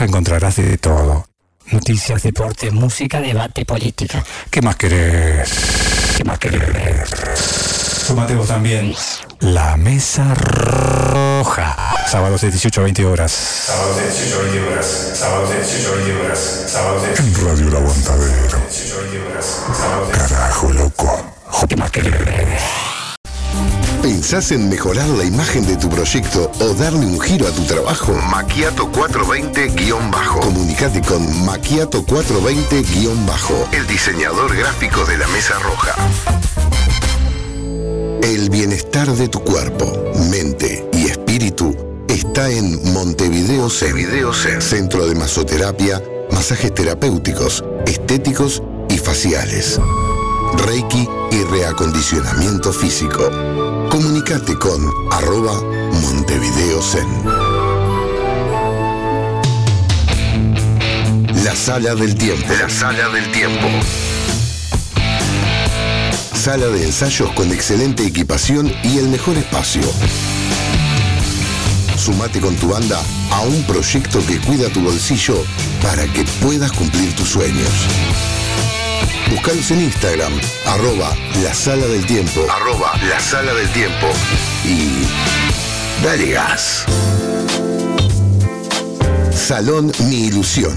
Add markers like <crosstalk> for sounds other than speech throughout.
Roja encontrarás de todo. Noticias, deporte, música, debate, política. ¿Qué más querés? ¿Qué más querés? Súmate vos también. La Mesa Roja. Sábados de 18 a 20 horas. Sábados de 18 a 20 horas. Sábados de 18 a 20 horas. Sábados de En Radio El Aguantadero. 18 a 20 horas. Sábados de Carajo, loco. ¿Qué más querés? ¿Pensás en mejorar la imagen de tu proyecto o darle un giro a tu trabajo? Maquiato 420-bajo. Comunicate con Maquiato 420-bajo, el diseñador gráfico de la Mesa Roja. El bienestar de tu cuerpo, mente y espíritu está en Montevideo Zen, Centro de Masoterapia, masajes terapéuticos, estéticos y faciales. Reiki y reacondicionamiento físico. Comunicate con arroba Montevideo Zen. La sala del tiempo. La sala del tiempo. Sala de ensayos con excelente equipación y el mejor espacio. Sumate con tu banda a un proyecto que cuida tu bolsillo para que puedas cumplir tus sueños. Buscalos en Instagram, arroba la sala del tiempo, arroba la sala del tiempo y dale gas. Salón Mi Ilusión.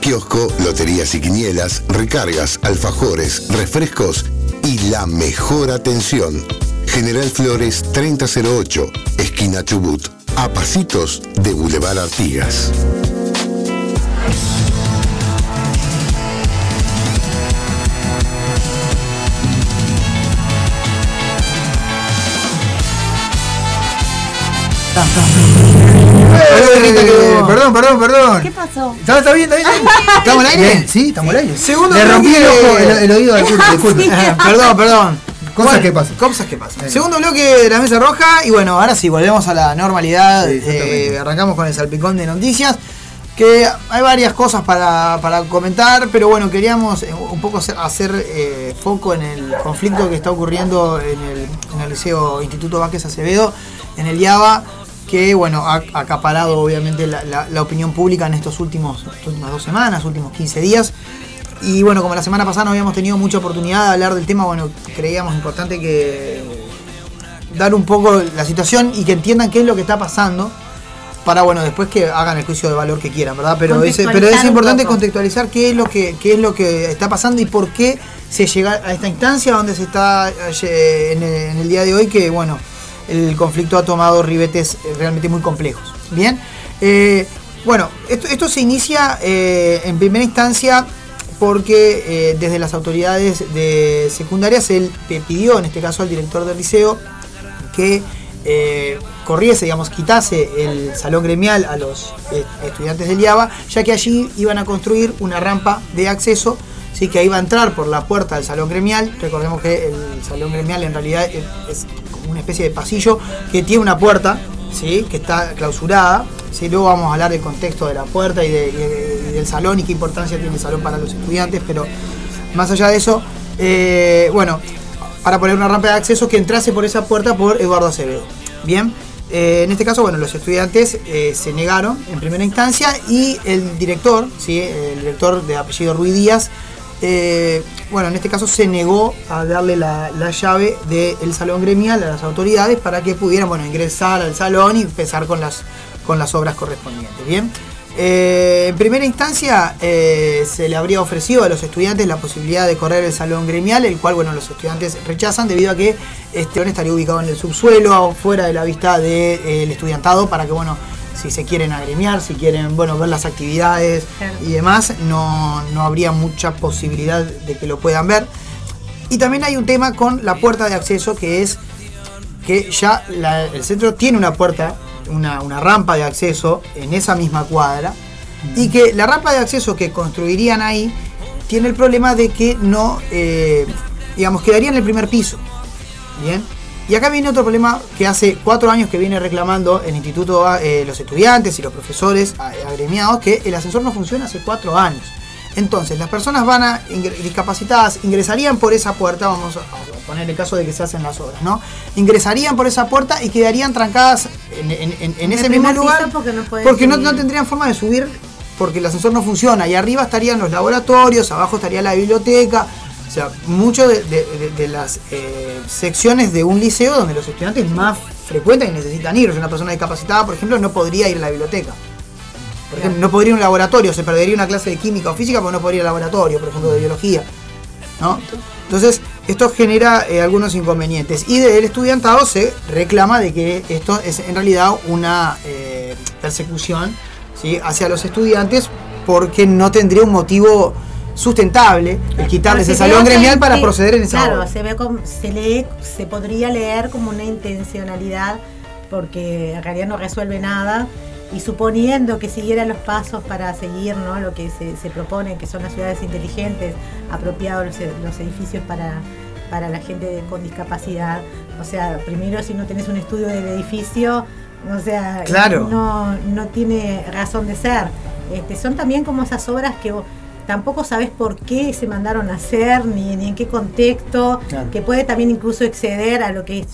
Kiosco, loterías y quinielas, recargas, alfajores, refrescos y la mejor atención. General Flores 3008, esquina Chubut, a pasitos de Boulevard Artigas. Perdón, perdón, perdón. ¿Qué pasó? ¿Está, está bien, está bien? ¿Estamos al aire? Bien, Sí, estamos al aire. Segundo Le rompí el, bloque- ojo, el, el oído al curso, disculpe. <laughs> <laughs> Perdón, perdón. Cosas que pasan. Cosas que pasan. Segundo bloque de la mesa roja y bueno, ahora sí, volvemos a la normalidad. Sí. Eh, arrancamos con el salpicón de noticias. Que hay varias cosas para, para comentar, pero bueno, queríamos eh, un poco hacer, hacer, eh, foco en el conflicto que está ocurriendo en el, en el Liceo Instituto Vázquez Acevedo, en el IABA, que bueno, ha acaparado obviamente la, la- la opinión pública en estos últimos, estas últimas dos semanas, últimos 15 días. Y bueno, como la semana pasada no habíamos tenido mucha oportunidad de hablar del tema, bueno, creíamos importante que dar un poco la situación y que entiendan qué es lo que está pasando para bueno después que hagan el juicio de valor que quieran, ¿verdad? Pero es, pero es importante contextualizar qué es lo que qué es lo que está pasando y por qué se llega a esta instancia donde se está eh, en el, en el día de hoy que bueno el conflicto ha tomado ribetes eh, realmente muy complejos. Bien, Eh, bueno esto, se inicia eh, en primera instancia porque desde las autoridades de secundarias él pidió en este caso al director del liceo que corriese, digamos, quitase el salón gremial a los estudiantes del IABA, ya que allí iban a construir una rampa de acceso, ¿sí? que iba a entrar por la puerta del salón gremial. Recordemos que el salón gremial en realidad es, una especie de pasillo que tiene una puerta, ¿sí? que está clausurada. ¿sí? Luego vamos a hablar del contexto de la puerta y, de- y de- y del salón y qué importancia tiene el salón para los estudiantes, pero más allá de eso, eh, bueno, para poner una rampa de acceso que entrase por esa puerta por Eduardo Acevedo. Bien, eh, en este caso, bueno, los estudiantes eh, se negaron en primera instancia y el director, ¿sí? el director de apellido Ruiz Díaz, bueno, en este caso se negó a darle la, la llave del salón gremial a las autoridades para que pudieran, bueno, ingresar al salón y empezar con las, con las obras correspondientes. Bien. Eh, en primera instancia eh, se le habría ofrecido a los estudiantes la posibilidad de correr el salón gremial, el cual bueno los estudiantes rechazan debido a que este estaría ubicado en el subsuelo, fuera de la vista del estudiantado, para que bueno, si se quieren agremiar, si quieren bueno ver las actividades Claro. y demás, no, no habría mucha posibilidad de que lo puedan ver. Y también hay un tema con la puerta de acceso que es que ya la- el centro tiene una puerta, una, una rampa de acceso en esa misma cuadra, y que la rampa de acceso que construirían ahí tiene el problema de que no, eh, digamos, quedaría en el primer piso. Bien. Y acá viene otro problema que hace cuatro años que viene reclamando el instituto eh, los estudiantes y los profesores a- agremiados que el ascensor no funciona hace cuatro años. Entonces, las personas van a ingre- discapacitadas ingresarían por esa puerta, vamos a a poner el caso de que se hacen las obras, ¿no? Ingresarían por esa puerta y quedarían trancadas en, en- en- en En ese mismo lugar porque no porque no tendrían forma de subir porque el ascensor no funciona. Y arriba estarían los laboratorios, abajo estaría la biblioteca. O sea, mucho de, de- de- de las eh, secciones de un liceo donde los estudiantes más frecuentan y necesitan ir. Una persona discapacitada, por ejemplo, no podría ir a la biblioteca. Por ejemplo, no podría ir a un laboratorio, se perdería una clase de química o física porque no podría ir al laboratorio, por ejemplo, de biología. ¿no? Entonces, esto genera eh, algunos inconvenientes. Y del estudiantado se reclama de que esto es en realidad una eh, persecución ¿sí? hacia los estudiantes porque no tendría un motivo sustentable el quitarles Pero el se ve salón gremial para proceder en esa Claro, obra. se ve como, se lee, se podría leer como una intencionalidad porque en realidad no resuelve nada y suponiendo que siguiera los pasos para seguir ¿no? lo que se, se propone, que son las ciudades inteligentes, apropiados los, los edificios para, para la gente con discapacidad. O sea, primero si no tenés un estudio del edificio, o sea, Claro. no, no tiene razón de ser. Este, son también como esas obras que vos tampoco sabes por qué se mandaron a hacer, ni, ni en qué contexto, Claro. que puede también incluso exceder a lo que es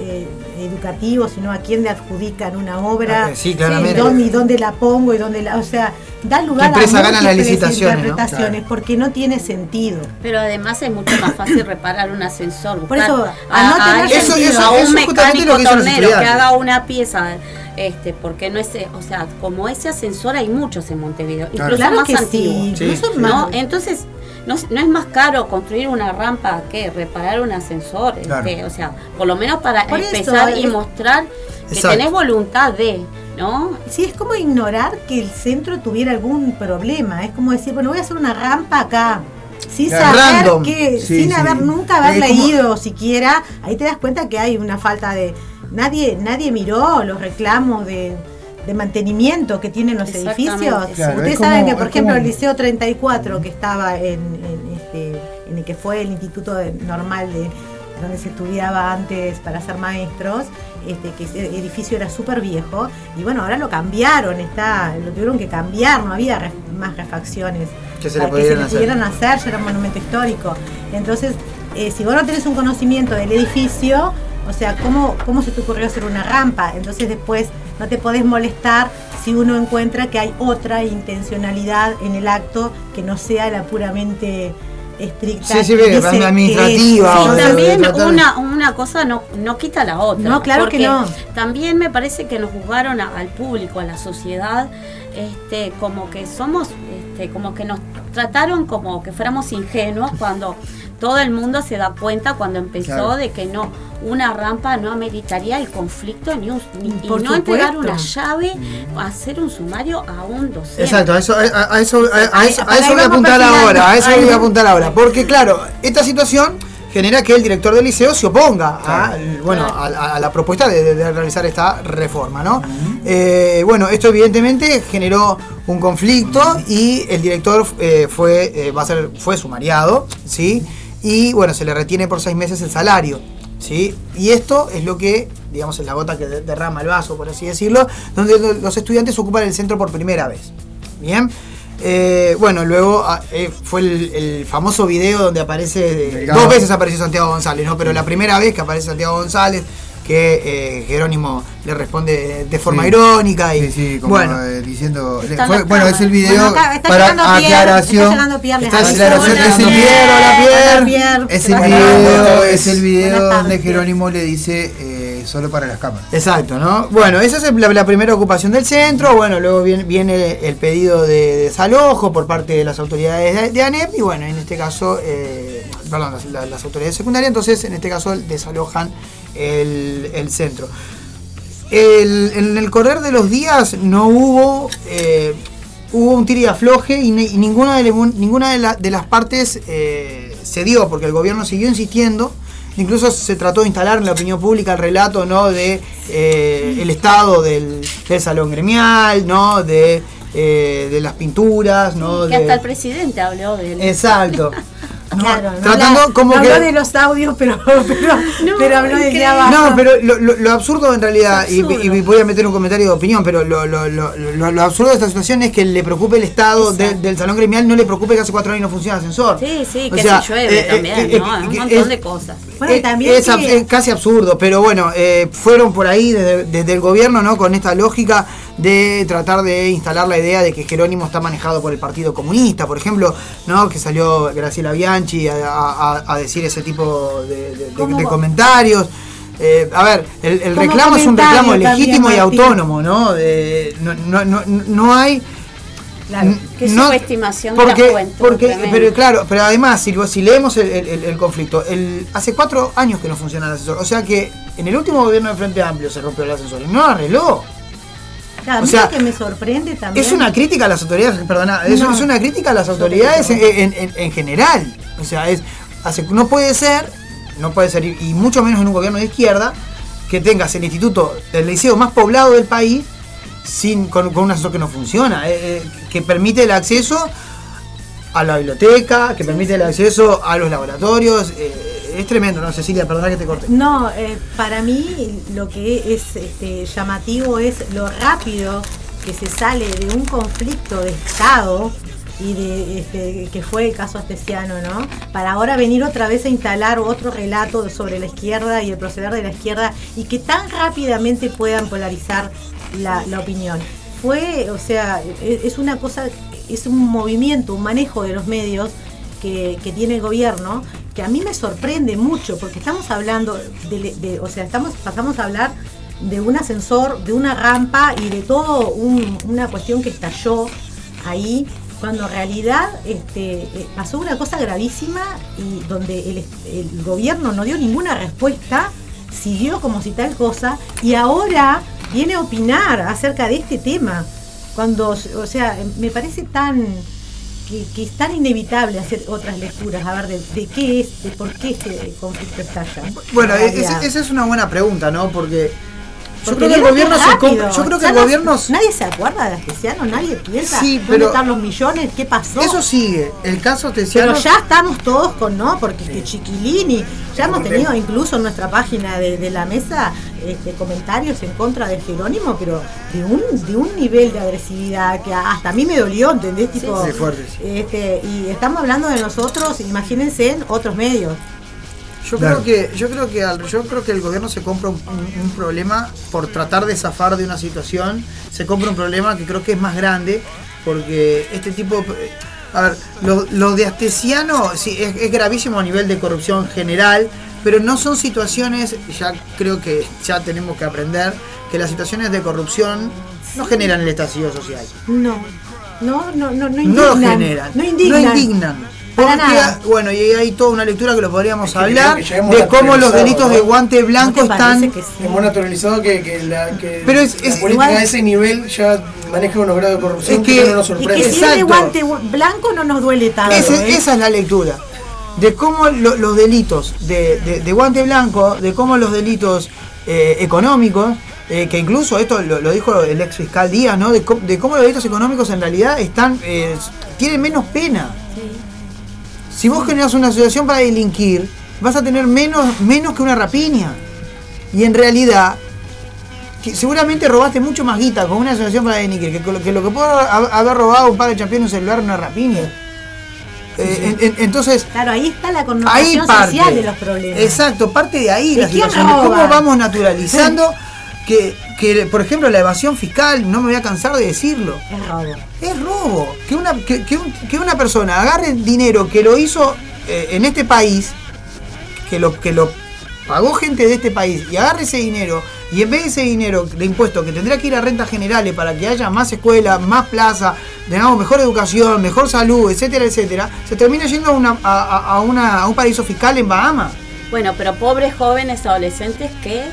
eh, educativo, sino a quién le adjudican una obra, Ah, sí, claramente. y dónde, y dónde la pongo, y dónde la, o sea, da lugar ¿Qué empresa a gana las no? interpretaciones, Claro. porque no tiene sentido. Pero además es mucho más fácil reparar un ascensor. Por eso, a, al no a tener alguien, Eso- sentido. eso- a un eso es justamente mecánico tornero que haga una pieza. Este, porque no es, o sea, como ese ascensor hay muchos en Montevideo, incluso Claro más que antiguos. sí, Sí, incluso sí. más- ¿no? Entonces, no, no es más caro construir una rampa que reparar un ascensor. Claro. este, o sea, por lo menos para Por eso, empezar y es- mostrar que Exacto. tenés voluntad de, ¿no? Sí, es como ignorar que el centro tuviera algún problema. Es como decir, bueno, voy a hacer una rampa acá. Sin Claro. saber Random. que, Sí, sin sí. haber nunca haber Es como- leído siquiera, ahí te das cuenta que hay una falta de. Nadie, nadie miró los reclamos de, de mantenimiento que tienen los edificios. Claro, Ustedes es saben que, por ejemplo, como- el Liceo 34, que estaba en, en este, en el que fue el instituto normal de donde se estudiaba antes para ser maestros, este, que ese edificio era súper viejo, y bueno, ahora lo cambiaron, está, lo tuvieron que cambiar, no había ref- más refacciones Que se le para que se pudieran le hacer. pudieran hacer, ya era un monumento histórico. Entonces, eh, si vos no tenés un conocimiento del edificio, o sea, ¿cómo, ¿cómo se te ocurrió hacer una rampa? Entonces después no te podés molestar si uno encuentra que hay otra intencionalidad en el acto que no sea la puramente estricta. Sí, sí, que es- administrativa, Sí, también de una, una cosa no, no quita la otra. No, claro que no. También me parece que nos juzgaron a- al público, a la sociedad, este, como que somos, este, como que nos trataron como que fuéramos ingenuos cuando todo el mundo se da cuenta cuando empezó Claro. de que no, una rampa no ameritaría el conflicto ni, un- ni- y Por no entregar una llave, hacer un sumario a un docente. Exacto, a eso, a, a eso, a, eso, voy a apuntar ahora, a eso voy a apuntar ahora, porque claro, esta situación genera que el director del liceo se oponga a, bueno, a, a- a la propuesta de, de- de realizar esta reforma, ¿no? Eh, bueno, esto evidentemente generó un conflicto y el director eh, fue, eh, va a ser, fue sumariado, ¿sí? Y bueno, se le retiene por seis meses el salario, ¿sí? Y esto es lo que, digamos, es la gota que de- derrama el vaso, por así decirlo, donde lo- los estudiantes ocupan el centro por primera vez. Bien. Eh, bueno, luego ah, eh, fue el, el famoso video donde aparece. eh, dos veces apareció Santiago González, ¿no? Pero la primera vez que aparece Santiago González, que eh, Jerónimo le responde de forma Sí. irónica y. Sí, sí, como bueno, eh, diciendo. Fue- bueno, es el video Bueno, acá está para aclaración. está Pierre, Está es el Pierre. video, hola, Pierre. Es el video, es el video donde. Jerónimo le dice eh, solo para las cámaras. Exacto, ¿no? Bueno, esa es la, primera ocupación del centro. Bueno, luego viene, el pedido de desalojo por parte de las autoridades de, ANEP. Y bueno, en este caso, eh, perdón, las, la- las autoridades secundarias. Entonces, en este caso, desalojan el, centro. En el correr de los días no hubo. eh, hubo un tiro y afloje y, ni- y ninguna, de, ninguna de las partes eh, cedió porque el gobierno siguió insistiendo. Incluso se trató de instalar en la opinión pública el relato ¿no? de eh, el estado del, del salón gremial, ¿no? de, eh, de las pinturas, ¿no? que de- hasta el presidente habló de él. Exacto. <laughs> ¿no? Claro, no Tratando habla- como no que. habló de los audios, <laughs> pero, pero, pero habló de abajo. No, pero lo, lo- lo absurdo en realidad, y, y voy a meter un comentario de opinión, pero lo, lo- lo- lo- lo absurdo de esta situación es que le preocupe el estado de- del salón gremial, no le preocupe que hace cuatro años no funciona el ascensor. Sí, sí, O que sea, se llueve eh, también, eh, ¿no? eh, Un montón es- de cosas. Bueno, Eh, también es, que- es casi absurdo, pero bueno, eh, fueron por ahí desde, desde el gobierno, ¿no? Con esta lógica de tratar de instalar la idea de que Jerónimo está manejado por el Partido Comunista, por ejemplo, ¿no? Que salió Graciela Bianchi a, a- a decir ese tipo de, de- de- ¿Cómo? de comentarios. Eh, a ver, el, reclamo es un reclamo legítimo y autónomo, ¿no? No, no, no, no hay Claro. Qué subestimación de la juventud, porque pero claro pero además si, si leemos el, el- el- conflicto el, hace cuatro años que no funciona el ascensor o sea que en el último gobierno de Frente Amplio se rompió el ascensor y no lo arregló Claro, a o mí sea, lo que me sorprende también. es una crítica a las autoridades perdona es, una crítica a las autoridades en, en- en- en general o sea es hace, no puede ser no puede ser y, mucho menos en un gobierno de izquierda que tengas el instituto del liceo más poblado del país sin con, con un que no funciona eh, eh, que permite el acceso a la biblioteca, que permite el acceso a los laboratorios. eh, es tremendo, ¿no? Cecilia, perdona que te corte. No, eh, para mí lo que es este, llamativo es lo rápido que se sale de un conflicto de Estado y de este, que fue el caso astesiano, ¿no? Para ahora venir otra vez a instalar otro relato sobre la izquierda y el proceder de la izquierda y que tan rápidamente puedan polarizar la, opinión. Fue, o sea, e- es una cosa, es un movimiento, un manejo de los medios que tiene el gobierno que a mí me sorprende mucho porque estamos hablando de, de- o sea estamos pasamos a hablar de un ascensor de una rampa y de todo un- una cuestión que estalló ahí cuando en realidad este, eh, pasó una cosa gravísima y donde el, el gobierno no dio ninguna respuesta, siguió como si tal cosa y ahora viene a opinar acerca de este tema. Cuando, o sea, me parece tan que, que es tan inevitable hacer otras lecturas, a ver de, de qué es, de por qué este conflicto estalla. Bueno, esa esa es una buena pregunta, ¿no? Porque yo creo que el gobierno se rápido. compra, yo creo que el no- gobierno Nadie se acuerda de Astesiano, nadie piensa Sí, dónde pero- están los millones, qué pasó. eso sigue. El caso Pero Tesiano ya estamos todos con no, porque este Chiquilini, ya hemos tenido incluso en nuestra página de, de la mesa este, comentarios en contra de Jerónimo, pero de un, de un nivel de agresividad que hasta a mí me dolió, ¿entendés? Tipo, Sí, fuerte, sí. este, y estamos hablando de nosotros, imagínense en otros medios. Yo Claro. creo que yo creo que al- yo creo que el gobierno se compra un, un- un problema por tratar de zafar de una situación, se compra un problema que creo que es más grande porque este tipo de- a ver, lo, lo de Astesiano sí, es, es gravísimo a nivel de corrupción general, pero no son situaciones, ya creo que ya tenemos que aprender que las situaciones de corrupción no generan el estallido social. No, no, no, no, no No indignan. lo generan. No indignan. No indignan. Para Porque, nada. Bueno, y hay toda una lectura que lo podríamos que hablar de cómo los delitos de guante blanco ¿No te están. sí? Hemos naturalizado que, que la, que Pero es- la es política igual- a ese nivel ya maneja unos grados de corrupción Es que, que- no nos Y sorprende. que si es de guante blanco no nos duele tanto. Ese- ¿eh? Esa es la lectura. De cómo lo- los delitos de, de- de guante blanco, de cómo los delitos eh, económicos, eh, que incluso esto lo, lo dijo el ex fiscal Díaz, ¿no? De, de cómo los delitos económicos en realidad están eh, tienen menos pena. Si vos generas una asociación para delinquir, vas a tener menos, menos que una rapiña. Y en realidad, que seguramente robaste mucho más guita con una asociación para delinquir que, que lo que puedo ha- haber robado un par de campeones un celular en una rapiña. Eh, en- en- entonces, Claro, ahí está la ahí connotación parte. social de los problemas. Exacto, parte de ahí ¿De la situación. Cómo vamos naturalizando que, que, por ejemplo, la evasión fiscal, no me voy a cansar de decirlo. Es robo. Es robo. Que una, que, que un- que una persona agarre dinero que lo hizo eh, en este país, que lo, que lo pagó gente de este país, y agarre ese dinero, y en vez de ese dinero de impuestos que tendría que ir a rentas generales para que haya más escuelas, más plazas, tengamos mejor educación, mejor salud, etcétera, etcétera, se termina yendo a, una, a, a- a una- a un paraíso fiscal en Bahamas. Bueno, pero pobres jóvenes adolescentes que,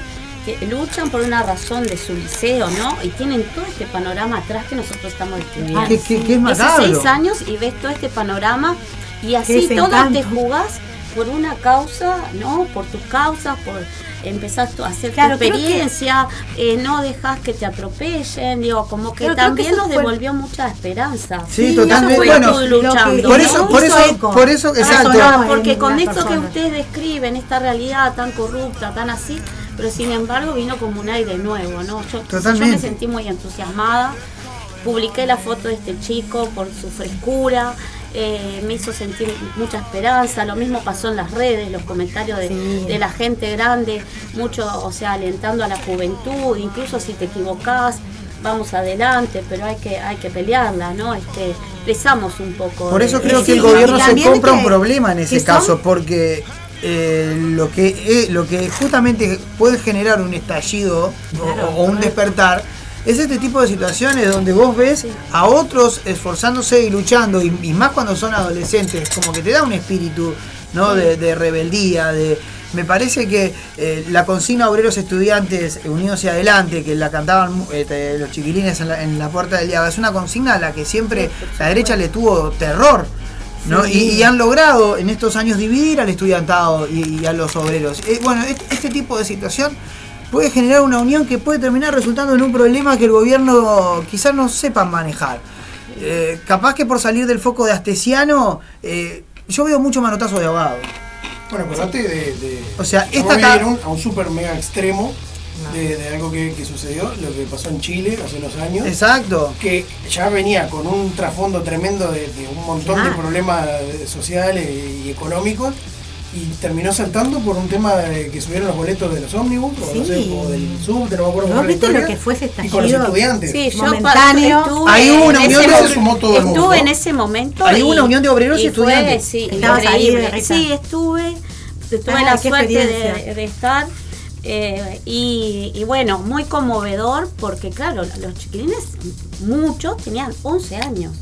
que luchan por una razón de su liceo, ¿no? Y tienen todo este panorama atrás que nosotros estamos describiendo. Que- que- que es macabro. 16 años y ves todo este panorama y así encanto. te jugás por una causa, ¿no? Por tus causas, por empezar a hacer Claro, tu que- experiencia, eh, no dejas que te atropellen, digo, como que Pero creo que también nos fue- devolvió mucha esperanza. Sí, Sí, totalmente. Bueno, luchando, Por ¿no? eso, por eso, eco. por eso, exacto. No, porque con esto que ustedes describen, esta realidad tan corrupta, tan así, pero sin embargo vino como un aire nuevo, ¿no? Yo, me sentí muy entusiasmada, publiqué la foto de este chico por su frescura, eh, me hizo sentir mucha esperanza, lo mismo pasó en las redes, los comentarios de, Sí. de la gente grande, mucho, o sea, alentando a la juventud, incluso si te equivocás, vamos adelante, pero hay que, hay que pelearla, ¿no? Este, pesamos un poco. Por eso creo que el gobierno se compra un problema en ese caso, porque eh, lo que eh, lo que justamente puede generar un estallido o- Claro, o, un despertar es este tipo de situaciones donde vos ves a otros esforzándose y luchando, y, y más cuando son adolescentes, como que te da un espíritu ¿no? de, de rebeldía, de me parece que eh, la consigna obreros estudiantes unidos hacia adelante, que la cantaban este, los chiquilines en la, en la puerta del día, es una consigna a la que siempre la derecha le tuvo terror. ¿No? Sí. Y, y han logrado en estos años dividir al estudiantado y, y a los obreros. Eh, bueno, este, este tipo de situación puede generar una unión que puede terminar resultando en un problema que el gobierno quizás no sepa manejar. Eh, capaz que por salir del foco de Astesiano, eh, yo veo mucho manotazo de abogado. Bueno, acordate de, de. O sea, esta a a un super mega extremo de, de algo que, que sucedió, lo que pasó en Chile hace unos años. Exacto. que ya venía con un trasfondo tremendo de, de un montón de Claro. problemas sociales y económicos y terminó saltando por un tema de que subieron los boletos de los ómnibus o, no sé, Sí. o del subte, no me acuerdo ¿No viste lo que fue ese y con los estallido? estudiantes. Sí, yo Momentáneo. hubo una en unión de- sumó todo el mundo. Estuve en ese momento. Ahí hubo una unión de obreros y fue, estudiantes. sí, Estabas ahí. Sí, estuve. Tuve Ah, la suerte de estar. Eh, y, y bueno, muy conmovedor porque claro, los chiquilines, muchos tenían 11 años.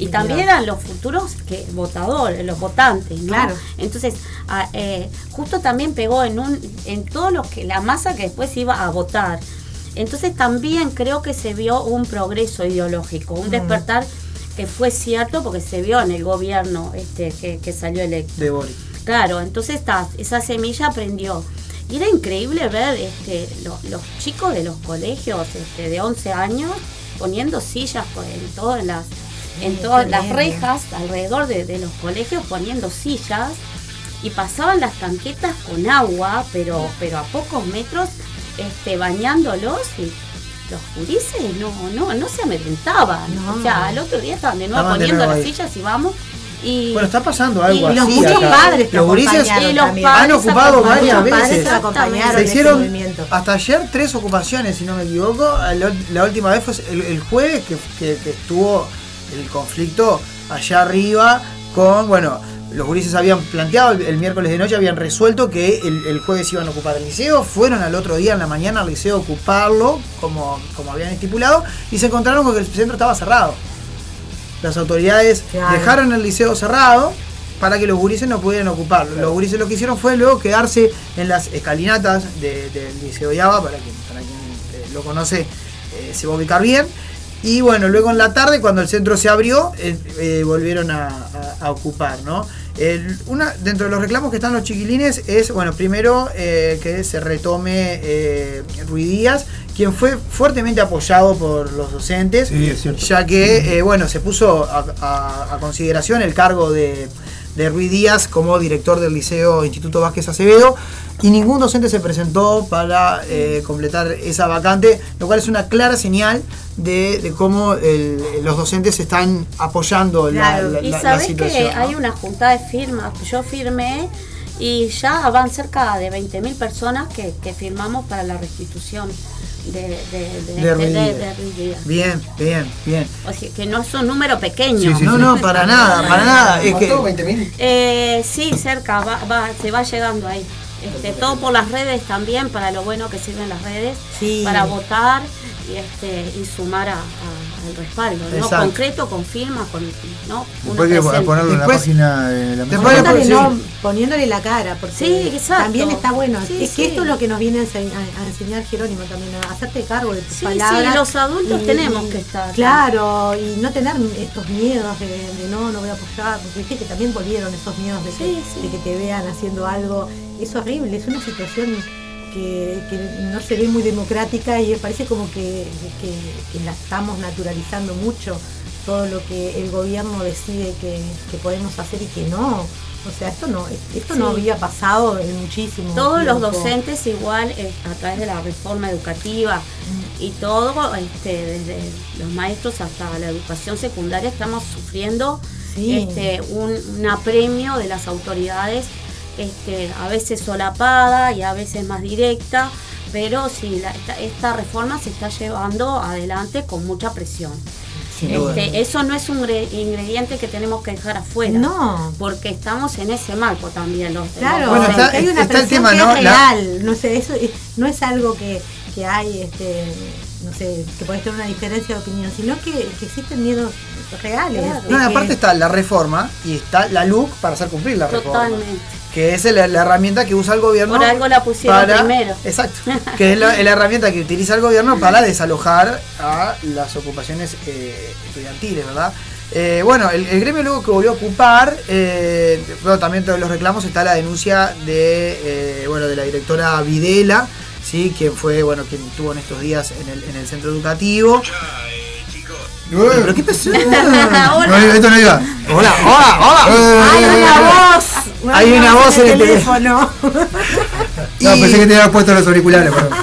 Y también eran los futuros que votadores, los votantes, ¿no? Claro. Entonces, a- eh, justo también pegó en un en todo lo que la masa que después iba a votar. Entonces también creo que se vio un progreso ideológico, un Mm. despertar que fue cierto porque se vio en el gobierno este que, que salió electo. De Boric. Claro, entonces está, esa semilla aprendió. Y era increíble ver este, lo- los chicos de los colegios este, de 11 años poniendo sillas por- en todas las en todas las rejas alrededor de, de los colegios poniendo sillas y pasaban las tanquetas con agua, pero pero a pocos metros este, bañándolos y los jurises no no no se amedrentaban. No. O sea, al otro día estaban de nuevo de poniendo nuevo las sillas y vamos. Y, Bueno, está pasando algo Y los así. muchos padres los gurises han ocupado varias veces. se hicieron hasta ayer tres ocupaciones, si no me equivoco. La, la última vez fue el, el jueves que, que- que estuvo el conflicto allá arriba con, bueno, los gurises habían planteado el, el miércoles de noche, habían resuelto que el, el jueves iban a ocupar el liceo, fueron al otro día en la mañana al liceo a ocuparlo, como, como habían estipulado, y se encontraron con que el centro estaba cerrado. Las autoridades Claro. dejaron el liceo cerrado para que los gurises no pudieran ocuparlo. Los gurises lo que hicieron fue luego quedarse en las escalinatas de- del Liceo Yaba, para quien, para quien eh, lo conoce eh, se va a ubicar bien. Y bueno, luego en la tarde, cuando el centro se abrió, eh, eh, volvieron a, a- a ocupar, ¿no? El- una, dentro de los reclamos que están los chiquilines es, bueno, primero eh, que se retome Ruiz Díaz, quien fue fuertemente apoyado por los docentes, Sí, ya que, eh, bueno, se puso a, a- a consideración el cargo de, de Ruiz Díaz como director del Liceo Instituto Vázquez Acevedo y ningún docente se presentó para eh, completar esa vacante, lo cual es una clara señal de, de cómo el- los docentes están apoyando la- Claro. la, Y la- la sabes situación. que ¿no? hay una junta de firmas, yo firmé y ya van cerca de 20.000 personas que, que firmamos para la restitución de, de, de, De. Bien, bien, bien. O sea, que no es un número pequeño. Sí, sí, No, no, para nada, para nada. Es que, ¿Cuánto? ¿20.000? Eh, sí, cerca, va, va- se va llegando ahí. Este, todo por las redes también, para lo bueno que sirven las redes, Sí. para votar y, este, y sumar a- a- al respaldo, ¿no? Exacto. concreto, con firmas, con ¿no? Después presente. ponerlo en la página de la después- Poniéndole, sí. no, poniéndole la cara, porque Sí, también está bueno. Sí, es que sí. esto es lo que nos viene a, ense- a- a enseñar Jerónimo también, a hacerte cargo de tus Sí, palabras. sí, los adultos tenemos que estar. Claro, y no tener estos miedos de, de no, no voy a apoyar, porque viste que también volvieron esos miedos de, que, Sí, sí. de que te vean haciendo algo. Es horrible, es una situación que, que no se ve muy democrática y parece como que, que- que la estamos naturalizando mucho, todo lo que el gobierno decide que, que podemos hacer y que no. O sea, esto no, esto no había pasado en muchísimo Todos los docentes igual eh, a través de la reforma educativa y todo, este, desde los maestros hasta la educación secundaria estamos sufriendo Sí. este, un, un apremio de las autoridades, este, a veces solapada y a veces más directa, pero sí, la- esta, esta reforma se está llevando adelante con mucha presión. Este, eso no es un gre- ingrediente que tenemos que dejar afuera. No. Porque estamos en ese marco también. Los, Claro, los Bueno, está- hay una presión tema, que ¿no? es La- real, no sé, eso es- no es algo que, que hay, este, no sé, que puedes tener una diferencia de opinión, sino que, que existen miedos reales. Claro. No, que- aparte está la reforma y está la LUC para hacer cumplir la reforma. Totalmente. Que es la, la herramienta que usa el gobierno. Por algo la pusieron primero. Exacto. Que es la, herramienta que utiliza el gobierno para desalojar a las ocupaciones eh, estudiantiles, ¿verdad? Eh, bueno, el, el gremio luego que volvió a ocupar, eh, bueno, también todos los reclamos está la denuncia de, eh, bueno, de la directora Videla, ¿sí? quien fue, bueno, quien estuvo en estos días en el, en el centro educativo. ¿Pero qué pasó? <laughs> No, esto no iba. Hola, hola, hola. ¡Hay una voz! Hay una voz en el teléfono. <laughs> No, Y- pensé que te habías puesto los auriculares, perdón.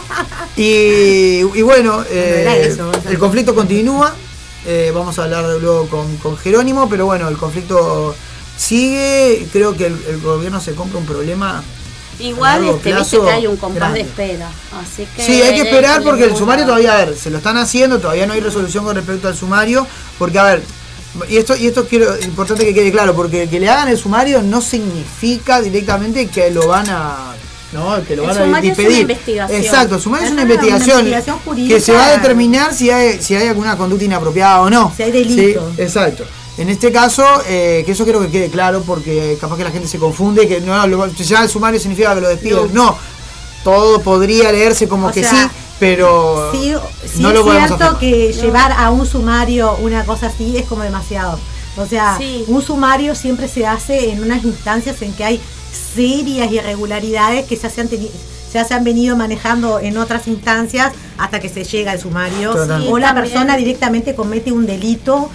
Y, y bueno, eh, eso. el conflicto continúa. eh, vamos a hablar luego con, con Jerónimo, pero bueno, el conflicto sigue. Creo que el, el gobierno se compra un problema. Igual largo este, viste que hay un compás grande. de espera. Así que Sí, hay que esperar porque el sumario todavía, a ver, se lo están haciendo, todavía no hay resolución con respecto al sumario, porque a ver, y esto, y esto quiero, importante que quede claro, porque que le hagan el sumario no significa directamente que lo van a, no, que lo El van a sumario es una impedir. investigación. Exacto, el sumario es una Es una investigación, que se va a determinar si hay, si hay alguna conducta inapropiada o no. Si hay delito. Sí, exacto. En este caso, eh, que eso quiero que quede claro porque capaz que la gente se confunde, que no, lo- ya el sumario significa que lo despiden. No, todo podría leerse como O que sea, sí, pero Sí, sí no es lo podemos cierto que No. llevar a un sumario una cosa así es como demasiado. O sea, Sí. un sumario siempre se hace en unas instancias en que hay serias irregularidades que ya se han teni- ya se han venido manejando en otras instancias hasta que se llega al sumario. O la también. persona directamente comete un delito,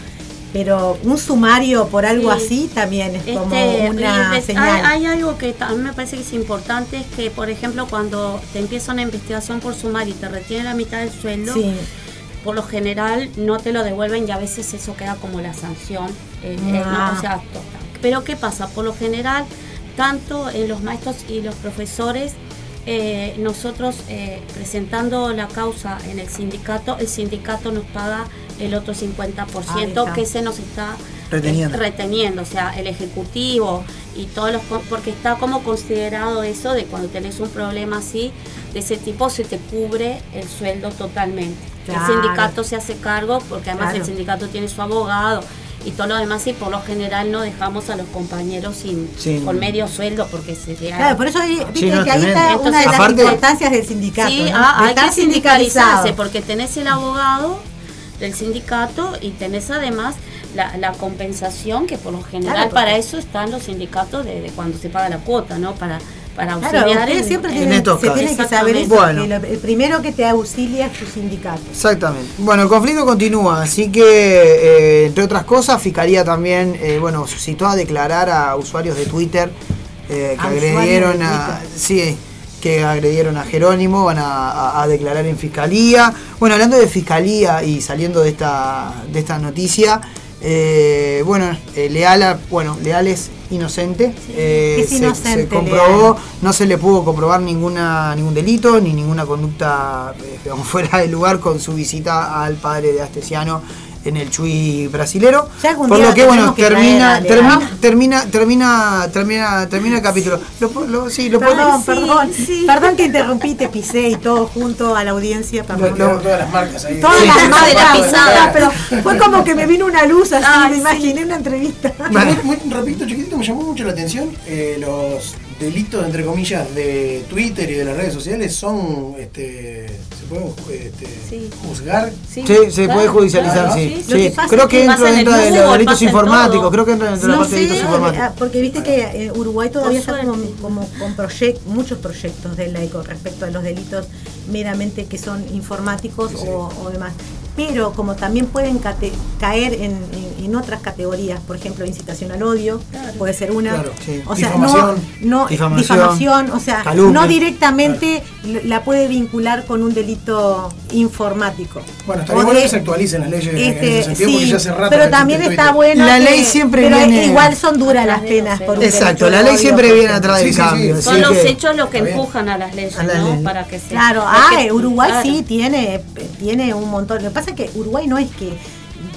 pero un sumario por algo Sí. así también es como Este, una señal. Hay, hay algo que también me parece que es importante, es que, por ejemplo, cuando te empieza una investigación por sumario y te retienen la mitad del sueldo, Sí. por lo general no te lo devuelven y a veces eso queda como la sanción. eh, eh, Ah. ¿no? O sea, pero ¿qué pasa? Por lo general, tanto en los maestros y los profesores, eh, nosotros eh, presentando la causa en el sindicato, el sindicato nos paga el otro 50% Ahí está. que se nos está Reteniendo. eh, reteniendo, o sea, el ejecutivo y todos los, porque está como considerado eso de cuando tenés un problema así, de ese tipo se te cubre el sueldo totalmente. Claro. El sindicato se hace cargo porque además Claro. el sindicato tiene su abogado y todo lo demás y por lo general no dejamos a los compañeros sin, Sin- con medio sueldo porque sería Claro, por eso ahí- viste Sí, no, que ahí está una de las Aparte- importancias del sindicato. Sí, ¿no? ah, hay que sindicalizarse sindicalizado. porque tenés el abogado del sindicato y tenés además la, la compensación que por lo general Claro, para eso están los sindicatos de, de cuando se paga la cuota, ¿no? Para, para Claro, auxiliar. en- siempre en- tienen, estos se casos. tienen que saber eso, Bueno. que lo- el primero que te auxilia es tu sindicato. Exactamente. Bueno, el conflicto continúa, así que, eh, entre otras cosas, Fiscalía también, eh, bueno, suscitó a declarar a usuarios de Twitter eh, que A agredieron a... Sí, que agredieron a Jerónimo, van a, a- a declarar en Fiscalía. Bueno, hablando de Fiscalía y saliendo de esta, de esta noticia, eh, bueno, eh, Leal, bueno, Leal inocente. eh, Es se- inocente, se comprobó, no se le pudo comprobar ninguna ningún delito ni ninguna conducta eh, <laughs> fuera de lugar con su visita al padre de Astesiano en el Chuy brasilero. Por lo que bueno, que termina, termina, termina, termina, termina, termina el capítulo. Lo, sí, lo Perdón, perdón, perdón que interrumpí, te pisé y todo junto a la audiencia, perdón. Lo- Todas las marcas ahí. Todas Sí. las marcas, Sí. pisada, pero fue como que me vino una luz así, Ay, me sí. imaginé una entrevista. Bueno. Muy, muy rapidito, chiquitito, me llamó mucho la atención. eh, los delitos, entre comillas, de Twitter y de las redes sociales son. Este, ¿Se pueden este, Sí. juzgar? Sí, se claro, puede judicializar, claro, sí. Sí, creo que que entra dentro de los delitos informáticos, todo. creo que entra dentro de la parte de delitos informáticos. ah, porque viste que eh, Uruguay todavía Por está como, con proyec- muchos proyectos de ley con respecto a los delitos meramente que son informáticos o, o demás. Pero como también pueden cate- caer en, en- en otras categorías, por ejemplo, incitación al odio, puede ser una. Claro, sí. O sea, Difamación. no, no Difamación. difamación, o sea, Calumnia. no directamente la puede vincular con un delito informático. Bueno, bueno de- que se actualicen las leyes en este, ese sentido porque sí, ya hace rato. pero también Twitter. está bueno. La que- ley siempre pero viene- Igual son duras las de penas por un Exacto, la de ley siempre viene atrás del Sí, cambio. Son los que- hechos los que Está bien. empujan a las leyes, A la ¿no? ley. Para que se. Claro, porque- ah, Uruguay sí tiene, tiene un montón. Que pasa es que Uruguay no es que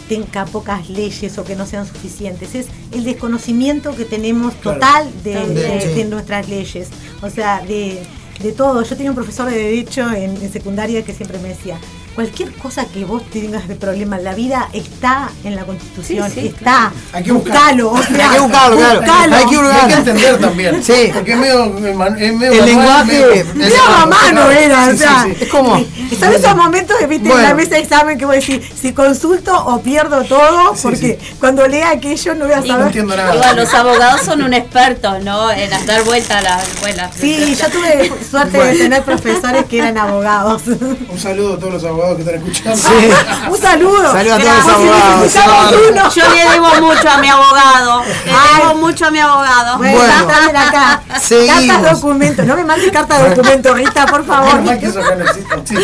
tenga pocas leyes o que no sean suficientes, es el desconocimiento que tenemos Claro. total de, También. de- Sí. de nuestras leyes. O sea, de, de todo. Yo tenía un profesor de Derecho en, en secundaria que siempre me decía, cualquier cosa que vos tengas de problema en la vida está en la Constitución, Sí, sí, está. Hay que buscar. Buscalo, o sea, Hay que buscarlo, claro. buscalo. Hay que Y hay que entender también. Sí. Porque es medio, es medio El manual, lenguaje- medio- a mano era, o sea, sí, sí. Es como. Son esos momentos que viste en la mesa de examen que voy a decir, si consulto o pierdo todo, Sí, porque cuando lea aquello no voy a No saber. entiendo nada. Digo, los abogados son un experto, ¿no? En dar vuelta a las escuelas. Sí, yo tuve suerte de tener profesores que eran abogados. Un saludo a todos los abogados que están escuchando. Sí. <laughs> Un saludo. Saludos a todos los abogados, uno. Yo le debo mucho a mi abogado. Le Ay. debo mucho a mi abogado. Bueno, Bueno. están acá. Seguimos. Cartas documentos. No me mandes cartas documento, Rita, por favor. Menos mal que eso acá no existe. Sí,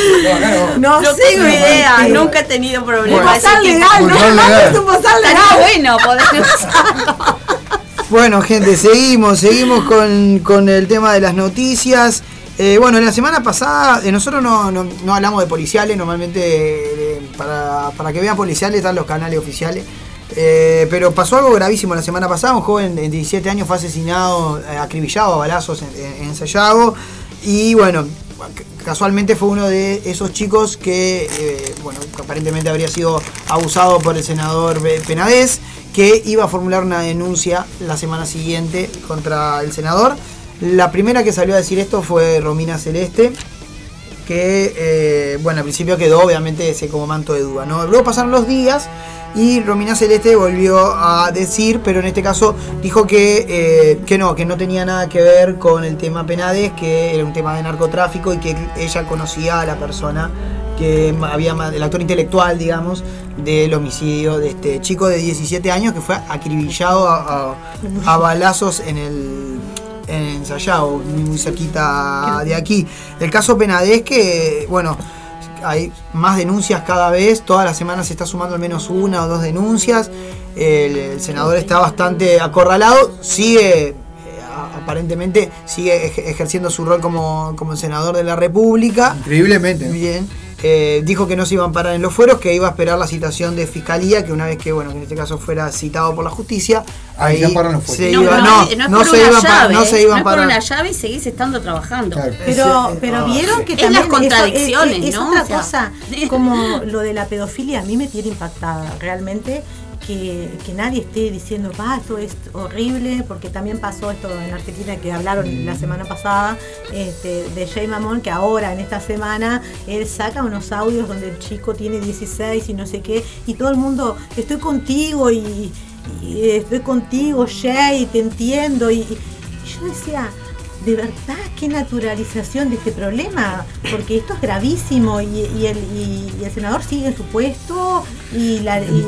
no, tengo idea, nunca he tenido problemas. de legal, no me mandes un legal. bueno usarlo. Bueno, gente, seguimos, seguimos con, con el tema de las noticias. Eh, bueno, en la semana pasada, eh, nosotros no, no- no hablamos de policiales, normalmente eh, para, para que vean policiales están los canales oficiales. Eh, pero pasó algo gravísimo la semana pasada, un joven de 17 años fue asesinado, acribillado a balazos en, en- Sayago. Y bueno, casualmente fue uno de esos chicos que, bueno, aparentemente habría sido abusado por el senador Penades. que iba a formular una denuncia la semana siguiente contra el senador. La primera que salió a decir esto fue Romina Celeste, que, eh, bueno, al principio quedó obviamente ese como manto de duda, ¿no? Luego pasaron los días y Romina Celeste volvió a decir, pero en este caso dijo que, eh, que no, que no tenía nada que ver con el tema Penades, que era un tema de narcotráfico y que ella conocía a la persona que había, el actor intelectual, digamos, del homicidio de este chico de 17 años que fue acribillado a balazos en el en Sayao, muy cerquita de aquí. El caso Penades que, bueno, hay más denuncias cada vez, todas las semanas se está sumando al menos una o dos denuncias. El, el senador está bastante acorralado, sigue, eh, aparentemente, sigue ej- ejerciendo su rol como, como senador de la República. Increíblemente. Bien. Eh, dijo que no se iban a parar en los fueros, que iba a esperar la citación de fiscalía, que una vez que, bueno, que en este caso fuera citado por la justicia, Ahí ahí ya paran los fueros. se No, iba, no, no, es- no es se iban pa- llave, no se iban no es parar. una llave y seguís estando trabajando. Pero, Ese- pero ah, vieron sí. que Es también las eso- contradicciones, es, es ¿no? otra O sea, cosa, <laughs> como lo de la pedofilia, a mí me tiene impactada realmente que, nadie esté diciendo, va, esto es horrible, porque también pasó esto en Argentina que hablaron la semana pasada este, de Jay Mamón, que ahora en esta semana él saca unos audios donde el chico tiene 16 y no sé qué, y todo el mundo, estoy contigo y, estoy contigo, Jay, te entiendo, y, yo decía, de verdad, qué naturalización de este problema, porque esto es gravísimo y, el, senador sigue en su puesto y la... y-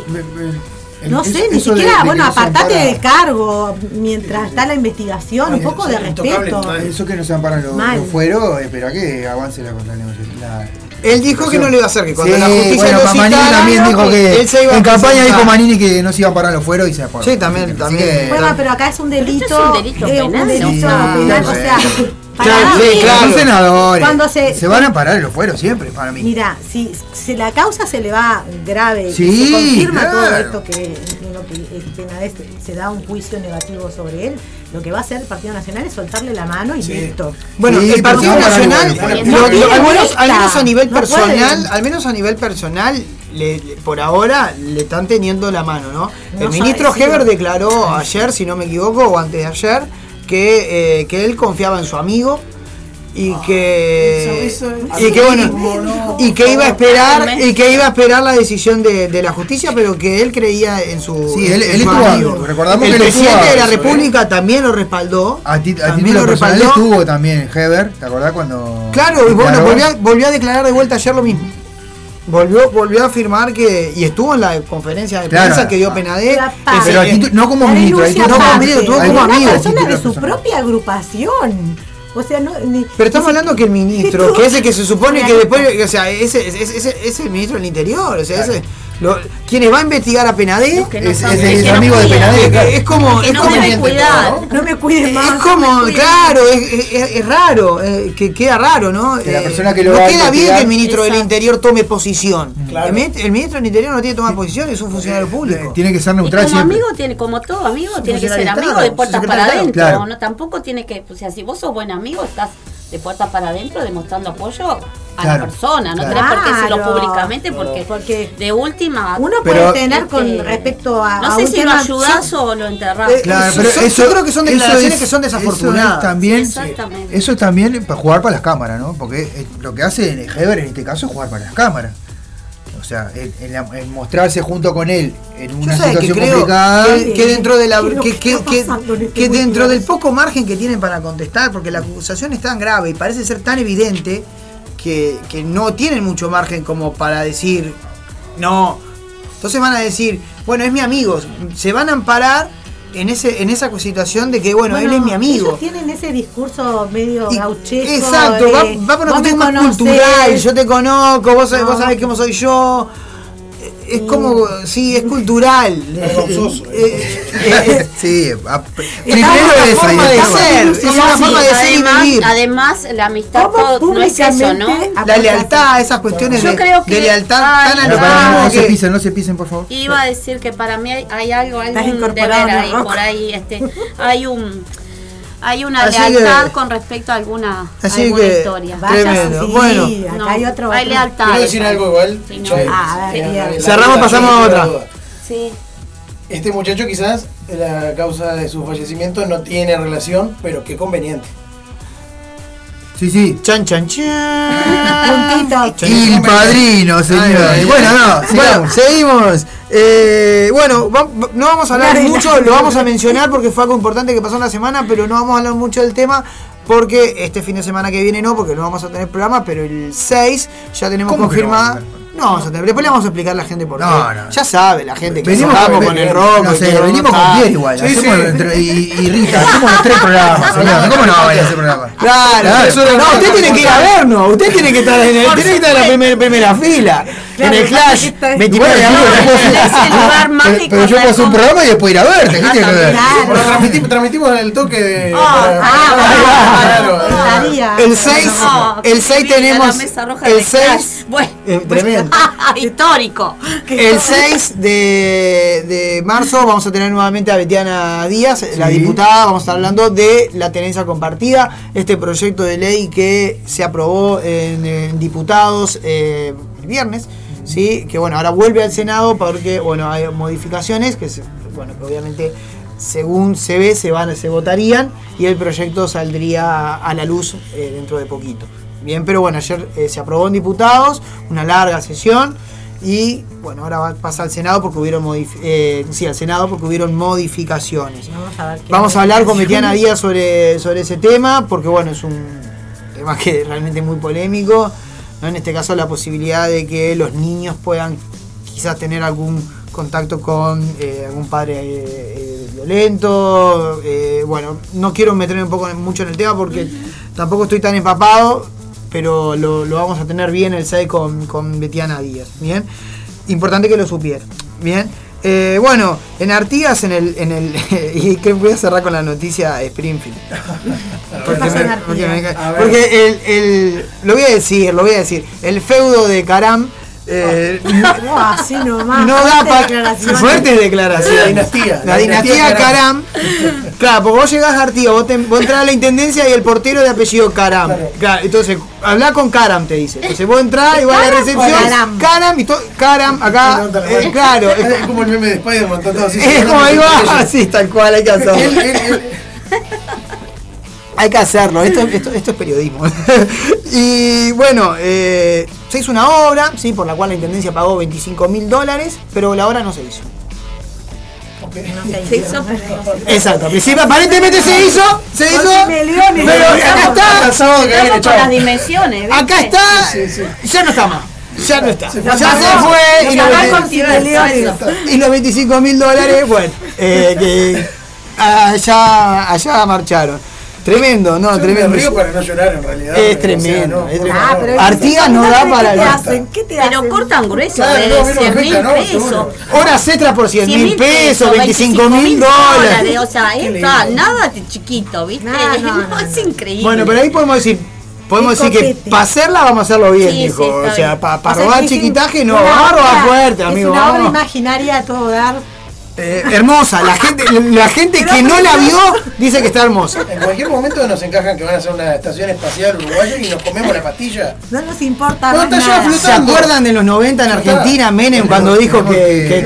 no sé, ni de- siquiera, de bueno, que no se apartate ampara- del cargo mientras está la investigación, un poco de respeto. Eso que no se amparan los, los fueros, espera que avance la contra la Él dijo que no lo iba a hacer, que cuando Sí, la justicia bueno, lo Manini citara, también dijo que él se iba a en campaña dijo Manini que no se iba a parar los fueros y se apagó. Sí, también, también. Bueno, pero acá es un delito, esto es un delito eh, un penal, delito sí, penal, o sea, Claro, sí, claro. Son senadores. Cuando se- se van a parar los fueros siempre, para mí. Mira, si, si la causa se le va grave y Sí, se confirma todo claro. esto que, en lo que el Penades se da un juicio negativo sobre él, lo que va a hacer el Partido Nacional es soltarle la mano y listo. Bueno, Sí, el Partido Nacional, lo- lo- al, menos, vuelta. al menos a nivel personal, al menos a nivel personal, le- le- por ahora le están teniendo la mano, ¿no? No el ministro sabe, sí. Heber declaró ayer, si no me equivoco, o antes de ayer, que, eh, que él confiaba en su amigo y que eso- eso- y que bueno no, y que iba a esperar y que iba a esperar la decisión de, de la justicia pero que él creía en su, Sí, él- en él su estuvo- amigo. recordamos el que él estuvo presidente de la a eso, ¿eh? república también lo respaldó A, ti, a también lo respaldó. estuvo también Heber, ¿te acordás cuando.? Claro, y bueno, volvió a, volvió a declarar de vuelta ayer lo mismo. Volvió, volvió a afirmar que. Y estuvo en la conferencia de Claro. prensa que dio Penadé. Pero título- no como ministro, no como ministro, tuvo de como una amigo. persona de su propia agrupación. O sea, no, ni- Pero estamos hablando que el ministro, <laughs> que ese que se supone que después, o sea, ese ese- ese- ese es el ministro del Interior, o sea, ese, lo, quienes va a investigar a no Es- es- es no amigo de claro. es como, Que es no como, debe cuidar. No me cuides más. es como, no me claro, es, es- es raro, eh, que queda raro, ¿no? Que la Eh, persona que lo no va a queda bien investigar- que el ministro del. Interior tome posición. Claro. El, ministro, el ministro del Interior no tiene que tomar posición, es un funcionario público. Tiene que ser Y neutral como siempre. amigo tiene, como todo amigo, tiene que ser amigo de puertas para de adentro. Estado. No, tampoco tiene que, o sea, si vos sos buen amigo, estás de puertas para adentro demostrando apoyo a Claro, la persona. No claro. tenés por qué decirlo Claro. públicamente porque, Porque de última. Uno Pero, puede tener con este, respecto a. no a sé un si tema- lo ayudás o lo enterrás. Eh, Claro, Eso- pero eso, yo creo que son declaraciones es- que son eso desafortunadas. es también, Exactamente. eso es también para jugar para las cámaras, ¿no? Porque eh, lo que hace Heber en este caso es jugar para las cámaras. Sea, mostrarse junto con él en una que situación complicada. que, que dentro de la ¿Qué es lo que, que este dentro del poco margen que tienen para contestar, porque la acusación es tan grave y parece ser tan evidente que, que no tienen mucho margen como para decir no. Entonces van a decir, bueno, es mi amigo, se van a amparar en ese en esa situación de que bueno, él es mi amigo. Ellos tienen ese discurso medio gauchesco. Exacto, de, va, va por una cuestión más cultural, yo te conozco, vos, No. vos sabés cómo soy yo. Eh, Es como, sí, es cultural. Vergonzoso. Eh, eh, <laughs> Sí, a- es primero una esa y forma de después- ser, es ¿Cómo una forma de ser y además, vivir. además, la amistad ¿Cómo todo- no es eso, ¿no? La lealtad, esas cuestiones Yo de, creo que- de lealtad Ay, tan no, Pero para, antiguas no, no se que- pisen, no se pisen, por favor. Iba a decir que para mí hay, hay algo, algún deber ahí, rock. por ahí, este, hay un hay una Así lealtad que- con respecto a alguna, Así alguna que- historia. Vaya, Tremendo. sí, Bueno. acá No, hay otro. hay lealtad. Quiero decir algo igual. Sí, no. Che, Ah, sí, Cerramos, pasamos a otra. Sí. Este muchacho quizás la causa de su fallecimiento no tiene relación, pero qué conveniente. Sí, sí. Chan, chan, chan. <laughs> Puntito. El padrino, señor. Bueno, no, Bueno, seguimos. Eh, bueno, va- va- no vamos a hablar Dale, mucho, lo vamos a mencionar porque fue algo importante que pasó en la semana, pero no vamos a hablar mucho del tema porque este fin de semana que viene no, porque no vamos a tener programa, pero el 6 ya tenemos ¿Cómo que no No vamos a tener, después le vamos a explicar a la gente por qué. No, no. Ya sabe la gente que Venimos con- con el rock. No sé, venimos con. Pierre igual. Sí, hacemos sí. entre- y, y Rita, hacemos los tres programas, señor. ¿Cómo no va a hacer programa? Claro, Claro. no, usted tiene que ir a vernos, usted tiene que estar en, el, tiene que estar en la primer- primera fila, Claro, en el Clash, está- 29 de Bueno, Es el lugar Pero- mágico Pero yo puedo hacer un programa y después ir a verte. ¿Qué tiene que ver? Transmitimos, transmitimos el toque de. Ah, ah. El 6, No, el 6 mira, tenemos el de 6 Clash. Bueno, eh, tremendo. <laughs> histórico. El 6 de, de marzo vamos a tener nuevamente a Betiana Díaz, la diputada. Vamos a estar hablando de la tenencia compartida, este proyecto de ley que se aprobó en, en diputados eh, el viernes. Sí, que bueno, ahora vuelve al Senado porque bueno, hay modificaciones que bueno, que obviamente según se ve se van se votarían y el proyecto saldría a la luz eh, dentro de poquito. Bien, pero bueno, ayer eh, se aprobó en diputados, una larga sesión y bueno, ahora va a pasar al Senado porque hubieron eh, sí, al Senado porque hubieron modificaciones. Vamos a ver Vamos a hablar con. Betiana Díaz sobre, sobre ese tema, porque bueno, es un tema que es realmente muy polémico. ¿no? En este caso la posibilidad de que los niños puedan quizás tener algún contacto con eh, algún padre eh, violento. bueno, no quiero meterme un poco mucho en el tema porque tampoco estoy tan empapado, pero lo, lo vamos a tener bien el 6 con, con Betiana Díaz. Bien, importante que lo supiera. Bien. Eh, bueno, en Artigas, en el, en el <laughs> y que voy a cerrar con la noticia de Springfield. <laughs> Me- me porque el, el- lo voy a decir, lo voy a decir, el feudo de Caram eh, <laughs> No, así nomás. no da para declaraciones. fuertes declaraciones. La dinastía. La dinastía Caram. Claro, porque vos llegás a Artigas, vos, te- vos entras a la intendencia y el portero de apellido Caram. Claro. Claro, entonces, habla con Caram, te dice. Entonces vos entrás y vas a la ¿Caram o recepción. Caram? Caram y todo. Caram, acá. eh, claro. Es como el meme de Spider-Man, todo así. Es como ahí va, así, tal cual, hay que hacerlo. Hay que hacerlo, esto, esto, esto es periodismo. <laughs> y bueno, eh, se hizo una obra, sí, por la cual la intendencia pagó 25 mil dólares, pero la obra no se hizo. Se hizo Exacto, principio aparentemente se hizo, se hizo, millones. pero acá Está las dimensiones. acá está, ya no está más, ya no está, ya se fue y los, apagó 20 con millones. y los 25 mil dólares, bueno, eh, que allá, allá marcharon. Tremendo, no, Yo me tremendo. río para no llorar en realidad. Es O sea, tremendo, no, es tremendo. Ah, Artigas no da para ¿Qué te hacen? ¿Qué te hacen? Pero cortan grueso Claro, de no, a mí no me 100 mil pesos. Horas extras por 100 mil pesos, 25 mil dólares. O sea, está nada de chiquito, ¿viste? No, no, <laughs> no, es increíble. Bueno, pero ahí podemos decir, podemos decir que para hacerla vamos a hacerlo bien, Sí, hijo. sí, o sea, para sea, robar chiquitaje no, vamos a robar fuerte, amigo. Es una obra imaginaria a todo dar. Eh, hermosa, la gente, la gente que no la vio dice que está hermosa. En cualquier momento nos encajan que van a hacer una estación espacial uruguaya y nos comemos la pastilla. No nos importa No, más está ya nada. ¿Se acuerdan de los 90 en. Argentina, Menem, cuando dijo que,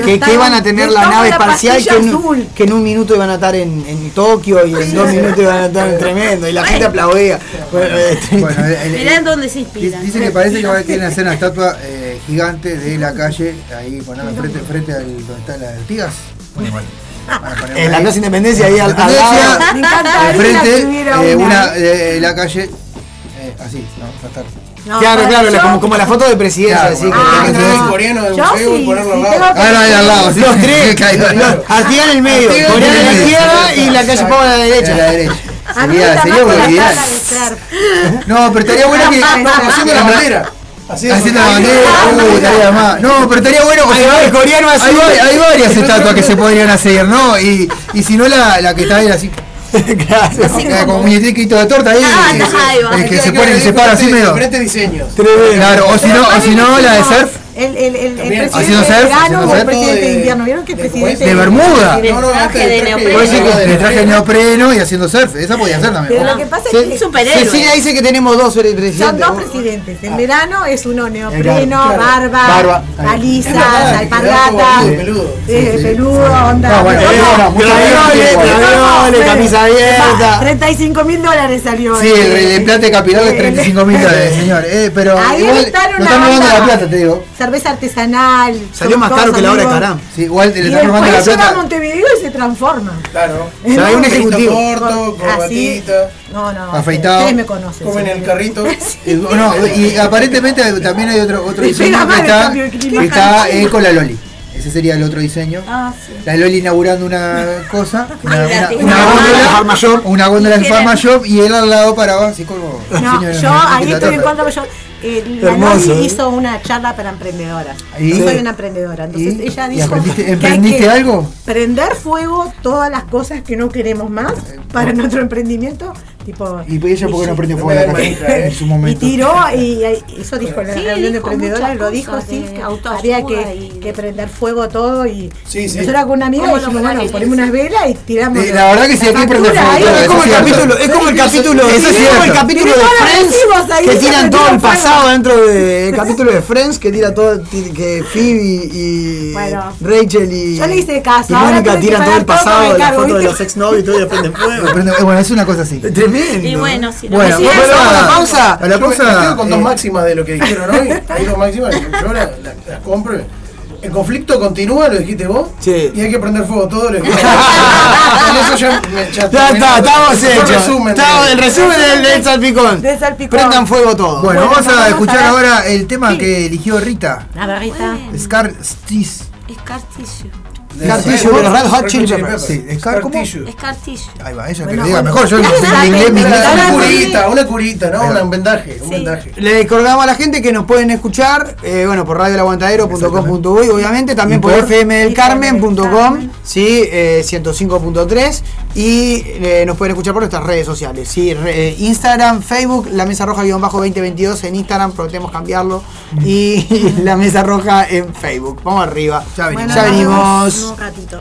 que, que- que iban a tener la nave espacial, que en, azul. que en un minuto iban a estar en, en Tokio y en dos minutos iban a estar en tremendo, y la gente aplaudía. Bueno, Bueno, el- el- Mirá en dónde se inspiran. Dice que parece que va a quieren hacer una estatua eh, gigante de la calle, ahí ponerla frente, frente al donde está la Artigas. Bueno, igual. Van a poner en la. Plaza Independencia ahí al, lado. Me encantaría de frente, que hubiera eh, una. de la calle, eh, así, no, va a estar. No, Claro, claro, la- yo- como, como la foto de presidencia, Claro, así Ah, que no. coreano del museo y sí, ponerlo sí, al lado. Ah, no, ahí al lado, sí. <laughs> Los tres, Artigas en el medio, Coreano en a la izquierda y la calle Pau a la A la derecha. derecha. A mí me Sería, sería una la. No, pero estaría bueno que. Haciendo la bandera. Así Haciendo bandera, más. No, pero estaría bueno. Ahí va el coreano así. Hay, hay varias <laughs> estatuas que se podrían hacer, ¿no? Y, y si no, la, la que está ahí así. <laughs> Gracias. Como, como muñequito de torta ahí. Ah, ahí va. el que se que pone y se para así medio. Diferentes diseños. Claro, o si no, o si no la de surf. El, el, el, el presidente de verano o el presidente de De- invierno. ¿Vieron que el de- presidente de Bermuda. De No, no, traje de neopreno. De traje neopreno. y haciendo surf. Esa podía ser también. Pero lo que pasa es que superhéroe. Cecilia dice que tenemos dos presidentes. son dos presidentes. En verano es uno neopreno, barba, palizas, Es alpargatas, peludo, peludo, onda. Camisa abierta. 35 mil dólares salió. Sí, el, implante capilar de Eh, <laughs> 35 mil dólares, señor. Eh, pero Ahí igual no están robando banda. la plata, te digo. Cerveza artesanal. Salió más caro que la hora de. Caram. Sí, igual le están robando la llega a plata. Montevideo y se transforma. Claro. O sea, hay un ejecutivo. corto, Así. corbatita, No, no. Afeitado. Ustedes me conocen. comen el carrito. <laughs> Y, no, y aparentemente también hay otro, otro diseño que está, que está eh, con la Loli. Ese sería el otro diseño. Ah, sí. La Loli inaugurando una <laughs> cosa, una, una, una góndola, una góndola en Tiene- Pharma Shop y él al lado paraba así como No, yo ahí estoy en contra. Yo, eh, la Loli ¿eh? hizo una charla para emprendedoras. ¿Y? Yo soy una emprendedora. Entonces ¿Y? ella ¿Y dijo. aprendiste- que hay emprendiste que algo? Prender fuego todas las cosas que no queremos más para nuestro emprendimiento. Tipo, Y pues ella porque no prendió No fuego me la casa en su Y momento. tiró, y, y eso dijo en la Sí, reunión de muchas lo dijo, sí, de que había que, y- que prender fuego todo y Sí, sí. nosotros con una amiga ¿Cómo dijimos, bueno, ponemos unas velas y tiramos Eh, la verdad que sí, hay que prender fuego Es como el capítulo, es como el capítulo, es como el capítulo de Friends que tiran todo el pasado dentro del capítulo de Friends que tira todo que Phoebe y Bueno. Rachel y, y Mónica tiran todo el pasado de la foto de los exnovios y todo y prenden <laughs> fuego. Bueno, es una cosa así. Tremendo. Y bueno, si no Bueno, me bueno, siguen- vamos a la pausa. A la Yo me- me pausa. quedo con dos eh, máximas de lo que dijeron hoy. <laughs> Hay dos máximas que yo las la, las compro. El conflicto continúa, lo dijiste vos. Sí. Y hay que prender fuego todo, lo dijiste vos. <laughs> Con eso ya, me, Ya está, estamos hechos. resumen el resumen del, del salpicón. Prendan fuego todo. Bueno, Bueno, vamos a escuchar a ahora el tema que eligió Rita. La verdad. Scar Stis. Scar tissue. De- Cartillo de los Red Hot Chili Peppers. Sí, Scar, ¿cómo? Cartillo. Scar tissue. Ahí va, ella que lo diga mejor. Yo en ¿Qué inglés, mi sabe? inglés. Una curita, una curita, ¿no? Un vendaje, un vendaje. Le recordamos a la gente que nos pueden escuchar, eh, bueno, por radioelaguantadero.com.uy, obviamente, también por fmdelcarmen.com, sí, eh, 105.3, y eh, nos pueden escuchar por nuestras redes sociales, sí, re- eh, Instagram, Facebook, la mesa roja-2022 en Instagram, prometemos cambiarlo, y <laughs> la mesa roja en Facebook. Vamos arriba. Ya venimos. ratito.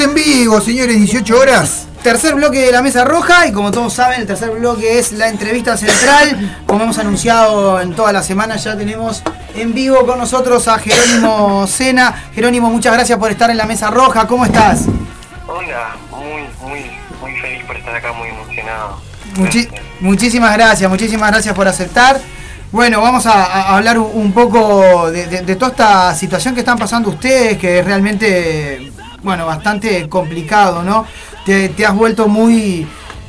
Estamos en vivo, señores, 18 horas. Tercer bloque de la mesa roja y como todos saben, el tercer bloque es la entrevista central. Como hemos anunciado en toda la semana, ya tenemos en vivo con nosotros a Jerónimo Sena. Jerónimo, muchas gracias por estar en la mesa roja. ¿Cómo estás? Hola, muy, muy, muy feliz por estar acá, muy emocionado. Muchi- muchísimas gracias, muchísimas gracias por aceptar. Bueno, vamos a, a hablar un, un poco de, de- de toda esta situación que están pasando ustedes, que es realmente, bueno, bastante complicado, ¿no? Te, has vuelto muy,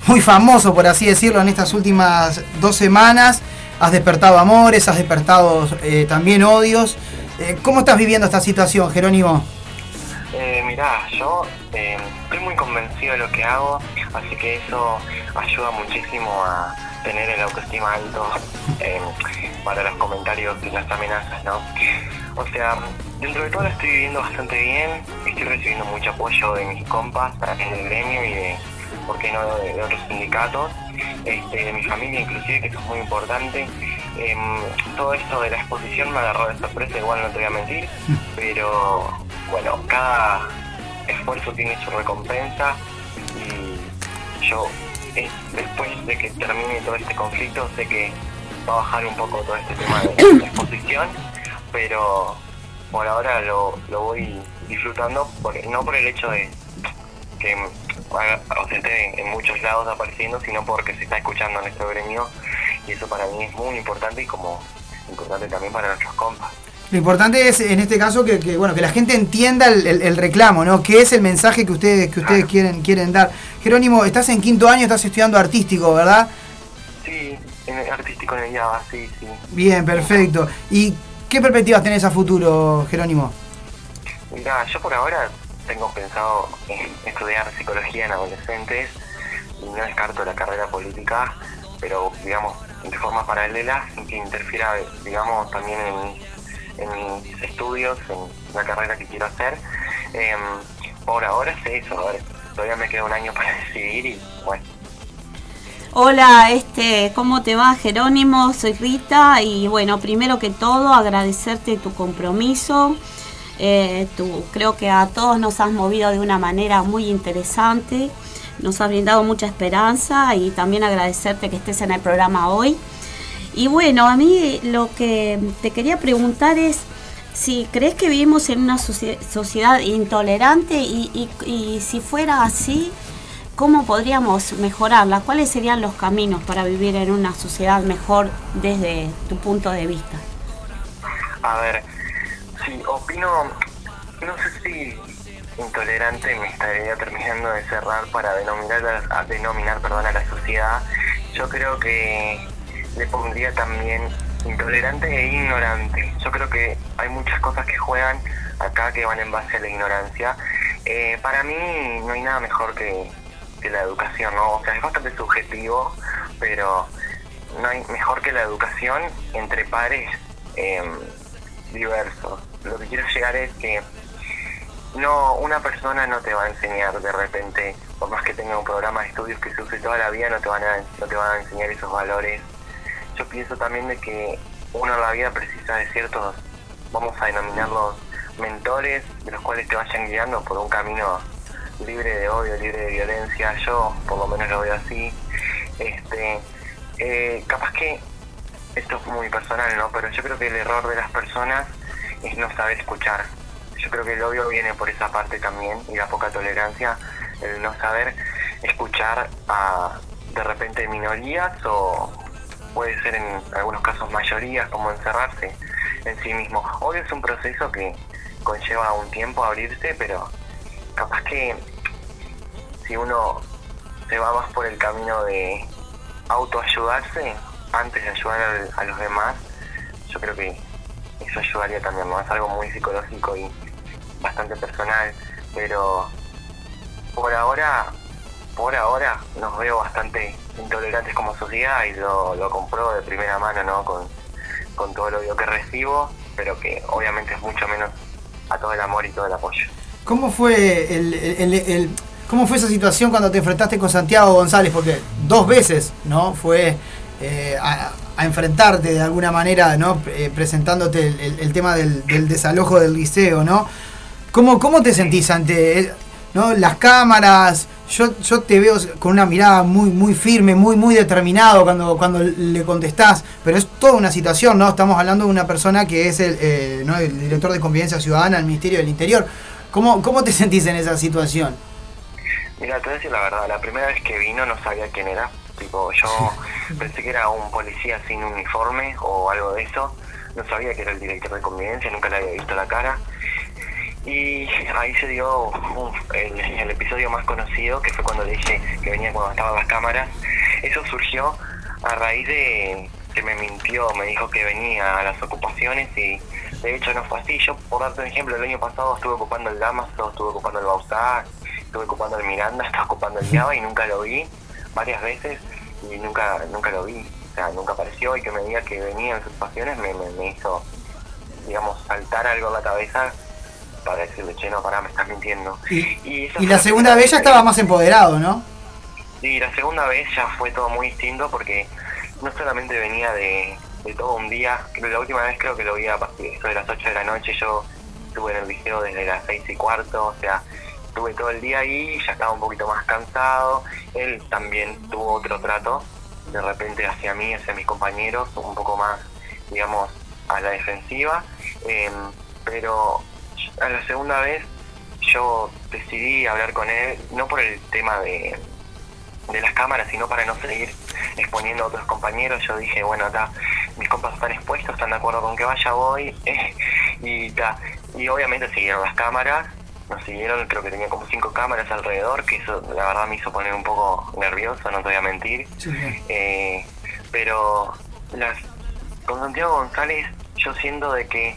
muy famoso, por así decirlo, en estas últimas dos semanas. Has despertado amores, has despertado eh, también odios. Eh, ¿Cómo estás viviendo esta situación, Jerónimo? Eh, mirá, yo eh, estoy muy convencido de lo que hago, así que eso ayuda muchísimo a tener el autoestima alto eh, para los comentarios y las amenazas, ¿no? O sea, dentro de todo estoy viviendo bastante bien, estoy recibiendo mucho apoyo de mis compas en el gremio y de, ¿por qué no?, de, otros sindicatos, este, de mi familia inclusive, que eso es muy importante. Em, todo esto de la exposición me agarró de sorpresa, igual no te voy a mentir, pero bueno, cada esfuerzo tiene su recompensa y yo eh, después de que termine todo este conflicto sé que va a bajar un poco todo este tema de la exposición, pero por ahora lo, lo voy disfrutando, por- no por el hecho de que sea, esté en muchos lados apareciendo, sino porque se está escuchando en nuestro gremio y eso para mí es muy importante y como importante también para nuestros compas. Lo importante es en este caso que, que, bueno que la gente entienda el, el- el reclamo, ¿no? ¿Qué es el mensaje que ustedes que ustedes quieren quieren dar? Jerónimo, estás en quinto año, estás estudiando artístico, ¿verdad? Sí, en el artístico en el Java, sí, sí. Bien, perfecto. ¿Y qué perspectivas tenés a futuro, Jerónimo? Mira, yo por ahora tengo pensado en estudiar psicología en adolescentes y no descarto la carrera política, pero digamos de forma paralela, sin que interfiera, digamos, también en, en mis estudios, en la carrera que quiero hacer. Em, por ahora es eso, todavía me queda un año para <laughs> decidir y bueno. Hola, este, ¿cómo te va Jerónimo? Soy Rita y bueno, primero que todo agradecerte tu compromiso. Eh, creo que a todos nos has movido de una manera muy interesante, nos has brindado mucha esperanza y también agradecerte que estés en el programa hoy. Y bueno, a mí lo que te quería preguntar es si crees que vivimos en una socie- sociedad intolerante y, y- y si fuera así, ¿cómo podríamos mejorarla? ¿Cuáles serían los caminos para vivir en una sociedad mejor desde tu punto de vista? A ver, sí, opino, no sé si intolerante me estaría terminando de cerrar para denominar, a denominar perdón, a la sociedad. Yo creo que le pondría también intolerante e ignorante. Yo creo que hay muchas cosas que juegan acá que van en base a la ignorancia. Eh, para mí no hay nada mejor que, que la educación, ¿no? O sea, es bastante subjetivo, pero no hay mejor que la educación entre pares em, diversos. lo que quiero llegar es que no una persona no te va a enseñar de repente, por más que tenga un programa de estudios que se use toda la vida, no te van a, no te van a enseñar esos valores. Yo pienso también de que uno en la vida precisa de ciertos, vamos a denominarlos mentores, de los cuales te vayan guiando por un camino libre de odio, libre de violencia. Yo por lo menos lo veo así. Este, eh, capaz que esto es muy personal, ¿no? Pero yo creo que el error de las personas es no saber escuchar. Yo creo que el odio viene por esa parte también y la poca tolerancia, el no saber escuchar a de repente minorías o puede ser en algunos casos mayorías, como encerrarse en sí mismo. Odio es un proceso que conlleva un tiempo abrirse, pero capaz que si uno se va más por el camino de autoayudarse antes de ayudar al- a, los demás, yo creo que eso ayudaría también, ¿no? Es algo muy psicológico y bastante personal, pero por ahora, por ahora nos veo bastante intolerantes como sociedad y lo, lo compruebo de primera mano, ¿no? Con, con todo el odio que recibo, pero que obviamente es mucho menos a todo el amor y todo el apoyo. ¿Cómo fue el, el- cómo fue esa situación cuando te enfrentaste con Santiago González? Porque dos veces, ¿no? Fue eh, a, enfrentarte de alguna manera, ¿no? Eh, presentándote el, tema del, del desalojo del liceo, ¿no? ¿Cómo, cómo te sentís ante ¿no? las cámaras? Yo, yo te veo con una mirada muy, muy firme, muy, muy determinado cuando, cuando le contestás, pero es toda una situación, ¿no? Estamos hablando de una persona que es el, eh, ¿no? el director de Convivencia Ciudadana del Ministerio del Interior. ¿Cómo, ¿Cómo te sentís en esa situación? Mira, te voy a decir la verdad, la primera vez que vino no sabía quién era. Tipo, yo <laughs> pensé que era un policía sin uniforme o algo de eso. No sabía que era el director de convivencia, nunca le había visto la cara. Y ahí se dio el episodio más conocido, que fue cuando le dije que venía cuando estaban las cámaras. Eso surgió a raíz de que me mintió, me dijo que venía a las ocupaciones y de hecho no fue así. Yo, por darte un ejemplo, el año pasado estuve ocupando el Damaso, estuve ocupando el Bausá, estuve ocupando el Miranda, <laughs> estaba ocupando el Java y nunca lo vi varias veces y nunca nunca lo vi. O sea, nunca apareció y que me diga que venía en sus ocupaciones me, me, me hizo, digamos, saltar algo en la cabeza para decirle, che, no, pará, me estás mintiendo. Y, la segunda vez ya estaba más empoderado, ¿no? Sí, la segunda vez ya fue todo muy distinto porque no solamente venía de, de todo un día, creo la última vez creo que lo vi a partir de las 8 de la noche, yo estuve en el liceo desde las 6 y cuarto, o sea, estuve todo el día ahí, ya estaba un poquito más cansado, él también tuvo otro trato, de repente hacia mí, hacia mis compañeros, un poco más, digamos, a la defensiva, em, pero a la segunda vez yo decidí hablar con él, no por el tema de, de las cámaras, sino para no seguir exponiendo a otros compañeros. Yo dije, bueno, acá mis compas están expuestos, están de acuerdo con que vaya, voy. <laughs> y, ta. y obviamente siguieron las cámaras, nos siguieron, creo que tenía como cinco cámaras alrededor, que eso la verdad me hizo poner un poco nervioso, no te voy a mentir. Eh, pero las, con Santiago González yo siento de que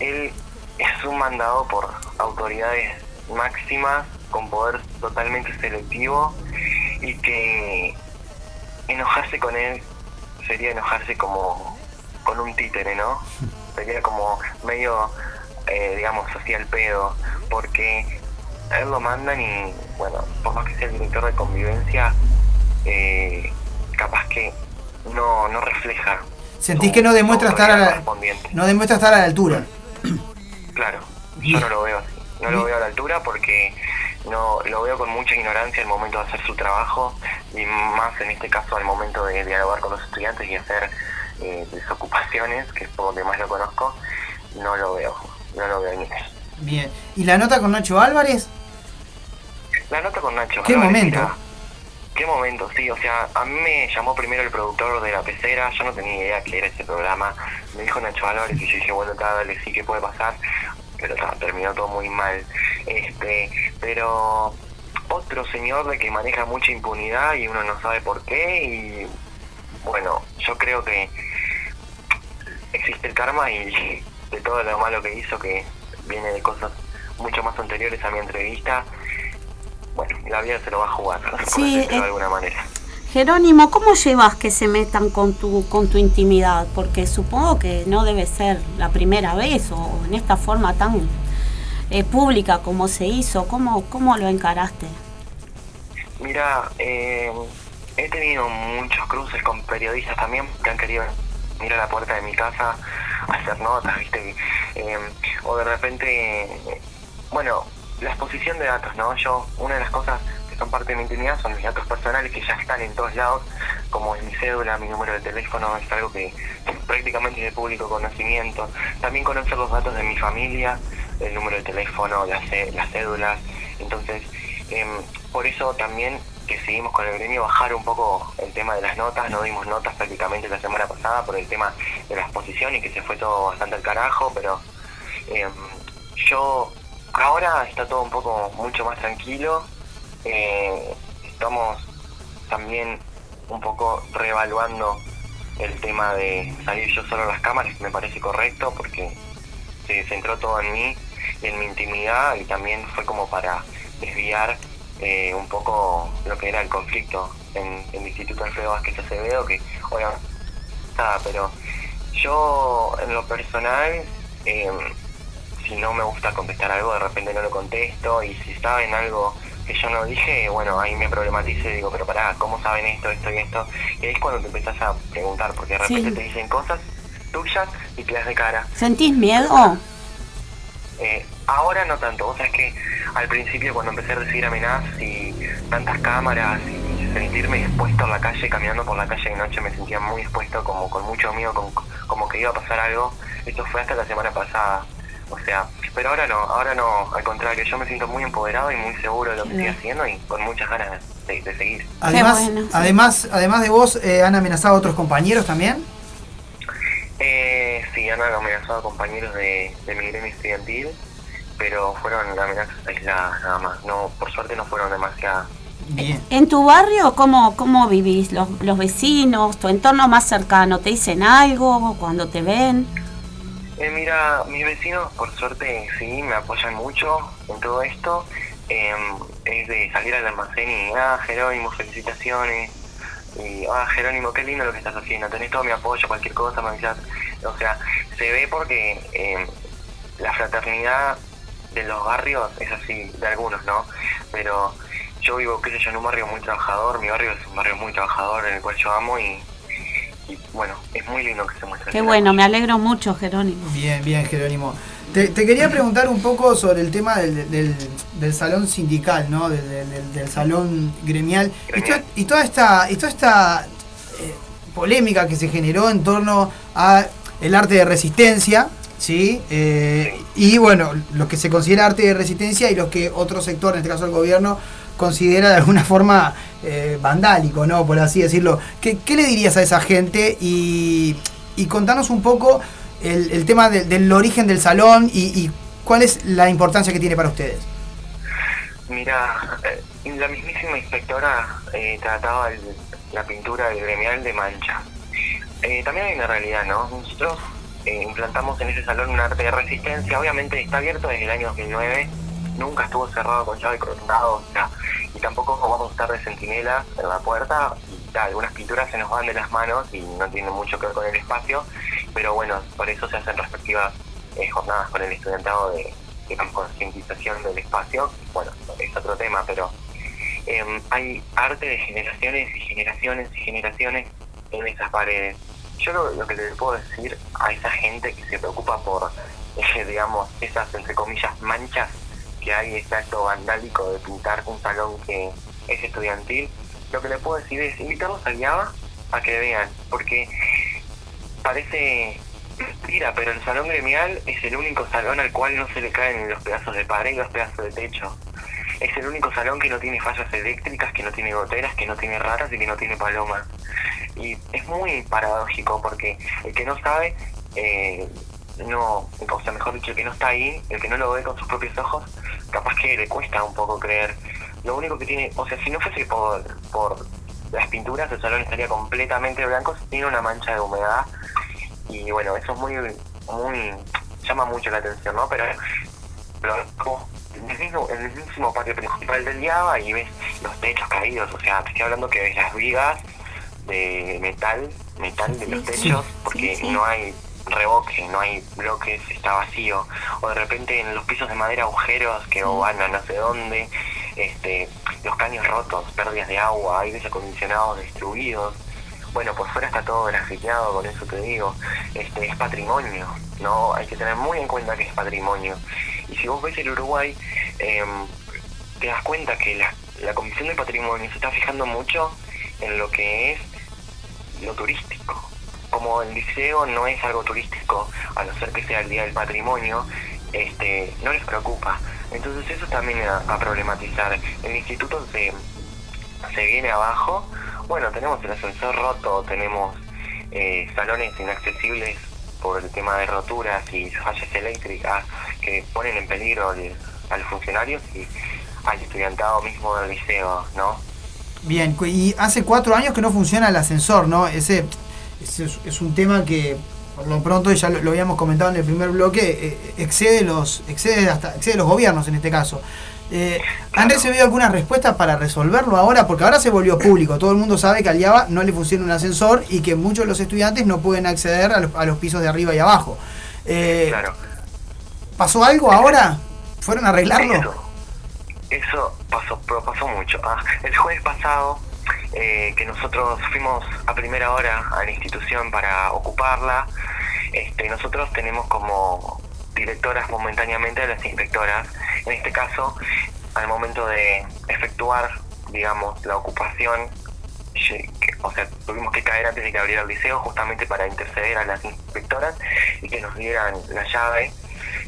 él es un mandado por autoridades máximas con poder totalmente selectivo y que enojarse con él sería enojarse como con un títere, ¿no? <laughs> Sería como medio, eh, digamos, así al pedo, porque a él lo mandan y, bueno, por más que sea el director de convivencia, eh, capaz que no, no refleja. Sentís que no demuestra estar a la, no demuestra estar a la altura. <clears throat> Claro, yo no lo veo así. No lo veo a la altura porque no lo veo con mucha ignorancia al momento de hacer su trabajo y más en este caso al momento de dialogar con los estudiantes y hacer eh, desocupaciones, que es por donde más lo conozco, no lo veo, no lo veo ni eso. Bien. ¿Y la nota con Nacho Álvarez? La nota con Nacho. ¿Qué Álvarez, momento? Qué momento, sí, o sea, a mí me llamó primero el productor de La Pecera, yo no tenía idea que era ese programa, me dijo Nacho Álvarez y yo dije, bueno, dale, sí, que puede pasar? Pero terminó todo muy mal. Este, pero otro señor de que maneja mucha impunidad y uno no sabe por qué y bueno, yo creo que existe el karma y de todo lo malo que hizo, que viene de cosas mucho más anteriores a mi entrevista, bueno, la vida se lo va a jugar, Sí, eh, de alguna manera. Jerónimo, ¿cómo llevas que se metan con tu, con tu intimidad? Porque supongo que no debe ser la primera vez o en esta forma tan eh, pública como se hizo. ¿Cómo, cómo lo encaraste? Mira, eh, he tenido muchos cruces con periodistas también que han querido ir a la puerta de mi casa a hacer notas, ¿viste? Eh, o de repente, eh, bueno, la exposición de datos, ¿no? Yo, una de las cosas que son parte de mi intimidad son mis datos personales que ya están en todos lados, como es mi cédula, mi número de teléfono, es algo que prácticamente es de público conocimiento. También conocer los datos de mi familia, el número de teléfono, las, las cédulas. Entonces, em, por eso también que seguimos con el gremio bajar un poco el tema de las notas, no dimos notas prácticamente la semana pasada por el tema de la exposición y que se fue todo bastante al carajo, pero em, yo ahora está todo un poco mucho más tranquilo, eh, estamos también un poco reevaluando el tema de salir yo solo a las cámaras, me parece correcto porque se centró todo en mí y en mi intimidad y también fue como para desviar eh, un poco lo que era el conflicto en, en el Instituto Alfredo Vázquez Acevedo, que obviamente está, pero yo en lo personal, eh, si no me gusta contestar algo, de repente no lo contesto y si saben algo que yo no dije, bueno, ahí me problematizo y digo, pero pará, ¿cómo saben esto, esto y esto? Y ahí es cuando te empezás a preguntar, porque de repente Sí. te dicen cosas tuyas y te das de cara. ¿Sentís miedo? Eh, ahora no tanto, vos sabés que al principio cuando empecé a recibir amenazas y tantas cámaras y sentirme expuesto en la calle, caminando por la calle de noche, me sentía muy expuesto, como con mucho miedo, con- como que iba a pasar algo. Esto fue hasta la semana pasada. O sea, pero ahora no, ahora no, al contrario, yo me siento muy empoderado y muy seguro de lo que estoy haciendo y con muchas ganas de, de seguir. Además, además, además de vos, eh, ¿han amenazado a otros compañeros también? Eh, sí, han amenazado a compañeros de, de mi gremio estudiantil, pero fueron amenazas aisladas nada más. No, por suerte no fueron demasiadas. Bien. ¿En tu barrio cómo, cómo vivís? Los, los vecinos, tu entorno más cercano, ¿te dicen algo cuando te ven? Eh, mira, mis vecinos, por suerte, sí, me apoyan mucho en todo esto. Eh, es de salir al almacén y, ah, Jerónimo, felicitaciones. Y, ah, Jerónimo, qué lindo lo que estás haciendo. Tenés todo mi apoyo, cualquier cosa, me avisas. O sea, se ve porque eh, la fraternidad de los barrios es así, de algunos, ¿no? Pero yo vivo, qué sé yo, en un barrio muy trabajador. Mi barrio es un barrio muy trabajador en el cual yo amo y, y bueno, es muy lindo que se muestre. Qué bueno, me alegro mucho, Jerónimo. Bien, bien, Jerónimo. Te, te quería preguntar un poco sobre el tema del, del- del salón sindical, ¿no? Del, del- del salón gremial. Y, to- y toda esta, y toda esta eh, polémica que se generó en torno a el arte de resistencia, ¿sí? Eh, y bueno, lo que se considera arte de resistencia y lo que otro sector, en este caso el gobierno, considera de alguna forma eh, vandálico, ¿no? Por así decirlo. ¿Qué, le dirías a esa gente? Y, y contanos un poco el, tema del- del origen del salón y, y cuál es la importancia que tiene para ustedes. Mira, eh, la mismísima inspectora eh, trataba el- la pintura del gremial de mancha. Eh, también hay una realidad, ¿no? Nosotros eh, implantamos en ese salón un arte de resistencia, obviamente está abierto desde el año 2009, nunca estuvo cerrado con llave coronado, o y tampoco vamos a estar de centinela en la puerta, y algunas pinturas se nos van de las manos y no tienen mucho que ver con el espacio, pero bueno, por eso se hacen respectivas eh, jornadas con el estudiantado de, concientización del espacio, bueno, es otro tema, pero eh, hay arte de generaciones y generaciones y generaciones en esas paredes. Yo lo, que le puedo decir a esa gente que se preocupa por, <laughs> digamos, esas, entre comillas, manchas hay, ese acto vandálico de pintar un salón que es estudiantil, lo que le puedo decir es invitarlos al IABA a que vean, porque parece mentira, pero el salón gremial es el único salón al cual no se le caen los pedazos de pared y los pedazos de techo. Es el único salón que no tiene fallas eléctricas, que no tiene goteras, que no tiene ratas y que no tiene palomas. Y es muy paradójico porque el que no sabe, eh, no, o sea, mejor dicho, el que no está ahí, el que no lo ve con sus propios ojos, capaz que le cuesta un poco creer. Lo único que tiene, o sea, si no fuese por, por las pinturas, el salón estaría completamente blanco, tiene una mancha de humedad y bueno, eso es muy, muy, llama mucho la atención, ¿no? Pero lo como el mismo, en el mismo patio principal del IABA y ves los techos caídos, o sea, te estoy hablando que ves las vigas de metal, metal de los Sí, techos, sí, porque sí. no hay revoque, no hay bloques, está vacío, o de repente en los pisos de madera agujeros que van a no sé dónde, este, los caños rotos, pérdidas de agua, aires acondicionados destruidos, bueno, por fuera está todo grafiteado, con eso te digo, este, es patrimonio, ¿no? Hay que tener muy en cuenta que es patrimonio. Y si vos ves el Uruguay, em, te das cuenta que la, la Comisión de Patrimonio se está fijando mucho en lo que es lo turístico. Como el liceo no es algo turístico, a no ser que sea el Día del Patrimonio, este, no les preocupa. Entonces eso también a, problematizar. El instituto se, se viene abajo, bueno, tenemos el ascensor roto, tenemos eh, salones inaccesibles por el tema de roturas y fallas eléctricas que ponen en peligro al- a los funcionarios y al estudiantado mismo del liceo, ¿no? Bien, y hace cuatro años que no funciona el ascensor, ¿no? Ese es, es un tema que por lo pronto ya lo, lo habíamos comentado en el primer bloque, eh, excede los, excede hasta, excede los gobiernos en este caso. Eh, ¿Han recibido alguna respuesta para resolverlo ahora? Porque ahora se volvió público. Todo el mundo sabe que al IABA no le funciona un ascensor y que muchos de los estudiantes no pueden acceder a los, a los pisos de arriba y abajo. Eh, Claro. ¿Pasó algo ahora? ¿Fueron a arreglarlo? Eso, eso pasó, pero pasó mucho. Ah, el jueves pasado, eh, que nosotros fuimos a primera hora a la institución para ocuparla, este, nosotros tenemos como directoras momentáneamente a las inspectoras. En este caso, al momento de efectuar, digamos, la ocupación, o sea, tuvimos que caer antes de que abriera el liceo justamente para interceder a las inspectoras y que nos dieran la llave.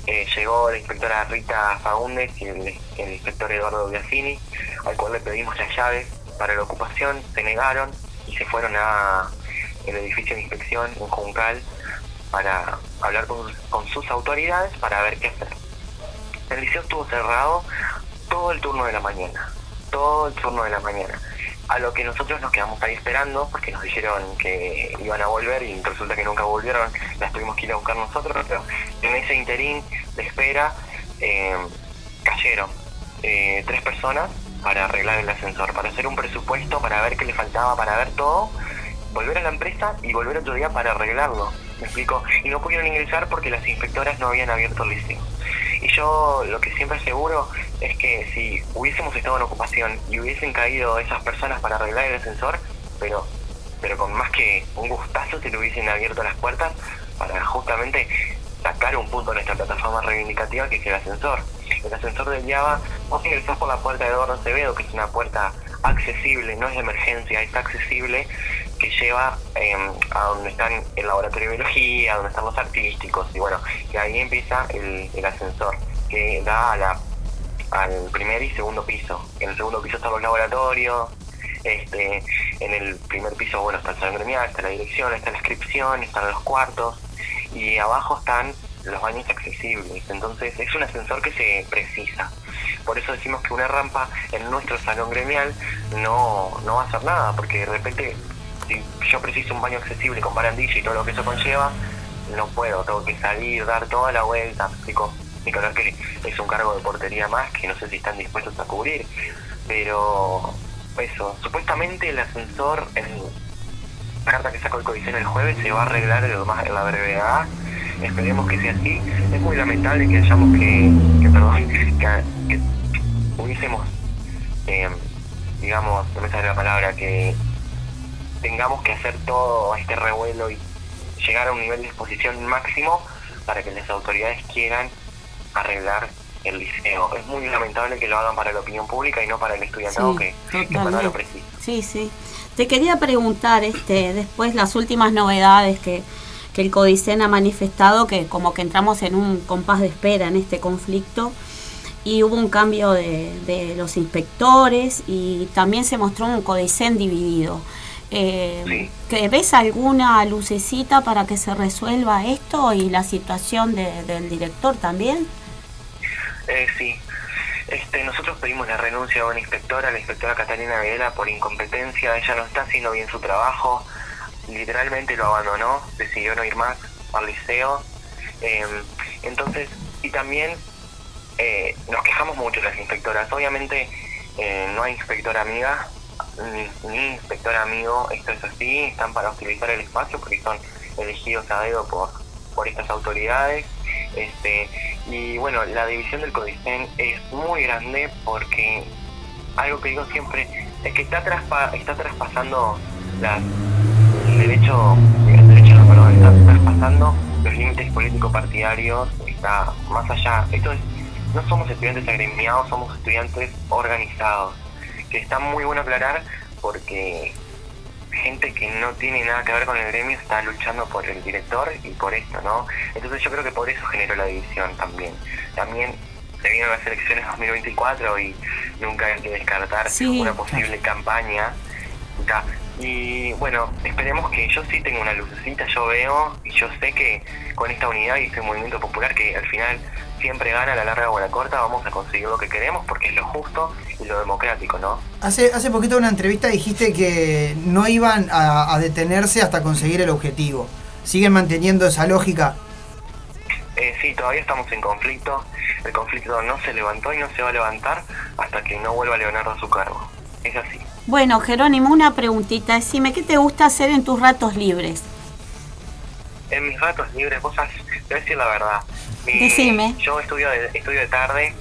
Eh, llegó la inspectora Rita Faúndez y el, el inspector Eduardo Biasini, al cual le pedimos las llaves para la ocupación, se negaron y se fueron a el edificio de inspección en Juncal para hablar con, con sus autoridades para ver qué hacer. El liceo estuvo cerrado todo el turno de la mañana, todo el turno de la mañana. A lo que nosotros nos quedamos ahí esperando, porque nos dijeron que iban a volver y resulta que nunca volvieron, las tuvimos que ir a buscar nosotros, pero en ese interín de espera eh, cayeron eh, tres personas para arreglar el ascensor, para hacer un presupuesto, para ver qué le faltaba, para ver todo, volver a la empresa y volver otro día para arreglarlo. ¿Me explico? Y no pudieron ingresar porque las inspectoras no habían abierto el liceo. Y yo lo que siempre aseguro es que si hubiésemos estado en ocupación y hubiesen caído esas personas para arreglar el ascensor, pero pero con más que un gustazo se le hubiesen abierto las puertas para justamente sacar un punto de nuestra plataforma reivindicativa que es el ascensor. El ascensor del Java, vos ingresás por la puerta de Eduardo Acevedo, que es una puerta accesible, no es de emergencia, es accesible, que lleva eh, a donde están el laboratorio de biología, donde están los artísticos, y bueno, y ahí empieza el, el ascensor, que da a la, al primer y segundo piso. En el segundo piso están los laboratorios, este, en el primer piso, bueno, está el salón gremial, está la dirección, está la inscripción, están los cuartos, y abajo están los baños accesibles. Entonces es un ascensor que se precisa. Por eso decimos que una rampa en nuestro salón gremial no, no va a hacer nada, porque de repente si yo preciso un baño accesible con barandilla y todo lo que eso conlleva, no puedo, tengo que salir, dar toda la vuelta, ¿me explico? Ni que es un cargo de portería más que no sé si están dispuestos a cubrir, pero eso, supuestamente el ascensor en la carta que sacó el Codicen el jueves se va a arreglar en la brevedad, esperemos que sea así, es muy lamentable que hayamos que, que perdón, <laughs> que, que hubiésemos, eh, digamos, no me sale la palabra, que tengamos que hacer todo este revuelo y llegar a un nivel de exposición máximo para que las autoridades quieran arreglar el liceo. Es muy lamentable que lo hagan para la opinión pública y no para el estudiantado Sí, que, que totalmente. lo precisa. Sí, sí. Te quería preguntar, este, después las últimas novedades que, que el Codicen ha manifestado, que como que entramos en un compás de espera en este conflicto, y hubo un cambio de, de los inspectores y también se mostró un Codicen dividido. Eh, ¿que ¿Ves alguna lucecita para que se resuelva esto y la situación de- del director también? Eh, sí. Este, nosotros pedimos la renuncia a una inspectora, la inspectora Catalina Videla, por incompetencia. Ella no está haciendo bien su trabajo. Literalmente lo abandonó, decidió no ir más al liceo. Eh, entonces, y también eh, nos quejamos mucho las inspectoras. Obviamente eh, no hay inspectora amiga ni, ni inspector amigo, esto es así, están para utilizar el espacio porque son elegidos a dedo por, por estas autoridades. Este, y bueno, la división del CODICEN es muy grande porque algo que digo siempre es que está, traspa- está traspasando las, derecho, el derecho no, perdón, está traspasando los límites políticos partidarios, está más allá. Esto es, no somos estudiantes agremiados, somos estudiantes organizados, que está muy bueno aclarar porque gente que no tiene nada que ver con el gremio está luchando por el director y por esto, ¿no? Entonces yo creo que por eso generó la división también. También se vienen las elecciones 2024 y nunca hay que descartar Sí. una posible campaña. Y bueno, esperemos que yo sí tengo una lucecita, yo veo y yo sé que con esta unidad y este movimiento popular que al final siempre gana la larga o la corta, vamos a conseguir lo que queremos porque es lo justo y lo democrático, ¿no? Hace, hace poquito en una entrevista dijiste que no iban a, a detenerse hasta conseguir el objetivo. ¿Siguen manteniendo esa lógica? Eh, sí, todavía estamos en conflicto. El conflicto no se levantó y no se va a levantar hasta que no vuelva Leonardo a su cargo. Es así. Bueno, Jerónimo, una preguntita. Decime, ¿qué te gusta hacer en tus ratos libres? En mis ratos libres, vos sabés, te voy a decir la verdad. Mi- Decime. Yo estudio de, estudio de tarde,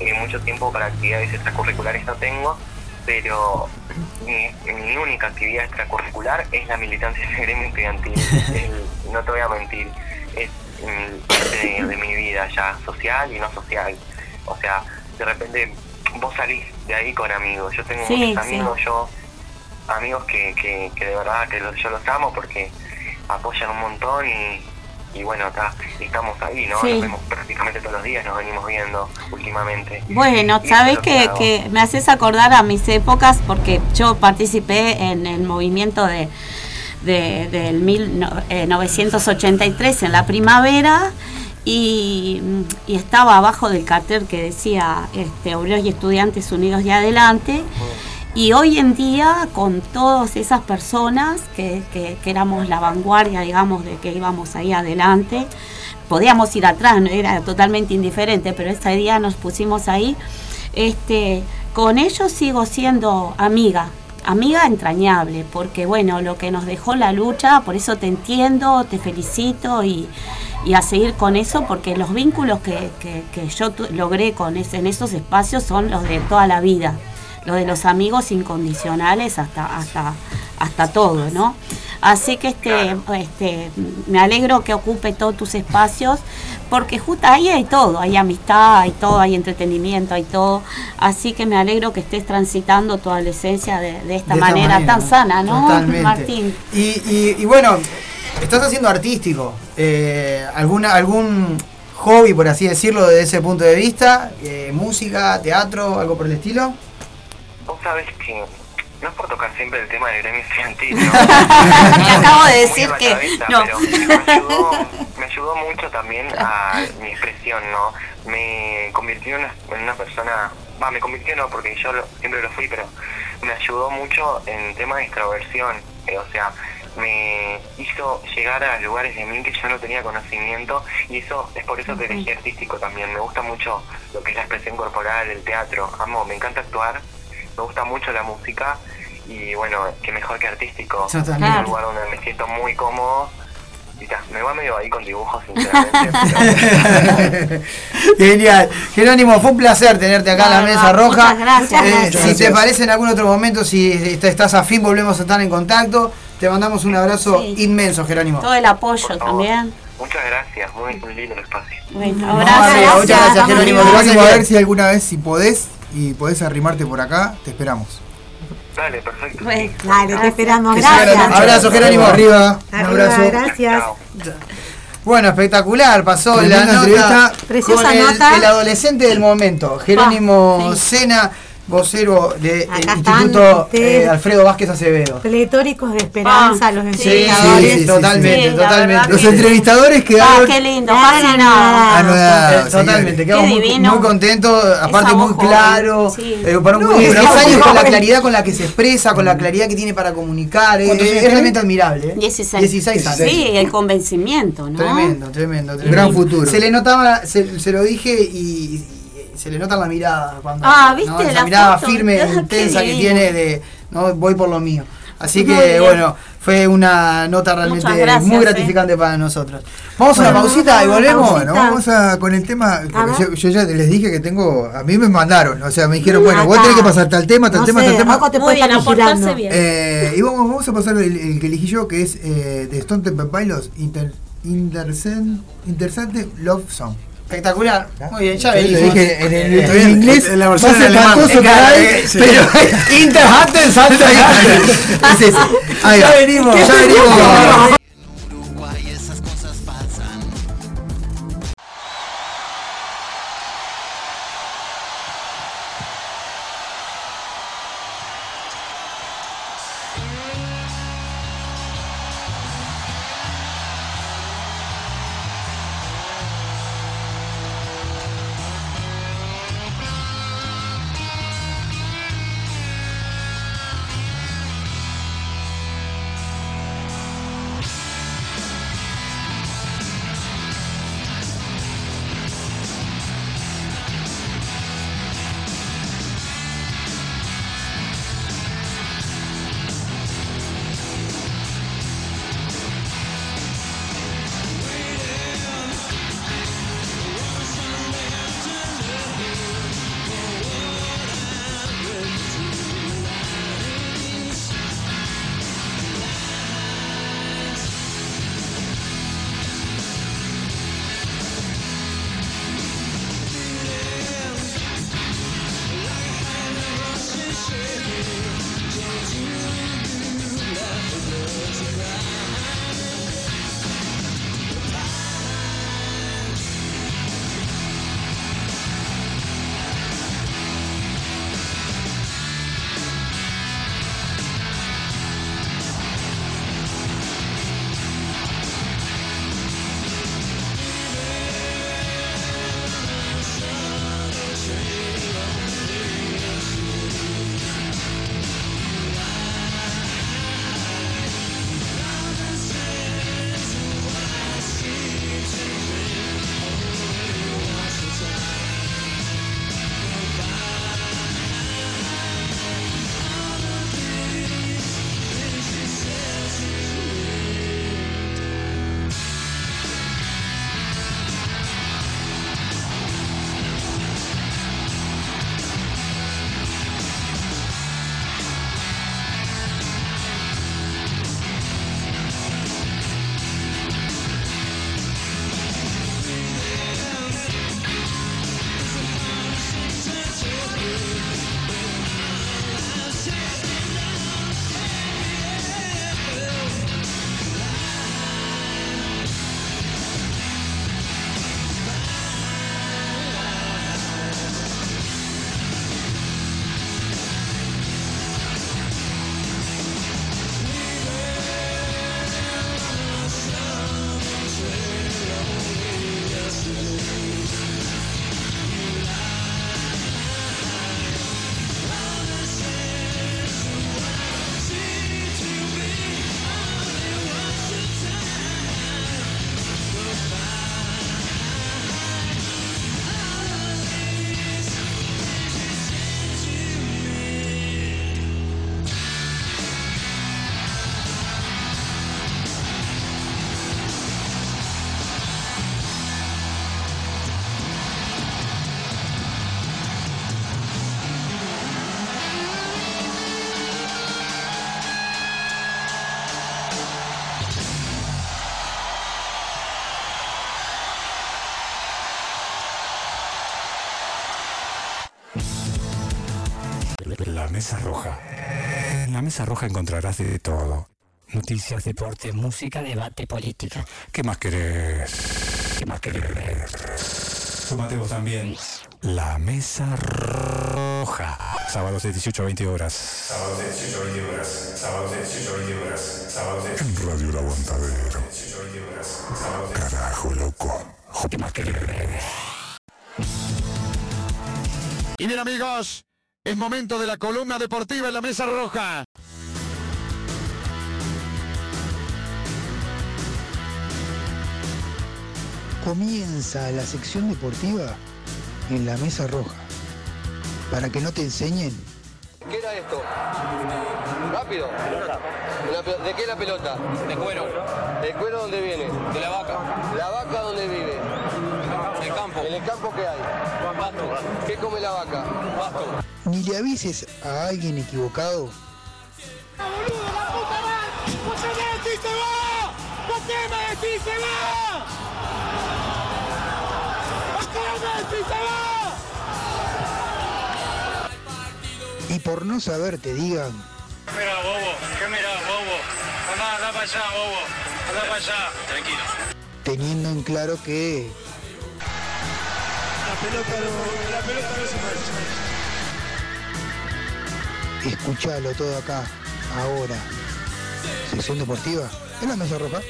eh, mucho tiempo para actividades extracurriculares no tengo, pero mi, mi única actividad extracurricular es la militancia en <laughs> el gremio estudiantil. <laughs> El- no te voy a mentir, es parte de, de mi vida ya, social y no social. O sea, de repente vos salís de ahí con amigos. Yo tengo Sí, muchos sí. amigos, yo amigos que, que, que de verdad que los- yo los amo porque apoyan un montón y, y bueno, acá estamos ahí, ¿no? Sí. Nos vemos prácticamente todos los días, nos venimos viendo últimamente. Bueno, sabes que, que me haces acordar a mis épocas porque yo participé en el movimiento de, de- del 1983 en la primavera y, estaba abajo del cartel que decía este, Obreros y Estudiantes Unidos y Adelante. Y hoy en día, con todas esas personas que, que- que éramos la vanguardia, digamos, de que íbamos ahí adelante, podíamos ir atrás, no era totalmente indiferente, pero ese día nos pusimos ahí. Este, con ellos sigo siendo amiga, amiga entrañable, porque bueno, lo que nos dejó la lucha, por eso te entiendo, te felicito y, y a seguir con eso, porque los vínculos que, que- que yo logré con ese- en esos espacios son los de toda la vida, los de los amigos incondicionales hasta, hasta, hasta todo, ¿no? Así que este, este, me alegro que ocupe todos tus espacios, porque justo ahí hay todo, hay amistad, hay todo, hay entretenimiento, hay todo. Así que me alegro que estés transitando tu adolescencia de, de esta De esta manera, manera, tan sana, ¿no, Totalmente. Martín? Y, y- y bueno, estás haciendo artístico. Eh, ¿alguna, ¿Algún hobby, por así decirlo, desde ese punto de vista? Eh, ¿Música, teatro, algo por el estilo? Vos sabés que no es por tocar siempre el tema del gremio estudiantil, ¿no? <laughs> Te acabo de decir que cabeza, no. pero me ayudó, me ayudó mucho también a <laughs> mi expresión, ¿no? Me convirtió en una, en una persona, va, me convirtió no, porque yo lo- siempre lo fui, pero me ayudó mucho en tema de extroversión, eh, o sea, me hizo llegar a lugares de mí que yo no tenía conocimiento y eso es por eso que elegí artístico también. Me gusta mucho lo que es la expresión corporal, el teatro, amo, me encanta actuar, me gusta mucho la música y bueno, qué mejor que artístico. Es un lugar donde me siento muy cómodo. Me va medio ahí con dibujos, <laughs> sinceramente. pero- Genial. Jerónimo, fue un placer tenerte acá en la No, no, mesa roja. muchas gracias. Eh, Muchas si te gracias. parece en algún otro momento, si estás afín, volvemos a estar en contacto. Te mandamos un abrazo Sí. inmenso, Jerónimo. Todo el apoyo también. Muchas gracias, muy, muy lindo el espacio. Bueno, No, abrazo. amigo, muchas gracias, Jerónimo. Gracias, a ver si alguna vez, si podés, y podés arrimarte por acá, te esperamos. Dale, perfecto. Bueno, Dale, te esperamos. Gracias. Abrazo, Jerónimo. Arriba, un abrazo. gracias. Bueno, espectacular, pasó la nota entrevista. Preciosa con el, nota. el adolescente del momento, Jerónimo Ah, sí. Vocero del Acá están Instituto ustedes. eh, Alfredo Vázquez Acevedo. Pletóricos de esperanza, Ah, los entrevistadores. sí, sí, sí, totalmente, sí, totalmente. Los que- entrevistadores Ah, quedaron qué lindo, Nada, fascinado. nada. anodados. Eh, Totalmente, quedamos Qué muy, divino. muy contentos, aparte muy claro, sí. eh, para un No, 10 pero años con la claridad con la que se expresa, con la claridad que tiene para comunicar, eh, ¿Cuántos eh, es realmente admirable. eh. 16. 16 años. Sí, el convencimiento, ¿no? Tremendo, tremendo, tremendo. Gran futuro. Se le notaba, se, se lo dije y, se le nota la mirada cuando Ah, ¿viste ¿no? esa la mirada foto? firme, <laughs> qué intensa que tiene de no voy por lo mío. Así Muy que bien. bueno, fue una nota realmente gracias, muy eh. gratificante para nosotros. Vamos a una pausita y volvemos. Bueno, vamos a, con el tema. Yo, yo ya les dije que tengo. A mí me mandaron. O sea, me dijeron, Mm, bueno, vos acá. tenés que pasar tal tema, tal No tema, sé, tal tema. Te Muy bien, estar. Eh, y vamos, vamos a pasar el, el que elegí yo, que es eh, de Stone Temple Pilots, Inter, Intercen- Interesante Love Song. Espectacular. Muy bien, ya dije en, el- Está en inglés. en la versión eh, sí. Pero <laughs> Interhatten. Ya venimos. <laughs> Ya venimos. Mesa Roja. En la Mesa Roja encontrarás de todo. Noticias, deporte, música, debate, política. ¿Qué más querés? ¿Qué más querés? Sumate vos también. La Mesa Roja. Sábados de 18 a 20 horas. Sábados de 18 a 20 horas. Sábados de 18 a 20 horas. Sábados de En Radio El Aguantadero. 18 a 20 horas. Sábados de Carajo, loco. ¿Qué más querés? Y bien amigos, es momento de la columna deportiva en la Mesa Roja. Comienza la sección deportiva en la mesa roja. Para que no te enseñen. ¿Qué era esto? Rápido. ¿De qué es la pelota? De cuero. ¿El cuero dónde viene? De la vaca. ¿La vaca dónde vive? En el campo. ¿En el campo qué hay? Pasto. ¿Qué come la vaca? Pasto. Ni le avises a alguien equivocado. Y por no saber te digan, Mira, bobo, ¿qué mira, bobo? Andá, andá para allá, bobo. Andá para allá. Tranquilo. teniendo en claro que La pelota no, la pelota no se mueve. escuchalo todo acá, ahora. Sesión deportiva en la mesa roja.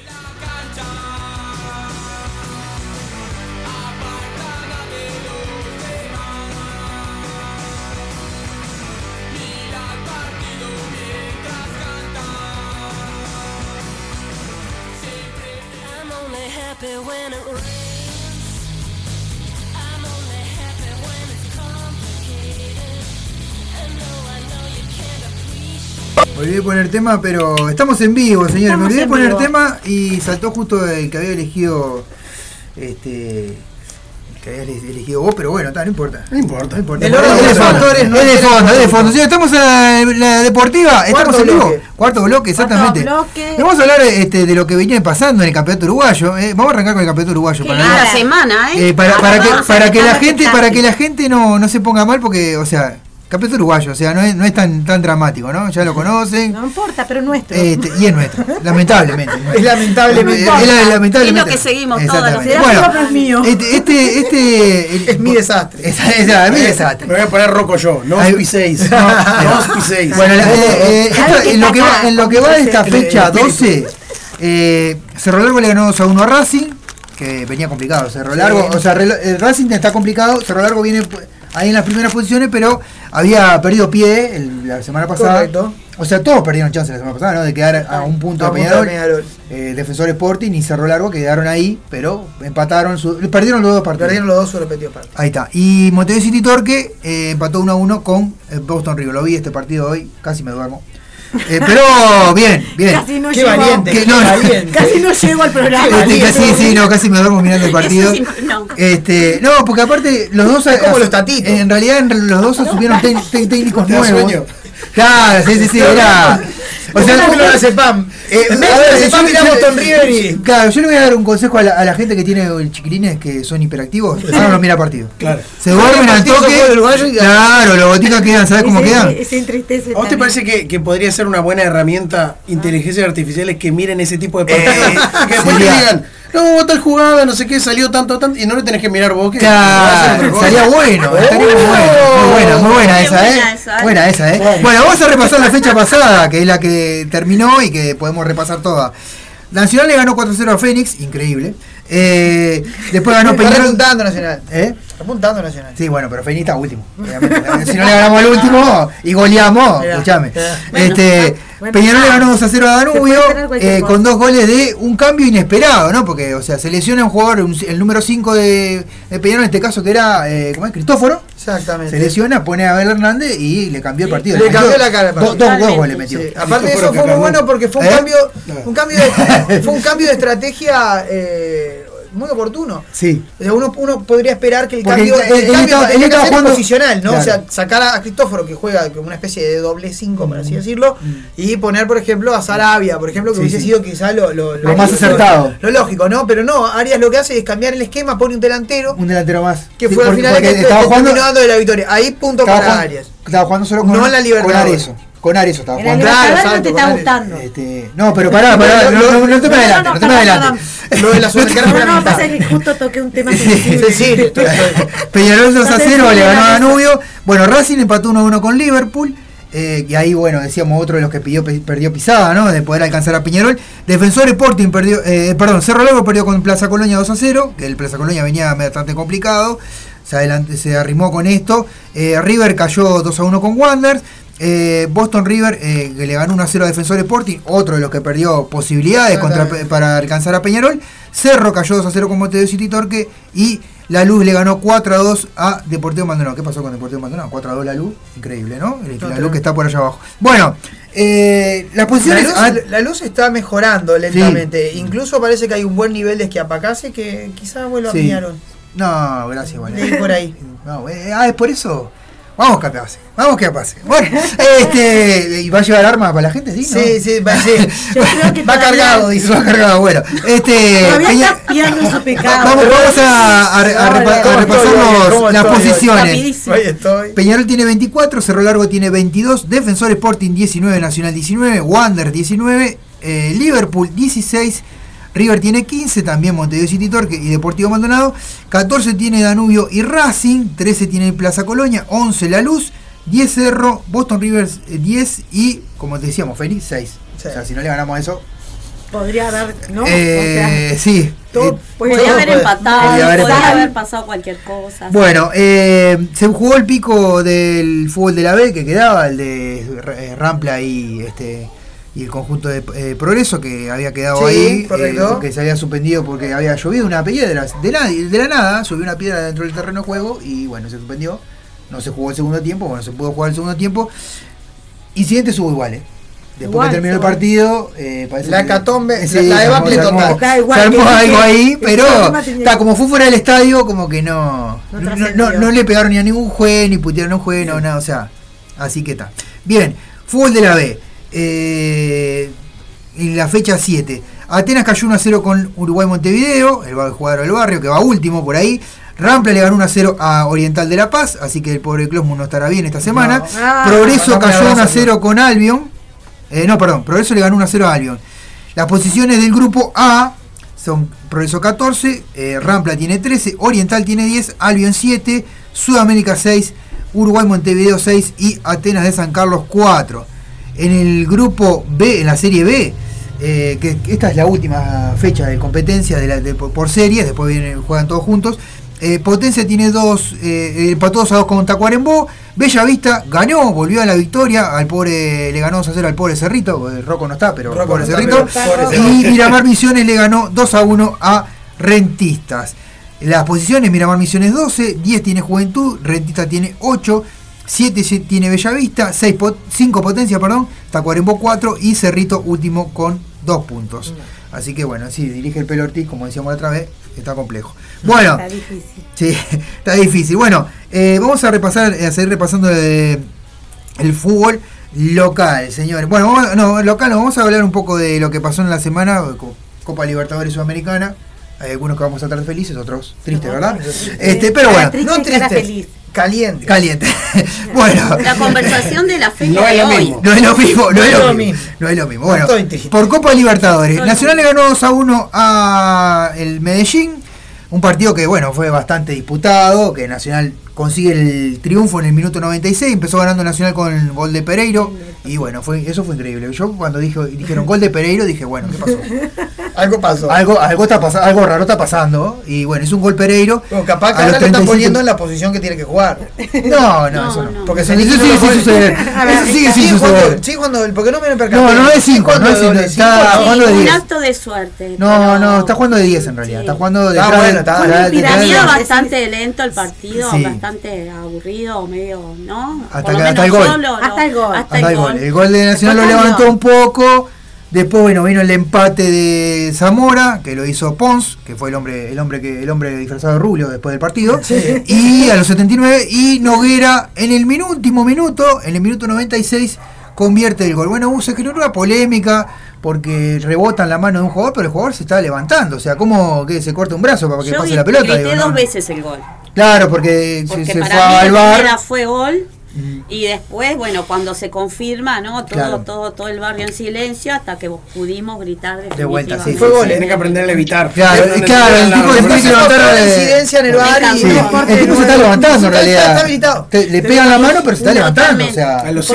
I'm only happy when it rains. Olvidé de poner tema, pero estamos en vivo, señores. Estamos Me olvidé poner vivo. tema y saltó justo el que había elegido. Este. Que había ele- elegido vos, pero bueno, está, no importa. No importa, no importa. El orden de Es los fondo, factores no es de fondo, es de fondo. Señores, estamos en la, la deportiva, estamos en vivo. Cuarto bloque, exactamente. bloque. Vamos a hablar este, de lo que venía pasando en el campeonato uruguayo. eh. Vamos a arrancar con el campeonato uruguayo. Para no- semana, ¿eh? eh, para, para que, para que la gente para que la gente no, no se ponga mal porque o sea campeonato uruguayo o sea no es, no es tan tan dramático no ya lo conocen No importa, pero es nuestro. este, y es nuestro <laughs> lamentablemente Es lamentable. Es lamentablemente. Es lo que seguimos todos los. Bueno, es mío. este, este, este <laughs> Es mi desastre. <laughs> esa, esa, es mi desastre. Me voy a poner roco yo, no Ay, piséis. no, No os piséis. Bueno, la- eh, eh, esto- en, lo que va, en lo que va de esta fecha el espíritu. 12, eh, Cerro Largo le ganó 2 a 1 a Racing, que venía complicado. Cerro Largo, o sea, Racing está complicado, Cerro Largo viene ahí en las primeras posiciones, pero había perdido pie el- la semana pasada. Correcto. O sea, todos perdieron chance la semana pasada, ¿no? De quedar a un punto de Peñarol. Peñarol. Eh, Defensor Sporting y Cerro Largo quedaron ahí, pero empataron, su- perdieron los dos partidos. Perdieron los dos sus respectivos partidos. Ahí está. Y Montevideo City Torque eh, empató 1 a 1 con eh, Boston River. Lo vi este partido hoy, casi me duermo. Eh, pero bien, bien. Casi no Qué llego. valiente, Que no, valiente. Casi no llego al programa. Este, casi, sí, no, casi me duermo mirando el partido. Sí, no. Este, no, porque aparte los dos Es como los tatitos. En realidad los dos asumieron técnicos <laughs> ¿Te da nuevos. Claro, sí, sí, sí, era. O sea, ¿Cómo no hace PAM? eh, En vez a ver, yo- Boston River y. Claro, yo le voy a dar un consejo a la, a la gente que tiene chiquilines que son hiperactivos. Ahora no mira partido. Claro. Se duermen al toque. y- Claro, los goticas quedan, ¿sabes cómo quedan? Se. ¿A vos te parece que, que podría ser una buena herramienta inteligencia artificial es que miren ese tipo de Eh, partidos? <laughs> que después digan, no, tal jugada, no sé qué, salió tanto, tanto, y no le tenés que mirar vos que Claro, estaría bueno, estaría muy bueno. Muy buena, muy buena esa, buena ¿eh? esa. Buena esa, ¿eh? Bueno, vamos a repasar la fecha pasada, que es la que terminó y que podemos repasar toda. Nacional le ganó 4-0 a Fénix, increíble. Eh, después ganó Está Peñarol. apuntando Nacional. ¿Eh? Está apuntando Nacional. Sí, bueno, pero Fénix está último. si no le ganamos al último y goleamos, ya. Este, Bueno, Peñarol le ganó 2 a 0 a Danubio eh, con dos goles de un cambio inesperado, ¿no? Porque, o sea, se lesiona un jugador, un- el número 5 de, de Peñarol, en este caso que era, eh, ¿cómo es? Cristóforo. Exactamente. Se lesiona, pone a Abel Hernández y le cambió el partido. Le cambió la cara al dos- Totalmente. goles metió. Sí, Aparte de eso fue muy bueno porque fue un ¿Eh? cambio, un cambio de, <laughs> fue un cambio de estrategia eh, muy oportuno. Sí. O sea, uno, uno podría esperar que el Porque cambio, él- el él cambio estaba- estaba jugando- posicional, ¿no? O sea, sacar a Cristóforo que juega como una especie de doble 5, por Mm. así decirlo, y poner, por ejemplo, a Sarabia, por ejemplo, que Sí, hubiese sí. sido quizá lo, lo, Lo más acertado. Lo, lógico, ¿no? Pero no, Arias lo que hace es cambiar el esquema, pone un delantero, Un delantero más. que fue al final el porque que, estaba que jugando, terminó dando de la victoria. Ahí punto para jugando- Arias. Estaba jugando solo con, No en la con Libertadores. Con Arezo estaba En la jugando. Claro, Libertadores no exacto, te está gustando. Este, no, pero pará, pará, no, no, no te me No, adelante, no, no te me adelante. Lo de la Sudamericana fue No, no, pasa que justo toqué un tema sensible. sí, Peñarol 2 a No sé 0 si le ganó a. Danubio. Bueno, Racing empató 1 a 1 con Liverpool. eh, y ahí, bueno, decíamos otro de los que pidió, perdió pisada, ¿no? De poder alcanzar a Peñarol. Defensor Sporting perdió, eh, perdón, Cerro Largo perdió con Plaza Colonia 2 a 0, que el Plaza Colonia venía bastante complicado. Se, adelante, se arrimó con esto. Eh, River cayó 2 a 1 con Wanderers. Eh, Boston River, eh, que le ganó 1 a 0 a Defensor Sporting, otro de los que perdió posibilidades contra- para alcanzar a Peñarol. Cerro cayó 2 a 0 con Montevideo City Torque. Y La Luz le ganó 4 a 2 a Deportivo Maldonado. ¿Qué pasó con Deportivo Maldonado? 4 a 2 La Luz. Increíble, ¿no? La Luz que está por allá abajo. Bueno, eh, las La posiciones. luz, ah, la luz está mejorando lentamente. Incluso parece que hay un buen nivel de esquiapacase que quizás vuelva a Sí. Piñarol. No, gracias, bueno. Por ahí. <laughs> No, eh, ah, es por eso. Vamos que pase. Vamos que pase. Bueno, este. ¿Y va a llevar armas para la gente? Sí, ¿no? Sí, sí, va, sí. <laughs> Va cargado, dice. Va cargado, bueno. Este. Peña- está pidiendo su pecado. Vamos, vamos a, a- a repa- a ¿Cómo repasar estoy, los- ¿Cómo las estoy? posiciones. Peñarol tiene 24, Cerro Largo tiene 22, Defensor Sporting 19, Nacional 19, Wander 19, eh, Liverpool 16, River tiene 15, también Montevideo City Torque y Deportivo Maldonado, 14 tiene Danubio y Racing, 13 tiene Plaza Colonia, 11 La Luz, 10 Cerro, Boston Rivers eh, 10 y, como te decíamos, Félix 6. O sea, si no le ganamos a eso, Podría haber, ¿no? eh, o sea, sí. todo eh, Podría haber puede- empatado, podría haber podría haber pasado cualquier cosa. Bueno, eh, se jugó el pico del fútbol de la B que quedaba, el de eh, Rampla y este y el conjunto de eh, Progreso que había quedado Sí, ahí, correcto. porque se había suspendido porque había llovido una piedra de la, de la nada, llovió una piedra dentro del terreno de juego y bueno, se suspendió. No se jugó el segundo tiempo, bueno, se pudo jugar el segundo tiempo. Incidente estuvo igual, ¿eh? Después Igual, que terminó el partido, eh, parece La que- hecatombe, Sí, la debacle se armó- total. Igual, se armó que- algo que- ahí, que pero está que- como fue fuera del estadio, como que no, No no, no, trascendió. no le pegaron ni a ningún juez, ni putearon a un juez, no, nada, o sea, así que está. Bien, fútbol de la B. Eh, en la fecha 7. Atenas cayó 1 a 0 con Uruguay Montevideo, el jugador del barrio que va último por ahí. Rampla le ganó 1 a 0 a Oriental de La Paz, así que el pobre Closmo no estará bien esta semana. No. Ah, Progreso cayó 1 a abrazo, 0 con Albion. Eh, no, perdón, Progreso le ganó 1 a 0 a Albion. Las posiciones del grupo A son Progreso 14, eh, Rampla tiene 13, Oriental tiene 10, Albion 7, Sudamérica 6, Uruguay Montevideo 6 y Atenas de San Carlos 4. En el grupo B, en la serie B, eh, que esta es la última fecha de competencia de la, de- por, series, después vienen, juegan todos juntos. eh, Potencia tiene dos, eh, empató 2 a 2 con Tacuarembó. Bella Vista ganó, volvió a la victoria. Al pobre, le ganó 2 a 0 al pobre Cerrito. el Rocco no está, pero Rocco pobre no está, Cerrito. pero pobre y. Miramar Misiones le ganó 2 a 1 a Rentistas. Las posiciones, Miramar Misiones 12, 10 tiene Juventud, Rentista tiene 8, 7 tiene Bellavista, 6 5 Potencia, perdón, Tacuarembó 4 y Cerrito último con 2 puntos. Así que bueno, sí, dirige el pelo Ortiz, como decíamos la otra vez, está complejo. Bueno, Está difícil. Sí, <laughs> está difícil. Bueno, eh, vamos a repasar, a seguir repasando eh, el fútbol local, señores. Bueno, vamos, no, local, no, vamos a hablar un poco de lo que pasó en la semana, co- Copa Libertadores Sudamericana. Hay algunos que vamos a estar felices, otros tristes, ¿verdad? Este, pero bueno, triste, no feliz. Caliente. caliente. <laughs> bueno, La conversación de la fecha No es lo hoy. mismo. no es lo mismo, no, No es lo mismo. No es lo mismo. Bueno, por Copa Libertadores, no. Nacional le ganó 2 a 1 a el Medellín. Un partido que, bueno, fue bastante disputado, que Nacional consigue el triunfo en el minuto 96, empezó ganando Nacional con el gol de Pereiro, y bueno, fue eso fue increíble. Yo cuando dijo, dijeron gol de Pereiro, dije, bueno, ¿qué pasó? <laughs> Algo pasó. Algo, algo, está pasa- algo raro está pasando, y bueno, es un gol Pereiro. Bueno, capaz que a los ahora lo están 35 poniendo en la posición que tiene que jugar. No, no, No, eso no. no. Porque Eso se <laughs> sigue sin suceder. Eso sigue sin suceder. sí, cuando, porque no me percaté. No, no es cinco, cuando no es cinco, doble está- cinco, jugando de un 10. acto de suerte. No, no, está jugando de 10 en realidad. Está jugando de Está detrás bueno, de- está de- bastante lento el partido, bastante aburrido, medio, ¿no? Hasta el gol. Hasta el gol. Hasta el el gol. El gol de Nacional lo levantó un poco. Después, bueno, vino el empate de Zamora, que lo hizo Pons, que fue el hombre, el hombre que, el hombre disfrazado de rubio después del partido. Y a los 79, y Noguera en el min- último minuto, en el minuto 96, convierte el gol. Bueno, hubo- se generó una polémica porque rebota en la mano de un jugador, pero el jugador se está levantando. O sea, ¿cómo que se corta un brazo para que Yo pase la pelota? grité Digo, dos no. veces el gol. Claro, porque, Porque se, se fue para mí al bar. fue gol y después, bueno, cuando se confirma, ¿no? Todo, Claro. todo, todo el barrio en silencio hasta que pudimos gritar De vuelta, sí. Fue gol, Tiene que aprender a evitar. Claro, No, no, claro, el tipo se tiene que levantar de- incidencia en el bar y el tipo se está levantando en realidad. está habilitado. Te- le pegan la mano, pero se está levantando. O sea, A los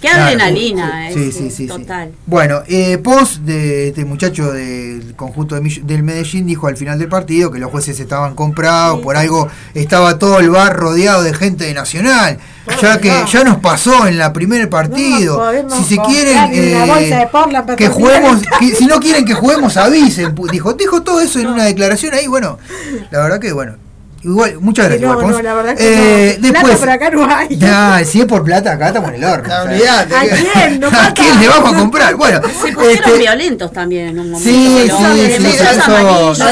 Qué adrenalina, Sí, es, sí, sí, sí. total. Bueno, eh, Pons, de este muchacho del conjunto del Medellín, dijo al final del partido que los jueces estaban comprados, por algo estaba todo el bar rodeado de gente de Nacional. Ya que ya nos pasó en la primer partido. si se quieren eh, que juguemos, que- si no quieren que juguemos avisen. Dijo, dijo todo eso en una declaración ahí, bueno, la verdad que bueno, Igual, muchas gracias. no, igual, no, la verdad que Eh, no. Plata después, por acá no hay. Ya, si es por plata, acá estamos en el horno. Sea, olvidate. ¿A quién? No <laughs> ¿A quién le vamos a comprar? Bueno, Se pusieron este, violentos también en un momento. Sí, sí, sí.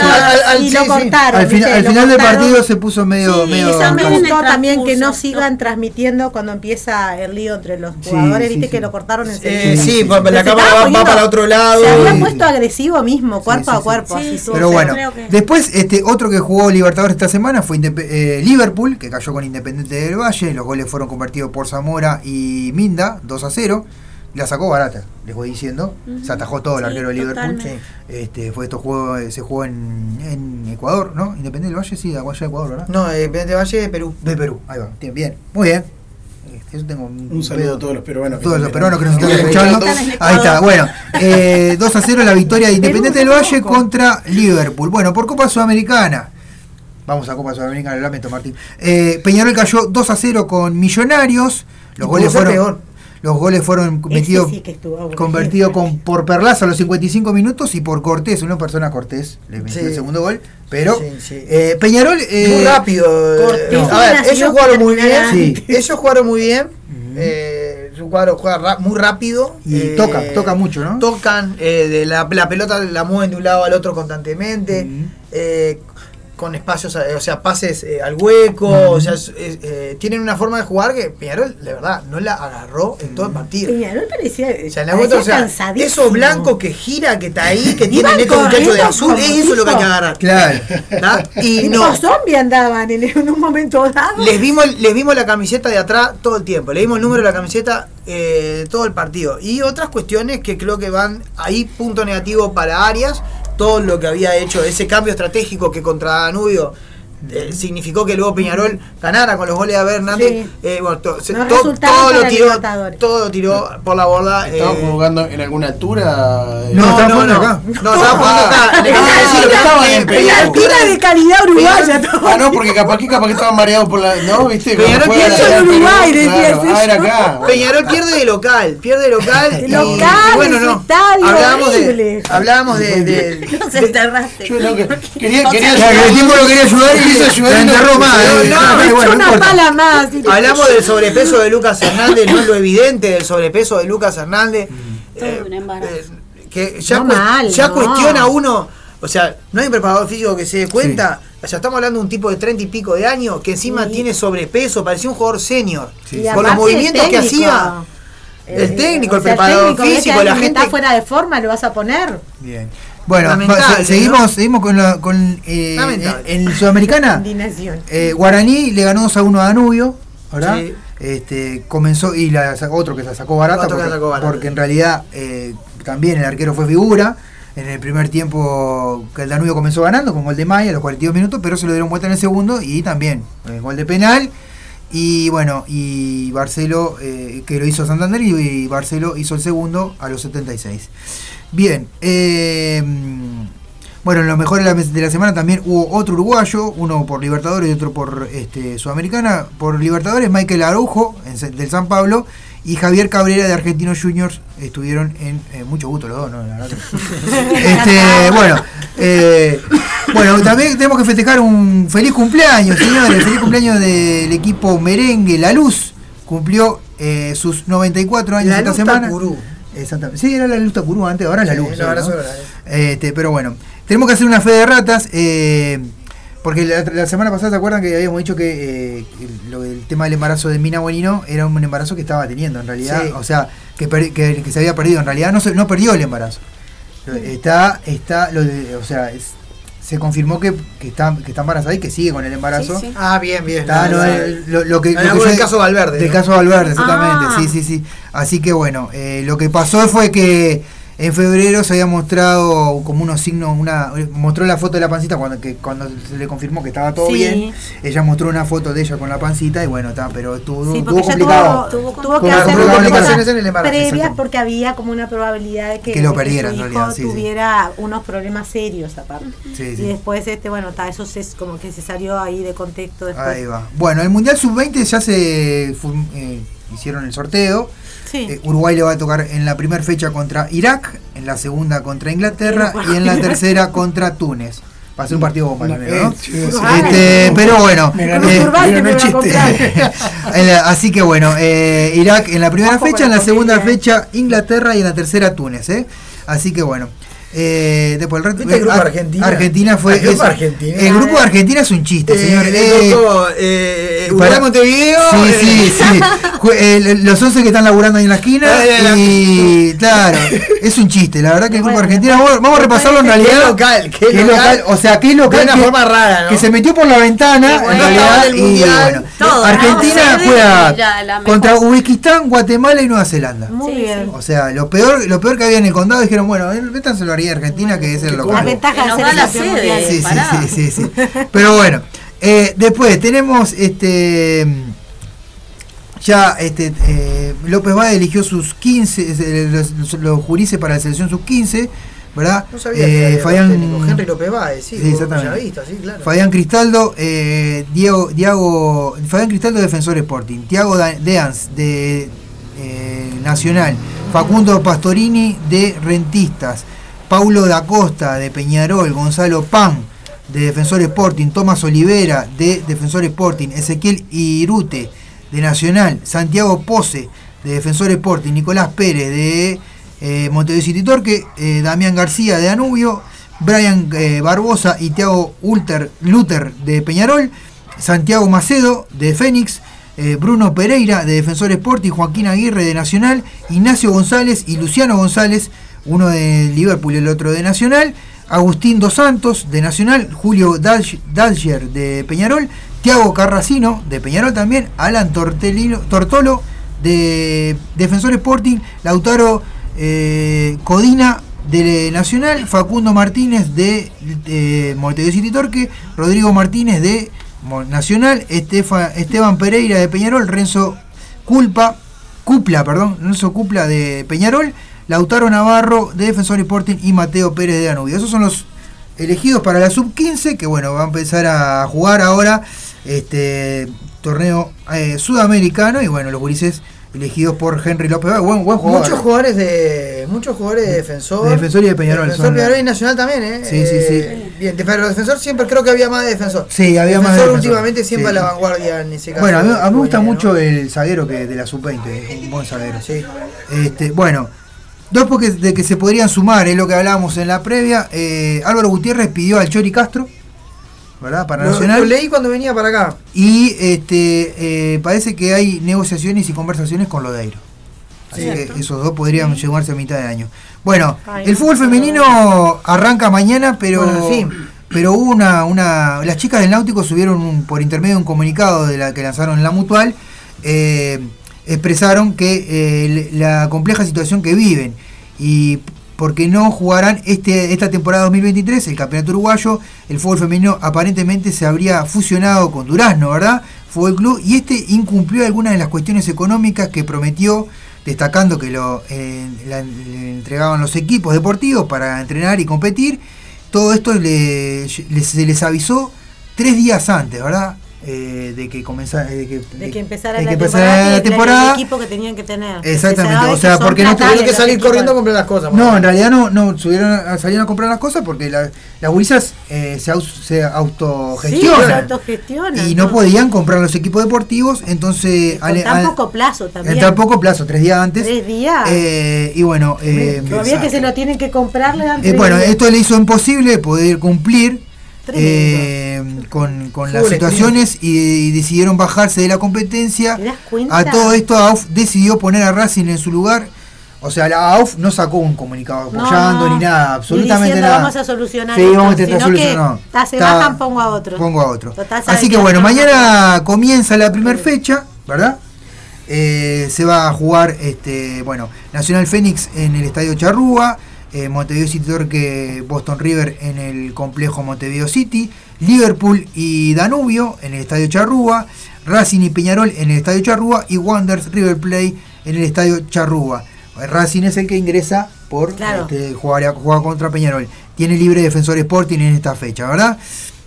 Al- y lo cortaron. al, final, del partido se puso medio. Sí, medio Me gustó también que no sigan transmitiendo cuando empieza el lío entre los Sí, jugadores, sí, viste sí. que lo cortaron en Eh, Sí, la cámara va, para otro lado. Se había puesto agresivo mismo, cuerpo a cuerpo. Pero bueno, después este otro que jugó Libertadores esta semana fue Indep- eh, Liverpool, que cayó con Independiente del Valle. Los goles fueron convertidos por Zamora y Minda, 2 a 0. La sacó barata, les voy diciendo. Se atajó todo el Sí, arquero de Liverpool. totalmente. Este, fue esto juego, se jugó en, en Ecuador, ¿no? Independiente del Valle, sí, de Ecuador, ¿verdad? No, eh, Independiente Valle de Perú. De Perú, ahí va. Bien, bien. muy bien. Este, Yo tengo Un saludo a todos los peruanos. que todos los peruanos que nos están escuchando. Ahí está, bueno. Eh, 2 a 0 la victoria de Independiente del Valle contra Liverpool. Bueno, por Copa Sudamericana. Vamos a Copa Sudamericana, lo lamento, Martín. Eh, Peñarol cayó 2 a 0 con Millonarios. Los goles fueron. peor. Los goles fueron Ese metidos, sí convertidos con, <laughs> por Perlaza a los 55 minutos y por Cortés, una persona Cortés, le metió Sí. el segundo gol. Pero Sí, eh, Peñarol. eh, muy rápido. eh, Cortés a ver, ellos jugaron muy bien. Ellos jugaron muy bien. Es un cuadro juega muy rápido. y eh, toca, toca mucho, ¿no? Tocan, de la, la pelota la mueven de un lado al otro constantemente. Con espacios, eh, o sea, pases eh, al hueco, o sea, es- es- eh, tienen una forma de jugar que Peñarol, de verdad, no la agarró en todo el partido. Peñarol parecía, O sea, en la parecía vuelta, o sea, cansadísimo. eso blanco que gira, que está ahí, que tiene estos muchachos de azul, es eso lo que hay que agarrar. Claro. ¿tá? Y no, zombie andaban en, en un momento dado. les vimos, les vimos la camiseta de atrás todo el tiempo, le dimos el número de la camiseta eh, todo el partido. Y otras cuestiones que creo que van ahí, punto negativo para Arias, todo lo que había hecho, ese cambio estratégico que contra Danubio. Eh, significó que luego Peñarol ganara con los goles de Abel Hernández. Sí. Eh, bueno, to- se- No to- todo, lo tiró, todo lo tiró por la borda. ¿Estaban eh, jugando en alguna altura? eh? No, no, no, jugando no. acá. No, estaba jugando acá. Ah, en. La altura de calidad uruguaya. Ah, no, porque capaz que, capaz que estaban mareados por la. ¿No? ¿Viste? Peñarol en Perú, Uruguay, decía Ah. Peñarol pierde de local, pierde de local. Local, bueno, en no. hablábamos de, hablábamos de, de- <laughs> Nos enterraste. Yo no, que- quería, quería el tipo lo quería ayudar y No- eh. Ah, una pala más. hablamos del sobrepeso de Lucas Hernández, no es lo evidente del sobrepeso de Lucas Hernández. Todo Eh, un embarazo. eh, que ya, No cues- mal, ya no. cuestiona uno, o sea, no hay un preparador físico que se dé cuenta. O sea, estamos hablando de un tipo de 30 y pico de años que encima Sí. tiene sobrepeso, parecía un jugador senior. Y Con los movimientos que hacía. Eh, El técnico, el o sea, preparador técnico, físico, la gente- está fuera de forma, lo vas a poner. Bien. Bueno, se- seguimos, ¿no? seguimos con, la, con eh, en, Sudamericana. Eh, Guaraní le ganó 2 a 1 a Danubio, ¿verdad? Sí. Este, comenzó y la otro que la barata, porque, sacó barata. porque en realidad eh, también el arquero fue figura. En el primer tiempo que el Danubio comenzó ganando con gol de Maya a los 42 minutos, pero se lo dieron vuelta en el segundo y también eh, gol de penal. Y bueno, y Barcelo, eh, que lo hizo Santander, y, y Barcelo hizo el segundo a los 76. Bien, eh, bueno, en lo mejor de la, de la semana también hubo otro uruguayo, uno por Libertadores y otro por este, Sudamericana. Por Libertadores, Michael Araujo, en del San Pablo, y Javier Cabrera de Argentinos Juniors estuvieron en eh, mucho gusto los dos, ¿no? La verdad <laughs> este, bueno, eh, bueno, también tenemos que festejar un feliz cumpleaños, señores. Feliz cumpleaños del equipo merengue La Luz. Cumplió eh, sus 94 años La esta semana. Exactamente. Sí, era la Luz Tacurú antes, ahora es la Sí, Luz. Este, pero bueno, tenemos que hacer una fe de ratas. eh, porque la, la semana pasada, ¿se acuerdan que habíamos dicho que eh, el, tema del embarazo de Mina Bonino era un embarazo que estaba teniendo en realidad? Sí. O sea, que, per- que, que se había perdido. En realidad no, se, no perdió el embarazo. Está, está, lo de- o sea, es- se confirmó que, que, está, que está embarazada y que sigue con el embarazo. Sí, sí. Ah, bien, bien. Está, no, eh, lo, lo que, lo que yo- caso Valverde, Del ¿no? caso Valverde, exactamente. Ah. Sí, sí, sí. Así que bueno, eh, lo que pasó fue que en febrero se había mostrado como unos signos, una mostró la foto de la pancita cuando que cuando se le confirmó que estaba todo Sí. bien. Ella mostró una foto de ella con la pancita y bueno, está, pero estuvo, Sí, estuvo porque ella complicado. tuvo, Tuvo tuvo que hacer tuvo complicaciones en el embarazo, previas exacto. porque había como una probabilidad de que, Que lo perdiera, su en realidad, sí, sí. tuviera unos problemas serios aparte. Sí, sí. Y después este, bueno, está, eso se, como que se salió ahí de contexto después. Ahí va. Bueno, el Mundial Sub-20 ya se eh, hicieron el sorteo. Sí. Eh, Uruguay le va a tocar en la primera fecha contra Irak, en la segunda contra Inglaterra y en la tercera contra Túnez. Va a ser un partido bomba, No, eh, sí, sí. Este, pero bueno, eh, <laughs> así que bueno, eh, Irak en la primera fecha, en la segunda fecha Inglaterra y en la tercera Túnez, ¿eh? Así que bueno. Eh, después el resto- ¿Viste el grupo Ar- Argentina? Argentina fue El grupo. Argentina. El grupo de Argentina es un chiste, Eh, señor. Eh, eh, para- Montevideo. Sí, eh, sí, sí. <laughs> Eh, los 11 que están laburando ahí en la esquina. Y claro, es un chiste. La verdad que el grupo argentino, vamos, vamos a repasarlo en Qué realidad. local, qué que es local. O sea, que es local. De una que- forma rara, ¿no? Que se metió por la ventana, Qué en bueno. realidad. Y bueno, todo, ¿no? Argentina Sede juega contra. Uzbekistán, Guatemala y Nueva Zelanda. Muy Sí, bien. O sea, lo peor, lo peor que había en el condado dijeron, bueno, métanselo Argentina, que es el La local. ventaja Que de ser la sede. Sí, sí, sí, sí, sí. Pero bueno, eh, después tenemos este. Ya este, eh, López Valle eligió sus 15, eh, los, los jurises para la selección sub 15, ¿verdad? No sabía Eh, que era Fabián- técnico. Henry López Báez, sí, Sí, exactamente. Sí, claro. Fabián Cristaldo, eh, Diego, Diago, Fabián Cristaldo, Defensor Sporting, Tiago Deans, de eh, Nacional, Facundo Pastorini, de Rentistas, Paulo da Costa, de Peñarol, Gonzalo Pan, de Defensor Sporting, Tomás Olivera, de Defensor Sporting, Ezequiel Irute, de Nacional, Santiago Pose, de Defensor Sporting, Nicolás Pérez, de eh, Montevideo City Torque, eh, Damián García, de Danubio, Brian eh, Barbosa y Thiago Ulter, Luther de Peñarol, Santiago Macedo de Fénix, Bruno Pereira de Defensor Sporting, Joaquín Aguirre de Nacional, Ignacio González y Luciano González, uno de Liverpool y el otro de Nacional, Agustín Dos Santos de Nacional, Julio Dalg- Dalger de Peñarol, Tiago Carracino de Peñarol también, Alan Tortelino- Tortolo de Defensor Sporting, Lautaro eh, Codina de Nacional, Facundo Martínez de, de Montevideo City Torque, Rodrigo Martínez de Nacional, Esteban Pereira de Peñarol, Renzo Culpa, Cupla, perdón, Renzo Cupla de Peñarol, Lautaro Navarro de Defensor Sporting y Mateo Pérez de Danubio. Esos son los elegidos para la sub 15 que bueno, va a empezar a jugar ahora este torneo eh, sudamericano y bueno, los gurises elegidos por Henry López, buen, buen jugador. Muchos jugadores de muchos jugadores de defensor. De Defensor y de Peñarol Defensor, son la- Peñarol y Nacional también, ¿eh? Sí, sí, sí. Eh, Bien, de- pero defensor siempre creo que había más de defensor. Sí, había más de defensor. defensor. últimamente siempre Sí. a la vanguardia en ese caso. Bueno, a mí, a mí me gusta mucho el zaguero que de la sub-20, es un buen zaguero. Sí. Este, bueno, dos porque de que se podrían sumar, es lo que hablábamos en la previa. eh, Álvaro Gutiérrez pidió al Chori Castro, ¿verdad? Para Lo, Nacional. lo leí cuando venía para acá. Y este eh, parece que hay negociaciones y conversaciones con Lodeiro. Así que esos dos podrían llevarse a mitad de año. Bueno, Ay, el fútbol femenino arranca mañana, pero Bueno, fin. pero hubo una, una las chicas del Náutico subieron un- por intermedio de un comunicado de la que lanzaron en la Mutual, eh, expresaron que eh, la compleja situación que viven y porque no jugarán este, esta temporada 2023 el campeonato uruguayo, el fútbol femenino aparentemente se habría fusionado con Durazno, ¿verdad? Fútbol Club, y este incumplió algunas de las cuestiones económicas que prometió, destacando que lo eh, le entregaban los equipos deportivos para entrenar y competir. Todo esto le- se les avisó tres días antes, ¿verdad? Eh, de que comenzara, de que, De que empezara de la que temporada, la el- temporada. el equipo que tenían que tener. Exactamente, o sea, porque no Tuvieron que salir corriendo a comprar las cosas. No, en realidad no, no subieron, salieron a comprar las cosas porque la- las gurisas eh, se, se Sí, se autogestionan. autogestionan. y no podían comprar los equipos deportivos, entonces Con tan al- poco plazo también. en tan poco plazo, tres días antes. Tres días. eh, y bueno, eh, Todavía que se lo tienen que comprar eh, bueno, esto le hizo imposible poder cumplir. Eh, con, con las situaciones y, y decidieron bajarse de la competencia. ¿Te das cuenta? A todo esto AUF decidió poner a Racing en su lugar. O sea, la AUF no sacó un comunicado apoyando no. ni nada, absolutamente diciendo, nada. Vamos a solucionar Sí, esto, vamos a intentar sino que, solucionar. no. se Está- bajan, pongo a otro. Pongo a otro. Total, Así que bueno, no- mañana comienza la primera fecha, ¿verdad? Eh, se va a jugar, este, bueno, Nacional Fénix en el Estadio Charrúa, eh, Montevideo City Torque, Boston River en el complejo Montevideo City, Liverpool y Danubio en el Estadio Charrúa, Racing y Peñarol en el Estadio Charrúa y Wanderers River Play en el Estadio Charrúa. Racing es el que ingresa por Claro. este, jugar, jugar contra Peñarol. Tiene libre Defensor Sporting en esta fecha, ¿verdad?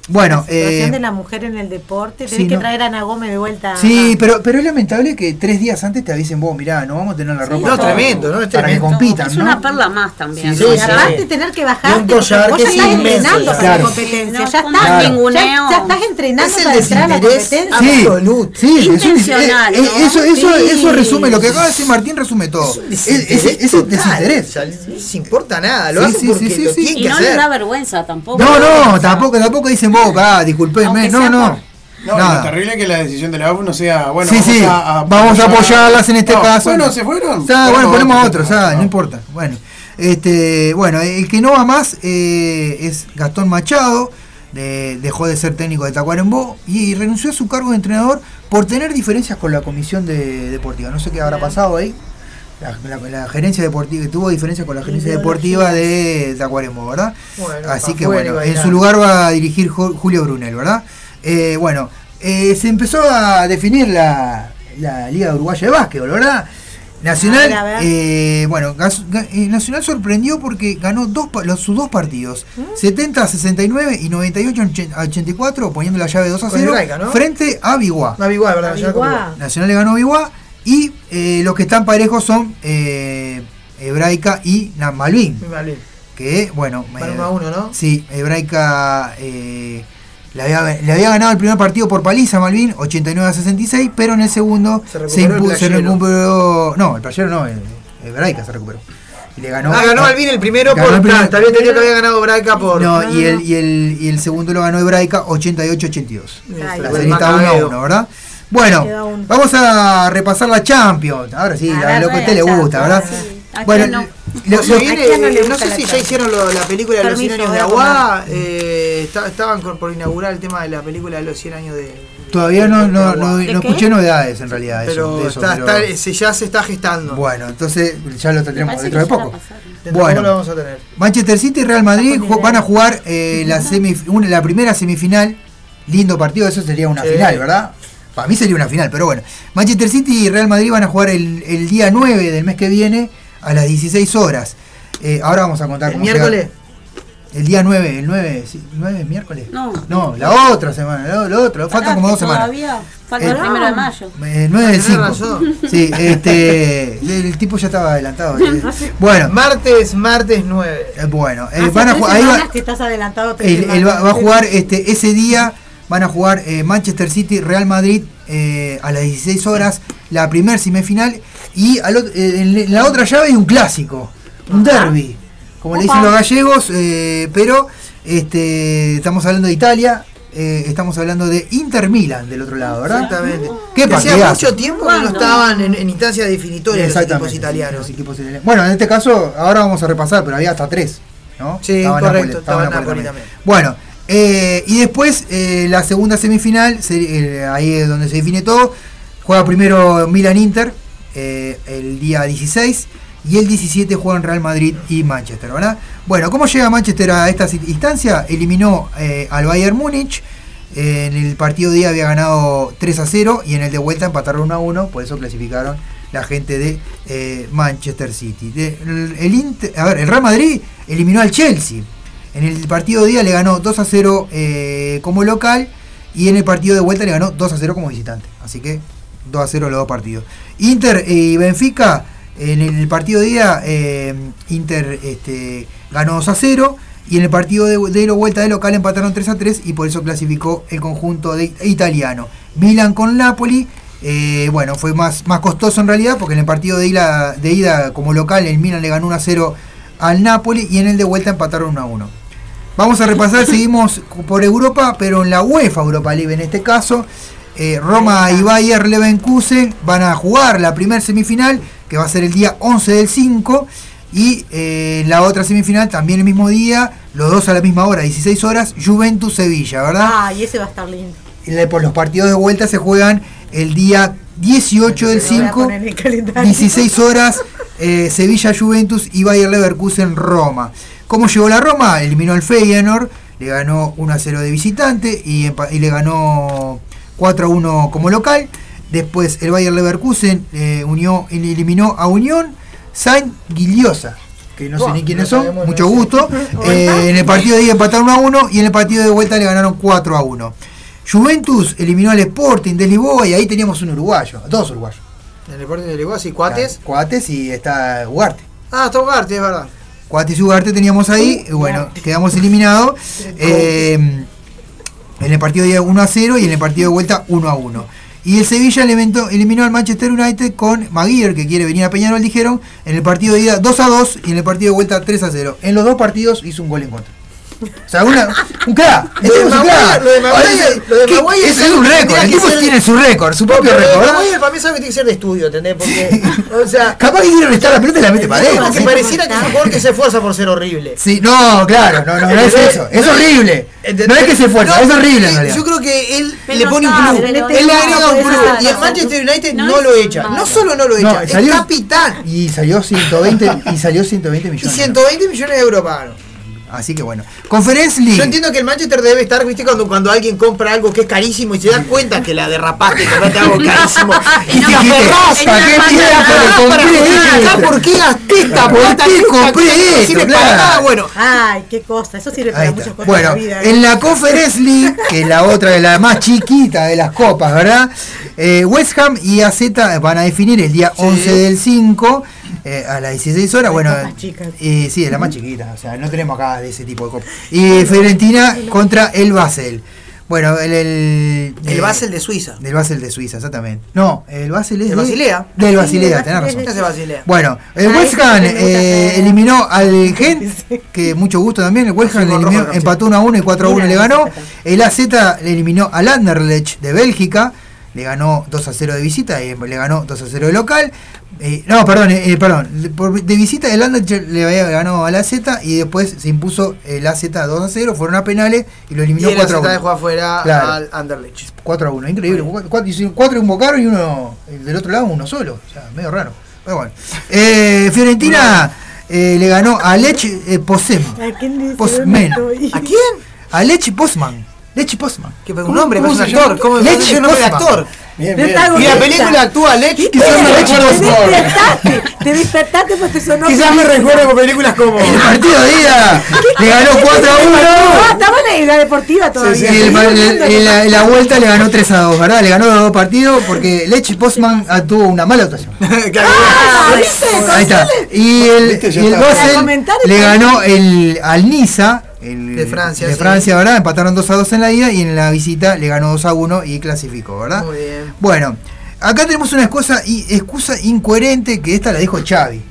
Bueno, La situación eh, de la mujer en el deporte. sí, Tenés que no. traer a Ana Gómez de vuelta. Sí, pero, pero es lamentable que tres días antes te avisen vos, mirá, no vamos a tener la ropa No, para- tremendo, ¿no? Es para que compitan, Es ¿no? una perla más también. Sí, Y sí, aparte sí. tener que Y collar vos que ya es estás entrenando para la Claro. competencia. No, ya, estás, ya, ya estás entrenando Es para entrar a la competencia. absoluto. Sí, es un- Intencional, eh, eh, ¿no? eso, eso, Sí. eso resume, lo que acaba de decir Martín resume todo. Es- total. desinterés. No les importa nada, lo Sí, hacen sí, porque sí, sí, lo sí. tienen Y que no hacer. les da vergüenza tampoco. No, no, tampoco, tampoco dicen vos, ah, disculpenme, no, no. No, Nada. lo terrible es que la decisión de la AUF no sea, bueno, sí, vamos sí, a, a vamos a apoyarlas en este No, caso. Bueno, se fueron. Bueno, ponemos a otros, otro, ya, no importa. Bueno, este, bueno, el que no va más eh, es Gastón Machado, de- dejó de ser técnico de Tacuarembó y renunció a su cargo de entrenador por tener diferencias con la comisión de deportiva. No sé qué habrá pasado ahí. La, la- la gerencia deportiva, tuvo diferencias con la gerencia deportiva de Tacuarembó, ¿verdad? Bueno, Así que bueno, en su lugar va a dirigir Ju- Julio Brunel, ¿verdad? Eh, bueno, eh, se empezó a definir la, la Liga Uruguaya de Básquetbol, ¿verdad? Nacional, A ver, a ver. eh, bueno, eh, Nacional sorprendió porque ganó dos, pa- los, sus dos partidos, ¿Mm? 70 a 69 y 98 a 84, poniendo la llave 2 a Con 0, Hebraica, ¿no? frente a Biguá. Nacional le ganó a Biguá y eh, los que están parejos son eh, Hebraica y Malvin, Vale. que bueno, Van eh, uno a uno, ¿no? Sí, Hebraica eh, le, había, le había ganado el primer partido por paliza Malvin, 89 a 66, pero en el segundo Se recuperó se, el se recuperó. No, el playero no, el, Hebraica se recuperó. Y le ganó. ah, ganó Malvin el primero por. el primer- Te había entendido que había ganado Braca por. No, y el, y, el, y el segundo lo ganó Hebraica 88-82. Ay, La el serie está 1 a Macabeo. 1, ¿verdad? Bueno, vamos a repasar la Champions. Ahora sí, A lo que a usted le gusta, ¿verdad? sí. ¿A Bueno, no? lo- Se lo- viene, ¿A quién no le no gusta sé si ya hicieron lo- la película de los 100 Permiso, años de voy a Aguada. Eh, está- estaban por inaugurar el tema de la película de los 100 años de. todavía no, no, no, ¿De no qué? escuché novedades en realidad. Pero, eso, de eso, está, pero- está- se- ya se está gestando. Bueno, entonces ya lo tendremos dentro de poco. Bueno, lo vamos a tener. Manchester City y Real Madrid van a jugar eh, la, semif- una- la primera semifinal. Lindo partido, eso sería una Sí. final, ¿verdad? Para mí sería una final, pero bueno. Manchester City y Real Madrid van a jugar el, el día 9 del mes que viene a las 16 horas. Eh, ahora vamos a contar El cómo miércoles. llega- El día 9, el 9, sí, 9 es miércoles. No. No, la otra semana, lo, lo otro, faltan Pará, como dos semanas. Todavía falta Eh, el primero de mayo. El 9 del Tenés 5. razón. Sí, este. <laughs> El tipo ya estaba adelantado. eh. <laughs> Bueno, Martes, martes 9. eh, bueno, eh, Hace van a jugar. ahí va- que estás adelantado. él va, va a jugar este ese día van a jugar eh, Manchester City Real Madrid eh, a las 16 horas la primer semifinal y al eh, en la otra llave hay un clásico un derby como le dicen los gallegos eh, pero este estamos hablando de Italia eh, estamos hablando de Inter Milan del otro lado ¿verdad? Exactamente. qué Que hacía mucho tiempo que no estaban en, en instancias definitorias los equipos italianos. los equipos italianos. Bueno, en este caso, ahora vamos a repasar, pero había hasta tres, ¿no? Sí, Estaba correcto, Nápoles, estaba Napoli también. también. Bueno, eh, y después eh, la segunda semifinal, se- eh, ahí es donde se define todo. Juega primero Milan-Inter eh, el día 16 y el 17 juegan Real Madrid y Manchester, ¿verdad? Bueno, ¿cómo llega Manchester a esta instancia? Eliminó al Bayern Múnich. en el partido de día había ganado 3 a 0 y en el de vuelta empataron 1 a 1, por eso clasificaron la gente de Manchester City. Inter- el Real Madrid eliminó al Chelsea. En el partido de día le ganó 2 a 0 eh, como local y en el partido de vuelta le ganó 2 a 0 como visitante. Así que 2 a 0 los dos partidos. Inter y Benfica, en el partido de día, eh, Inter este, ganó 2 a 0 y en el partido de, de vuelta de local empataron 3 a 3 y por eso clasificó el conjunto italiano. Milan con Napoli. eh, bueno, fue más, más costoso en realidad porque en el partido de ida, de ida como local el Milan le ganó 1 a 0 al Napoli y en el de vuelta empataron 1 a 1. Vamos a repasar, seguimos por Europa, pero en la UEFA Europa League en este caso. eh, Roma y Bayer Leverkusen van a jugar la primera semifinal, que va a ser el día 11 del 5. Y eh, la otra semifinal también el mismo día, los dos a la misma hora, 16 horas, Juventus-Sevilla, ¿verdad? Ah, y ese va a estar lindo. Y le- por los partidos de vuelta se juegan el día 18 del Lo voy a 5. poner en el calendario. 16 horas, eh, Sevilla Juventus y Bayer Leverkusen Roma. ¿Cómo llegó la Roma? Eliminó al Feyenoord, le ganó 1 a 0 de visitante y, le ganó 4 a 1 como local. Después el Bayer Leverkusen eh, unió, eliminó a Unión Saint Giliosa. que no sé ni quiénes no son, mucho gusto. <laughs> Eh, en el partido de ida empataron 1 a 1 y en el partido de vuelta le ganaron 4 a 1. Juventus eliminó al Sporting de Lisboa y ahí teníamos un uruguayo, dos uruguayos. En el partido de Lisboa, sí, Cuates. Cuates y está Ugarte. Ah, está Ugarte, es verdad. Cuates y Ugarte teníamos ahí, y bueno, quedamos eliminados. <laughs> eh, en el partido de ida 1 a 0 y en el partido de vuelta 1 a 1. Y el Sevilla eliminó, eliminó al Manchester United con Maguire, que quiere venir a Peñarol, dijeron, en el partido de ida 2 a 2 y en el partido de vuelta 3 a 0. En los dos partidos hizo un gol en contra. O sea, una, un crack. <laughs> Lo de es un Maguire- lo de Maguire- lo de ¿Qué? Maguire Ese es es un récord. El tipo tiene su récord, su propio récord. Maguire para mí es algo que tiene que ser de estudio, ¿entendés? Porque, o sea, Capaz que quiere restar la pelota y la mete para adentro. porque pareciera que es un jugador que se esfuerza por ser horrible. Sí, no, claro, no, no, no es eso. Es horrible. No es que se esfuerza, es horrible en eh, realidad. Yo creo que él Pero le pone un plus. Él le agrega un plus. Y el Manchester United No lo echa. No solo no lo echa, es capitán. Y salió <laughs> 120 y salió 120 Y millones. 120 millones de euros pagaron. Así que bueno. Conference League. Yo entiendo que el Manchester debe estar, viste, cuando, cuando alguien compra algo que es carísimo y se da cuenta que la derrapaste y compraste algo carísimo. <laughs> y te no. ¿para qué mierda? ¿Por qué gasté esta ¿Por plata? qué compré que no esto? sirve para nada? Bueno, Ay, qué cosa. Eso sirve para muchas cosas Bueno, de la vida. ¿eh? en la Conference League, que es la otra de la más chiquita de las copas, ¿verdad? Eh, West Ham y AZ van a definir el día 11 del 5 eh, a las 16 horas. Bueno, copas chicas. y sí, es la más chiquita, o sea, no tenemos acá de ese tipo de copas. Y Fiorentina contra el Basel. Bueno, el. El, el eh, Basel de Suiza. Del Basel de Suiza, exactamente. No, el Basel es. El de- Basilea. Del Basilea, tenés Basilea razón. es de Basilea. Bueno, el Ah, West ese Ham eh, eliminó al Gent, que mucho gusto también. El West Ham eliminó- rojo, empató 1 a 1 y 4 a 1 Mira, le ganó. El AZ le eliminó al Anderlecht de Bélgica, le ganó 2 a 0 de visita y le ganó 2 a 0 de local. Eh, no, perdón, eh, eh, perdón. de- por- de visita el Anderlecht le había ganado al AZ y después se impuso el AZ 2 a 0, fueron a penales y lo Y eliminó el 4 a AZ 1. dejó afuera Claro. al Anderlecht. 4 a 1, increíble. 4, hicieron cuatro invocaron y uno el del otro lado uno solo. O sea, medio raro. Pero bueno. Eh, Fiorentina eh, le ganó a Lech eh, Posem. ¿A quién dice? ¿A quién? A Lech Postman. Lech Postman. Que un nombre, es un actor. ¿Cómo Lech es un nombre de Postman. actor? Bien, No bien. Y la película actúa Lech. Que yo no recuerdo Te despertaste, te despertaste porque sonó. Quizás me recuerdo con películas como. <laughs> El partido de ida le ganó <laughs> 4 a Ah, 1. estaba en la deportiva todavía. La, vuelta le ganó 3 a 2, ¿verdad? Le ganó los dos partidos porque Lech Postman ah, tuvo una mala actuación. <laughs> Ah. Ahí está. Y el, y le ganó el, al Niza. El- De Francia, de sí. Francia, ¿verdad? Empataron 2 a 2 en la ida y en la visita le ganó 2 a 1 y clasificó, ¿verdad? Muy bien. Bueno, acá tenemos una excusa, excusa incoherente que esta la dijo Xavi.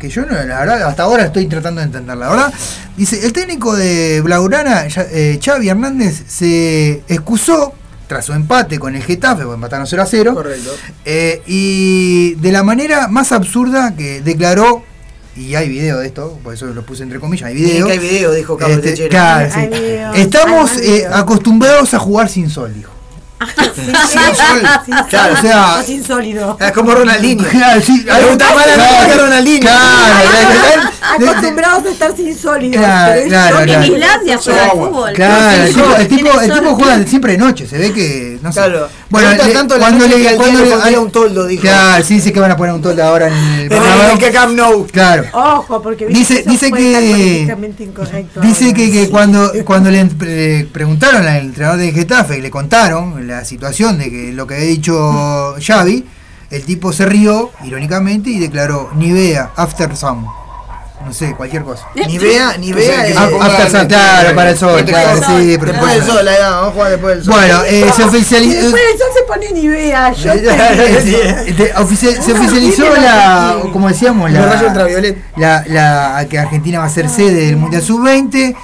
Que yo, no, la verdad, hasta ahora estoy tratando de entenderla, ¿verdad? Dice, el técnico de Blaugrana, ya- eh, Xavi Hernández, se excusó tras su empate con el Getafe, porque empataron 0 a 0. Correcto. Eh, y de la manera más absurda que declaró, y hay video de esto, por eso lo puse entre comillas, hay video. que hay video, dijo Carlos Este, claro, sí. Estamos eh, acostumbrados a jugar sin sol, dijo. Sin sol. Claro, o sea- sin sólido. Es como Ronaldinho. Claro, sí, Le gusta más la claro, vida que Ronaldinho. Claro, claro, Acostumbrados a estar sin sólido. Claro, claro, claro. En Islandia juega al fútbol. Claro, el Sí, tipo, el sí, tipo, el tipo juega siempre de noche, se ve que. No sé. Claro. Bueno, le- tanto cuando le. que Cuando le un toldo, dijo. Claro, sí, dice que van a poner un toldo ahora en el. En el Camp Nou. Claro. Ojo, porque Dice- dice que- Dice ahora. que, que cuando, cuando le, le preguntaron al entrenador de Getafe y le contaron la situación de que lo que había dicho Xavi, el tipo se rió irónicamente y declaró Nivea After Sun. No sé, cualquier cosa. <laughs> Ni vea, ni vea. el- claro, para el sol, claro, sí, Después del sol, va, vamos a jugar después del sol. Bueno, eh, se oficializó. después del sol se pone ni vea. Yo <laughs> se oficializó la, como decíamos, la, ultravioleta. la, la- que Argentina va a ser sede del Mundial Sub-20.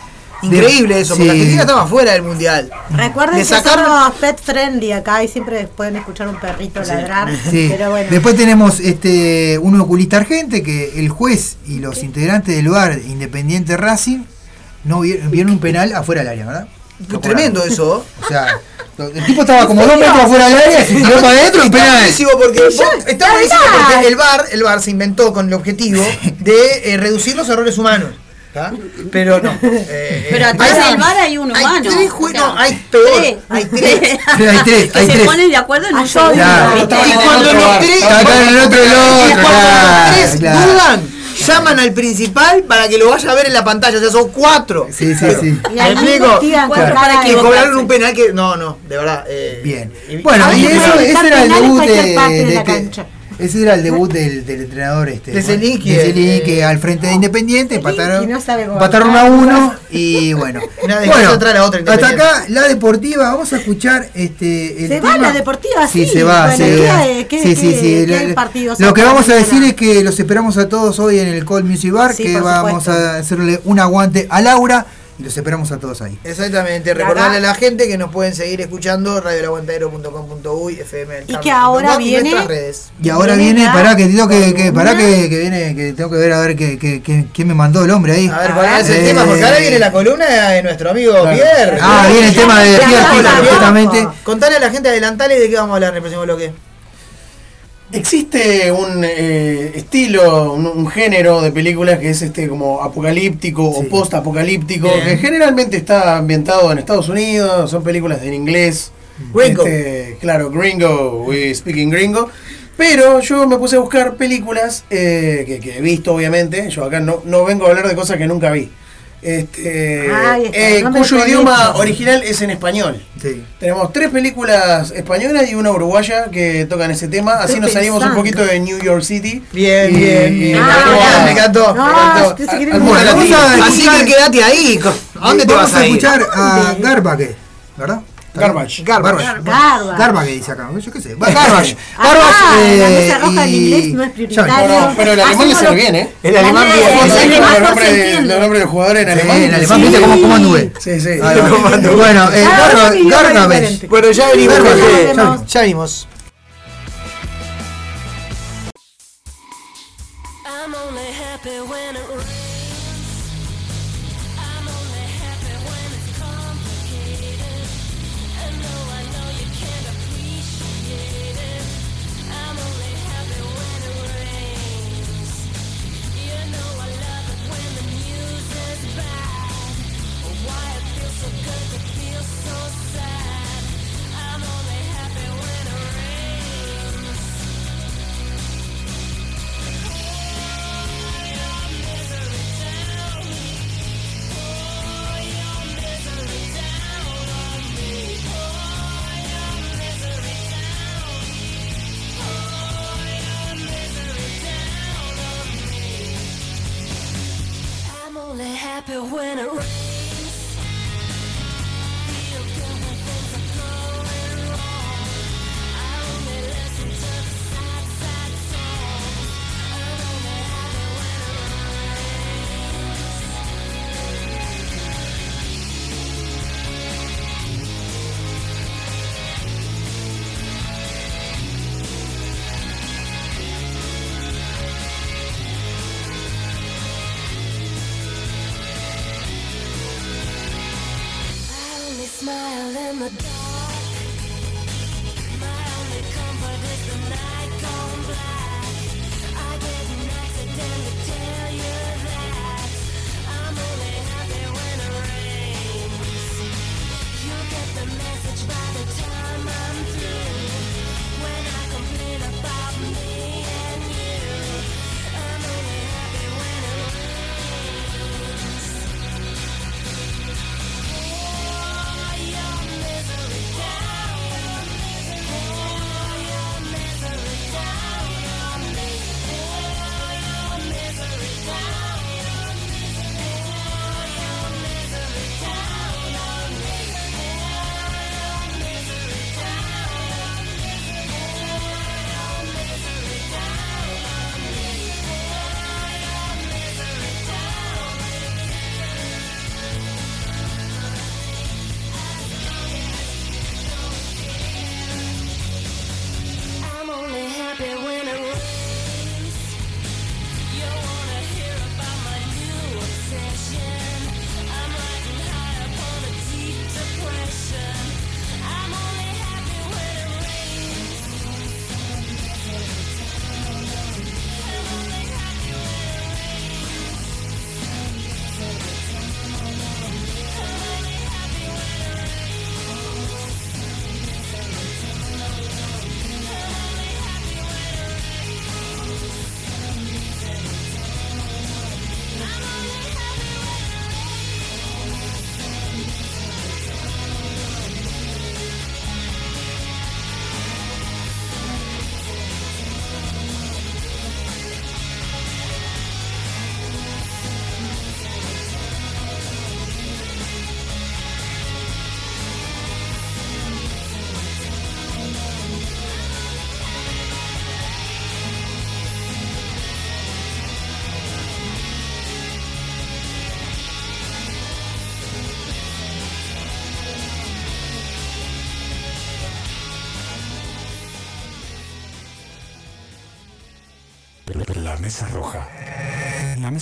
Increíble eso, porque Sí. Argentina estaba fuera del mundial. Recuerden Le que sacaron- somos pet friendly acá y siempre pueden escuchar un perrito ladrar. <laughs> Sí. Pero bueno. Después tenemos este un oculista argente que el juez y los integrantes del bar Independiente Racing no vieron, vieron un penal afuera del área, ¿verdad? Tremendo eso. <laughs> O sea, el tipo estaba como dos metros afuera del área, se tiró para adentro y Está penal. buenísimo porque, está buenísimo porque el VAR, el VAR se inventó con el objetivo <laughs> de eh, reducir los errores humanos. ¿Tá? Pero no. eh, Pero eh, atrás hay- del bar hay un hay humano. tres o jue- sea, no, hay peor. tres. Hay tres. <laughs> Hay tres, que hay se tres. ponen de acuerdo en un solo. ¿viste? Y cuando los tres. Acá en el otro el y otro, cuando los tres dudan, llaman al principal para que lo vaya a ver en la pantalla. O sea, son cuatro. Sí, sí, sí. Y ¿Me ahí explico? cuatro para Y cobraron un penal que. No, no, de verdad. eh, Bien. y- Bueno, y eso, ese era el debut de, de. Ese era el debut del, del entrenador este. De Zelinski, de al frente de Independiente, empataron, no empataron a uno y bueno. <laughs> Una de bueno, otra la otra, hasta acá la deportiva, vamos a escuchar este el Se va la deportiva, Sí, sí. se va, Bueno, se ¿qué va. hay- qué- sí, sí, qué- sí. qué Lo- que vamos a decir es que los esperamos a todos hoy en el Call Music Bar, Sí, que vamos supuesto. a hacerle un aguante a Laura los esperamos a todos ahí. Exactamente, recordarle a la gente que nos pueden seguir escuchando radiolaguantadero.com.uy, FM Y que ahora y viene- nuestras redes. Y ahora Viene viene, pará que tengo que, que pará que, que viene, que tengo que ver a ver qué- quién me mandó el hombre ahí. A ver, ¿cuál es el Eh, tema? Porque ahora viene la columna de nuestro amigo Claro. Pierre. Ah, viene el tema de Pierre. justamente. Contale a la gente, adelantale de qué vamos a hablar en el próximo bloque. Existe un eh, estilo, un, un género de películas que es este como apocalíptico o post-apocalíptico, que generalmente está ambientado en Estados Unidos, son películas en inglés. Gringo. Este, claro, gringo, we speaking gringo. Pero yo me puse a buscar películas eh, que, que he visto, obviamente. Yo acá no, no vengo a hablar de cosas que nunca vi. Este, está, eh, no me cuyo idioma original es en español. Sí. Tenemos tres películas españolas y una uruguaya que tocan ese tema. Así Estoy nos salimos un poquito de New York City. Bien, Y- bien, bien. y Ah, me encantó. No, me Así que quédate ahí. ¿A dónde te Vamos vas a a escuchar a Garbage, ¿verdad? Garbage. Garbage. Garbage. Garbage dice acá, yo qué sé. <laughs> Garbage. Ah, Garbage. la eh, mesa roja en inglés no es prioritario. Pero el alemán le sale lo- bien, ¿eh? El alemán bien. los nombres de- los jugadores en Sí, alemán. en alemán, Sí. ¿viste cómo, cómo anduve? Sí, sí. Bueno, eh, Garbage. Bueno, ya venimos, ya venimos.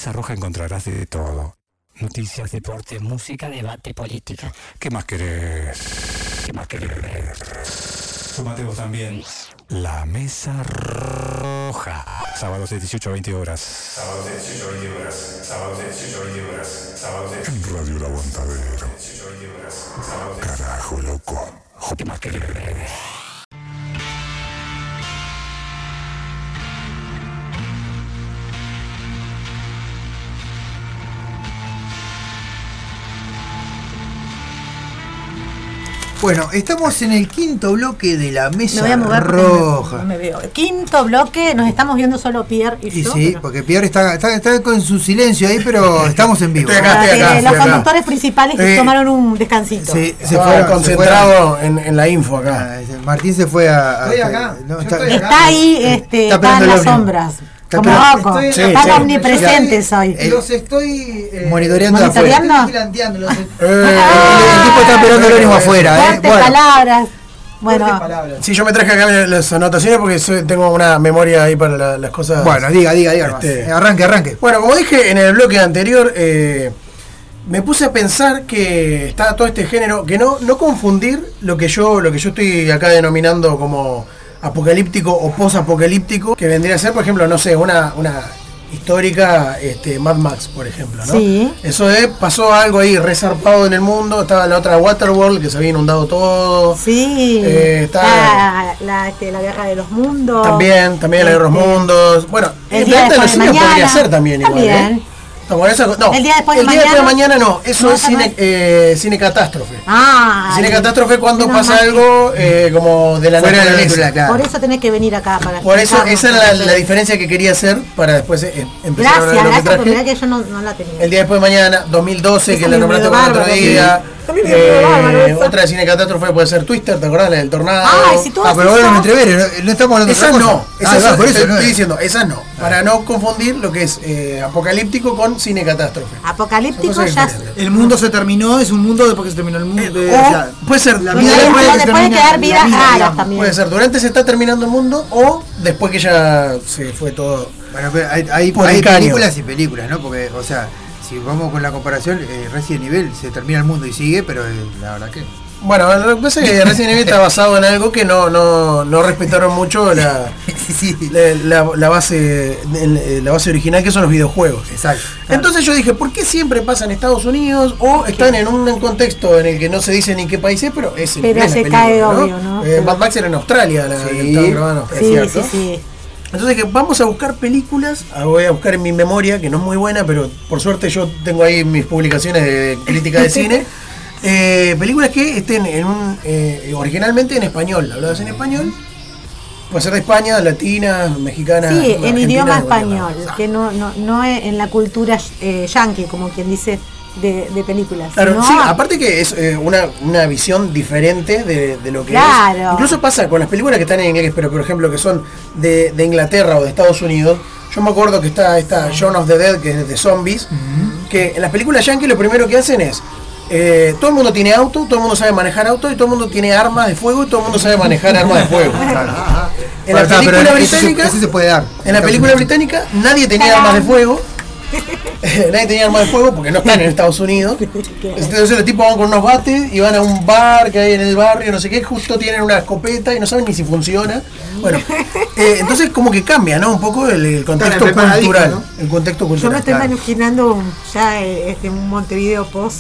Mesa Roja encontrarás de todo. Noticias, deporte, música, debate, política. ¿Qué más querés? ¿Qué más querés? Sumate vos también. La Mesa Roja. Sábados de 18 a 20 horas. Sábados de 18 a 20 horas. Sábados de 18 a 20 horas. Sábados de En Radio El Aguantadero. Carajo, loco. ¿Qué más querés? Bueno, estamos en el quinto bloque de la Me mesa voy a mover porque roja. no me veo. Quinto bloque, nos estamos viendo solo Pierre y, Y yo. sí, porque Pierre está, está, está con su silencio ahí, pero <laughs> estamos en vivo. Ah, eh, los conductores principales que Eh, tomaron un descansito. Sí, se Estaba fueron- concentrado en, en la info acá. Ah, Martín se fue a. a- Estoy acá, no, está, estoy Está ahí, este, Está está, en las sombras. Está Como loco. Estoy- Están sí, sí. omnipresentes hoy. Los estoy eh, monitoreando afuera. ¿Monitoreando? los estoy- <laughs> El, el tipo está esperando el ómnibus afuera, ¿eh? Fuertes Bueno. palabras. Bueno, Sí, yo me traje acá las anotaciones porque soy- tengo una memoria ahí para la- las cosas. Bueno, diga, diga, diga. Este, Arranque, arranque. Bueno, como dije en el bloque anterior, eh, me puse a pensar que está todo este género, que no, no confundir lo que yo, lo que yo estoy acá denominando como apocalíptico o posapocalíptico, que vendría a ser, por ejemplo, no sé, una, una histórica este, Mad Max, por ejemplo, ¿no? Sí. Eso de pasó algo ahí resarpado en el mundo, estaba la otra Waterworld que se había inundado todo. sí. Eh, la, la, este, la guerra de los mundos. También, también la de los Este, mundos. Bueno, el el día planeta de los de podría ser también igual. También. ¿eh? No, bueno, eso- no, El día después de el día mañana. mañana no, eso No, es cine, eh, cine catástrofe. Ah. cine catástrofe cuando pasa mal. algo eh, como de la Fuera de la naturaleza. película, claro. Por eso tenés que venir acá para Por eso, esa era la, la diferencia que quería hacer para después eh, empezar a hablar Gracias, de lo que gracias, porque traje. mirá que yo no, no la tenía. El día después de mañana, 2012, Esa que la nombraste por otro día. sí. Me bárbaro Eh, esa. otra de cine catástrofe puede ser Twister, ¿te acordás? La del tornado. Ay, si tú Ah, pero bueno, entreveres, no, no estamos hablando de Esas otra cosa. no, Ah, esas va, son- por eso, estoy, ¿no? estoy diciendo, esas no. Para no confundir lo que es eh, apocalíptico con cine catástrofe. Apocalíptico ya. El mundo se terminó, es un mundo después que se terminó el mundo. de- O o sea, puede ser la Porque vida después- después de que quedar vidas raras también. Puede ser durante se está terminando el mundo o después que ya se fue todo. Bueno, pero hay, hay, Por hay películas y películas, ¿no? Porque, o sea, si vamos con la comparación, eh, Resident Evil se termina el mundo y sigue, pero eh, la verdad que. Bueno, lo que pasa es que Resident Evil está basado en algo que no, no, no respetaron mucho la, <laughs> la, la- la base el- la base original que son los videojuegos. Exacto. Entonces yo dije, ¿por qué siempre pasa en Estados Unidos o están en un contexto en el que no se dice ni qué país es, pero es en Pero se película, cae ¿no? obvio, ¿no? Eh, Mad Max era en Australia, la que Sí. estaba grabando. Sí, ¿cierto? sí, sí. Entonces que vamos a buscar películas, ah, voy a buscar en mi memoria, que no es muy buena, pero por suerte yo tengo ahí mis publicaciones de crítica de cine. <laughs> eh, películas que estén en un eh, originalmente en español, habladas en español. Puede ser de España, latina, mexicana. Sí, en idioma español, que no, no, no es en la cultura eh, yankee, como quien dice, de, de películas. Claro, sí, aparte que es eh, una, una visión diferente de, de lo que Claro. es. Incluso pasa con las películas que están en inglés, pero por ejemplo que son de, de Inglaterra o de Estados Unidos. Yo me acuerdo que está esta Shaun of the Dead, que es de zombies, que en las películas yankee lo primero que hacen es. eh, todo el mundo tiene auto, todo el mundo sabe manejar auto y todo el mundo tiene armas de fuego y todo el mundo sabe manejar armas de fuego. En la película se- británica, eso se puede dar. en la película británica nadie tenía armas de fuego. <laughs> nadie tenía armas de fuego porque no están en Estados Unidos. Entonces los tipos van con unos bates y van a un bar que hay en el barrio, no sé qué, justo tienen una escopeta y no saben ni si funciona. Bueno, eh, entonces como que cambia, ¿no? Un poco el, el contexto cultural. ¿no? El contexto Yo me cultural. estoy claro. imaginando ya eh, este, un Montevideo post.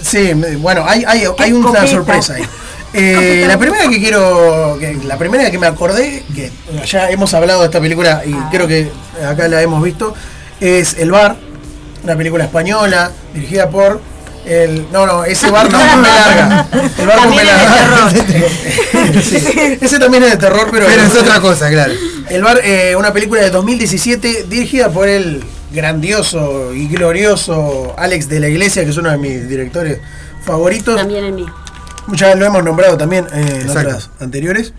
Sí, me- bueno, hay, hay, hay una Escopeta. sorpresa ahí. <laughs> Eh, la primera que quiero, que- la primera que me acordé, que ya hemos hablado de esta película y Ah. creo que acá la hemos visto, es El Bar, una película española dirigida por el. No, no, ese bar no, B larga. El bar También es larga. <laughs> Sí, ese también es de terror, pero. Pero es otra cosa, claro. El bar, eh, una película de 2017 dirigida por el grandioso y glorioso Alex de la Iglesia, que es uno de mis directores favoritos. También el mío. Muchas lo hemos nombrado también eh, en otras anteriores.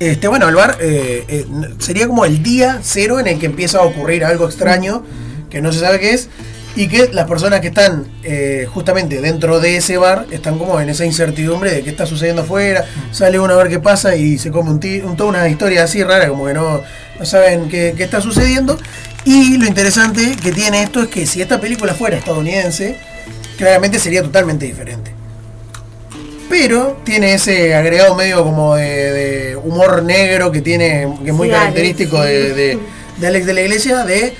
Este, bueno, el bar eh, eh, sería como el día cero en el que empieza a ocurrir algo extraño que no se sabe qué es. y que las personas que están eh, justamente dentro de ese bar están como en esa incertidumbre de qué está sucediendo afuera, sale uno a ver qué pasa y se come un, un- toda una historia así rara, como que no, no saben qué, qué está sucediendo. Y lo interesante que tiene esto es que si esta película fuera estadounidense, claramente sería totalmente diferente. Pero tiene ese agregado medio como de, de humor negro que tiene, que es muy Sí, característico Alex, de, sí. de- de Alex de la Iglesia, de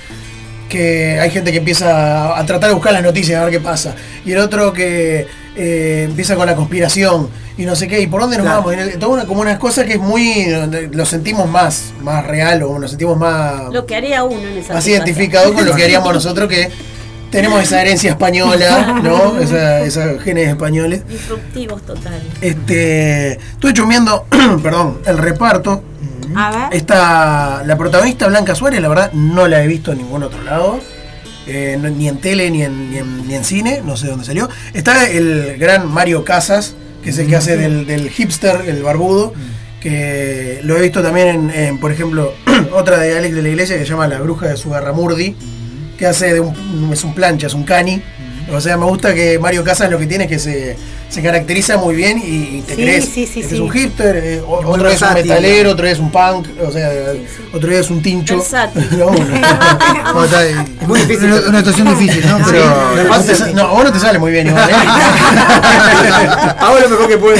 que hay gente que empieza a tratar de buscar las noticias, a ver qué pasa. Y el otro que eh, empieza con la conspiración y no sé qué, y por dónde nos Claro. vamos. El- Toda una, como una cosa que es muy. lo sentimos más, más real o nos sentimos más, Lo que haría uno en esa más situación. identificado con lo que haríamos <laughs> nosotros que tenemos esa herencia española, ¿no? Esa, esos genes españoles. Disruptivos totales. Este, estuve chumeando, <clears throat> perdón, el reparto. A ver. Esta, la protagonista Blanca Suárez, la verdad, no la he visto en ningún otro lado. Eh, no- ni en tele ni en, ni, en, ni en cine, no sé dónde salió. Está el gran Mario Casas, que es el que hace del, del hipster, el barbudo, que lo he visto también en, en, por ejemplo, <clears throat> otra de Alex de la Iglesia que se llama La Bruja de Sugarramurdi, que hace de un, es un plancha, es un cani. O sea, me gusta que Mario Casas lo que tiene es que se, se caracteriza muy bien y, y te Sí, crees. sí, sí, este sí. es un hipster, eh, otro es un metalero, otro es un punk, o sea, otro es un tincho. <laughs> No, <laughs> está. Es muy difícil. Una, una situación difícil, ¿no? Pero. No, te sa- no, a vos no te sale muy bien igual, ¿eh? <laughs> Hago lo mejor que puedo.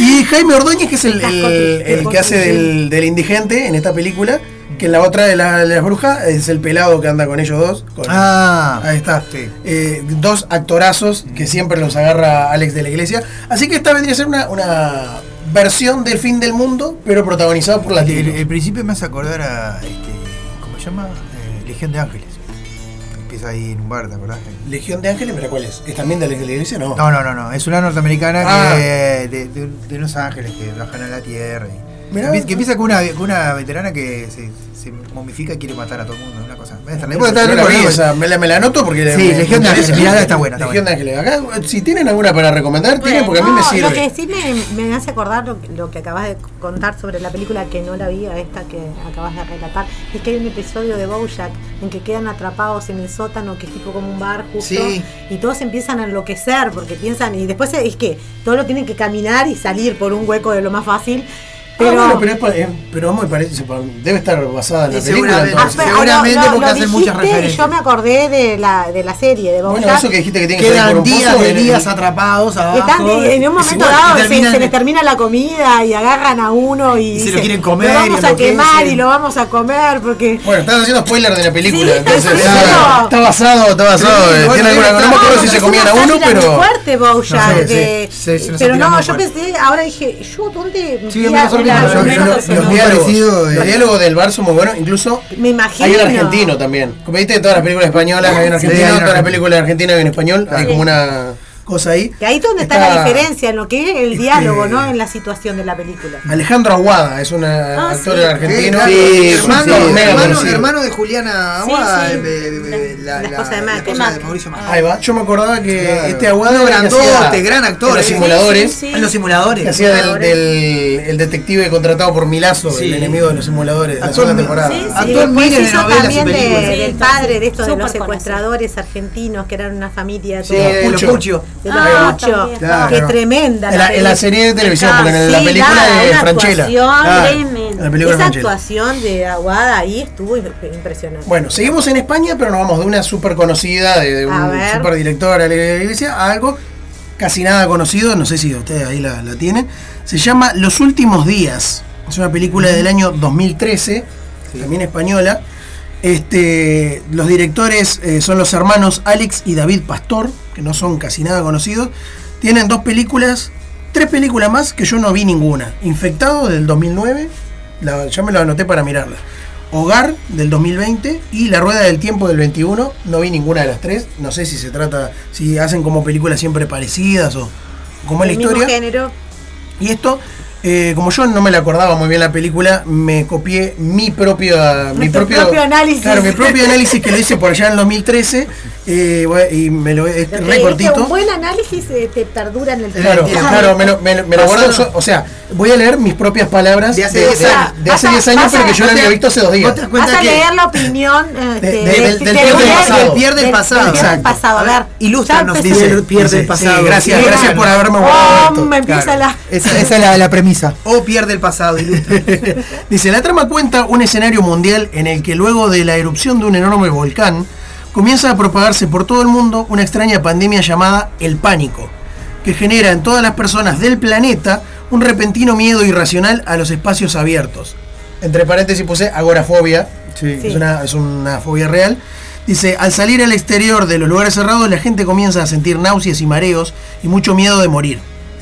Y Jaime Ordóñez, que es el, el- el que hace del, del indigente en esta película, que en la otra de, la- de las brujas es el pelado que anda con ellos dos. con- Ah, Ahí está. sí. Eh, dos actorazos que siempre los agarra Alex de la Iglesia. Así que esta vendría a ser una, una versión del fin del mundo, pero protagonizada por El, latinos. el principio me hace acordar a. Este, ¿Cómo se llama? Eh, Legión de Ángeles. Empieza ahí en un bar, ¿te acordás? Legión de Ángeles, ¿pero cuál es? ¿Es también de Alex de la Iglesia? No. No, no, no, no. Es una norteamericana Ah. que, de, de, de unos ángeles que bajan a la tierra. Y, Mirá. que, empieza con una, con una veterana que se, se momifica y quiere matar a todo el mundo. Una cosa. No, no la vi me la, me la anoto porque Sí, Legión de. Ángeles, mirá, está buena, Legión de Ángeles. Acá, si tienen alguna para recomendar, tienen porque a mí me sirve. Lo que sí me, me hace acordar lo, que- lo que acabas de contar sobre la película que no la vi, a esta que acabas de relatar, es que hay un episodio de Bojack en que quedan atrapados en el sótano, que es tipo como un bar justo, Sí. y todos empiezan a enloquecer porque piensan, y después es que todos lo tienen que caminar y salir por un hueco de lo más fácil. Pero, Ah, bueno, pero, es, pero es muy parecido. Debe estar basada en la película. seguramente. Ah, entonces. pero Seguramente porque hacen muchas referencias. Yo me acordé de la, de la serie de Bojack. Bueno, eso que dijiste que tiene que Quedan días de días el- atrapados abajo. Están en un momento igual, dado se, les termina la comida y agarran a uno y, Y se lo quieren comer, lo vamos y a enloquecen". quemar y lo vamos a comer porque Bueno, estás haciendo spoiler de la película. Sí, entonces, está, basado, está basado. Sí, eh, tiene alguna, está- no me acuerdo si se comían a uno, pero. fuerte se nos pero no yo pensé ahora dije yo dónde La- Los diálogos, parecido, los diálogos. Del bar son muy buenos, incluso me imagino. hay en argentino también. Como viste todas las películas españolas, hay en Sí, argentino, todas las películas de Argentina hay en español, hay como una cosa ahí. que ahí es donde está, Está- la diferencia en lo que es el diálogo Este- no en la situación de la película Alejandro Aguada es un Ah, actor sí. argentino. Sí, hermano, hermano, hermano de Juliana Aguada, sí. de- de- de- la, La esposa de la Macri. esposa de Mauricio Macri. Ahí va, yo me acordaba que Claro. este Aguada grandote, gran actor, en los eh. simuladores. Sí, sí, sí. En los simuladores. Que hacía del, del- el detective contratado por Milazo, Sí. el enemigo de los simuladores de la segunda temporada. Sí, sí. y Actor miles de novelas y películas. Del padre de estos de los secuestradores argentinos que eran una familia Sí, de los Pucho. Pucho. de los Ah. Claro. Qué tremenda. En la, en la película. serie de televisión, porque en la Sí, película nada, de Franchella. la película Esa Franchella. actuación de Aguada ahí estuvo imp- impresionante. Bueno, seguimos en España, pero nos vamos de una súper conocida, de, de A un súper director de la iglesia, a algo casi nada conocido, no sé si ustedes ahí la, la tienen. Se llama Los Últimos Días. Es una película del año 2013, también española. Este, los directores eh, son los hermanos Alex y David Pastor, que no son casi nada conocidos. Tienen dos películas, tres películas más que yo no vi ninguna. Infectado del 2009, la, ya me lo anoté para mirarla. Hogar del 2020 y La Rueda del Tiempo del 21. No vi ninguna de las tres. No sé si se trata, si hacen como películas siempre parecidas o como es la historia. género. Y esto, eh, como yo no me la acordaba muy bien la película, me copié mi propio, mi propio, propio análisis. Claro, mi propio análisis que lo hice por allá en el 2013 Eh, bueno, y me lo es que cortito. Un buen análisis eh, te perdura en el tiempo. Claro, claro, me lo, me lo- me lo guardo. so- o sea, voy a leer mis propias palabras De hace de, 10 de- años. de hace Vas a- 10 años, pero que yo lo había visto hace dos días. Vas a leer la opinión De- de- del- del Pierre del pasado. Del Pierre del del- pasado. del pasado. A ver, Ilústranos, dice empezó. el Pierre del Sí, pasado. gracias, Sí, gracias por haberme guardado Oh, esto. me empieza Claro. la... Esa, esa es la, la premisa. <laughs> O pierde el pasado, ilustra. <laughs> Dice, la trama cuenta un escenario mundial en el que luego de la erupción de un enorme volcán, comienza a propagarse por todo el mundo una extraña pandemia llamada el pánico, que genera en todas las personas del planeta un repentino miedo irracional a los espacios abiertos. Entre paréntesis puse agorafobia, es, una, es una fobia real. Dice, al salir al exterior de los lugares cerrados, la gente comienza a sentir náuseas y mareos y mucho miedo de morir.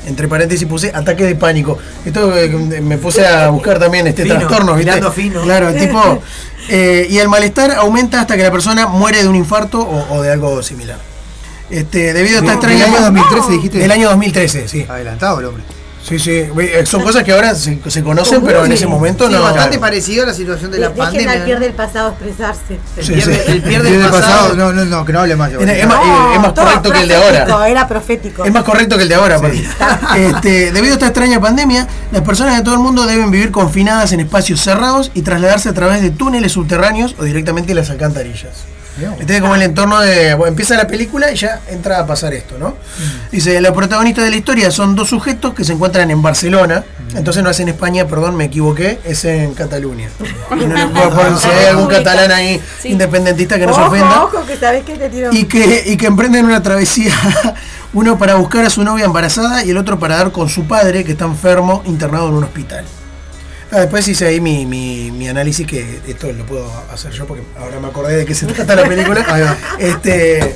Entre paréntesis puse ataque de pánico. Esto eh, me puse a buscar también este Fino, trastorno, ¿viste? fino. Claro, el <laughs> tipo. eh, y el malestar aumenta hasta que la persona muere de un infarto o, o de algo similar. Este, debido a esta ¿Del extraña. año 2013 dijiste? Del año 2013, sí. Adelantado el hombre. Sí, sí. eh, Son cosas que ahora se, se conocen, pero en ese momento Sí, no. bastante parecido a la situación de la Dejen pandemia. al ¿no? Pierre del pasado expresarse. El Sí, pierde, sí. el pierde El el del pasado. no, no, no, que no hable más. yo. Es, es más, No, eh, es más correcto que el de ahora. Era profético. Es más correcto que el de ahora. Este, debido a esta extraña pandemia, las personas de todo el mundo deben vivir confinadas en espacios cerrados y trasladarse a través de túneles subterráneos o directamente en las alcantarillas. Este es como el entorno de. bueno, empieza la película y ya entra a pasar esto, ¿no? Dice: Los protagonistas de la historia son dos sujetos que se encuentran en Barcelona. Entonces no es en España, perdón, me equivoqué, es en Cataluña. <laughs> Y no le puedo poner- si hay algún catalán ahí independentista que no se ojo, ofenda ojo, que sabés que te tiro. y que, y que emprenden una travesía, <laughs> uno para buscar a su novia embarazada y el otro para dar con su padre que está enfermo internado en un hospital. Ah, después hice ahí mi, mi, mi análisis, que esto lo puedo hacer yo porque ahora me acordé de qué se <laughs> trata la película. Ahí va. Este,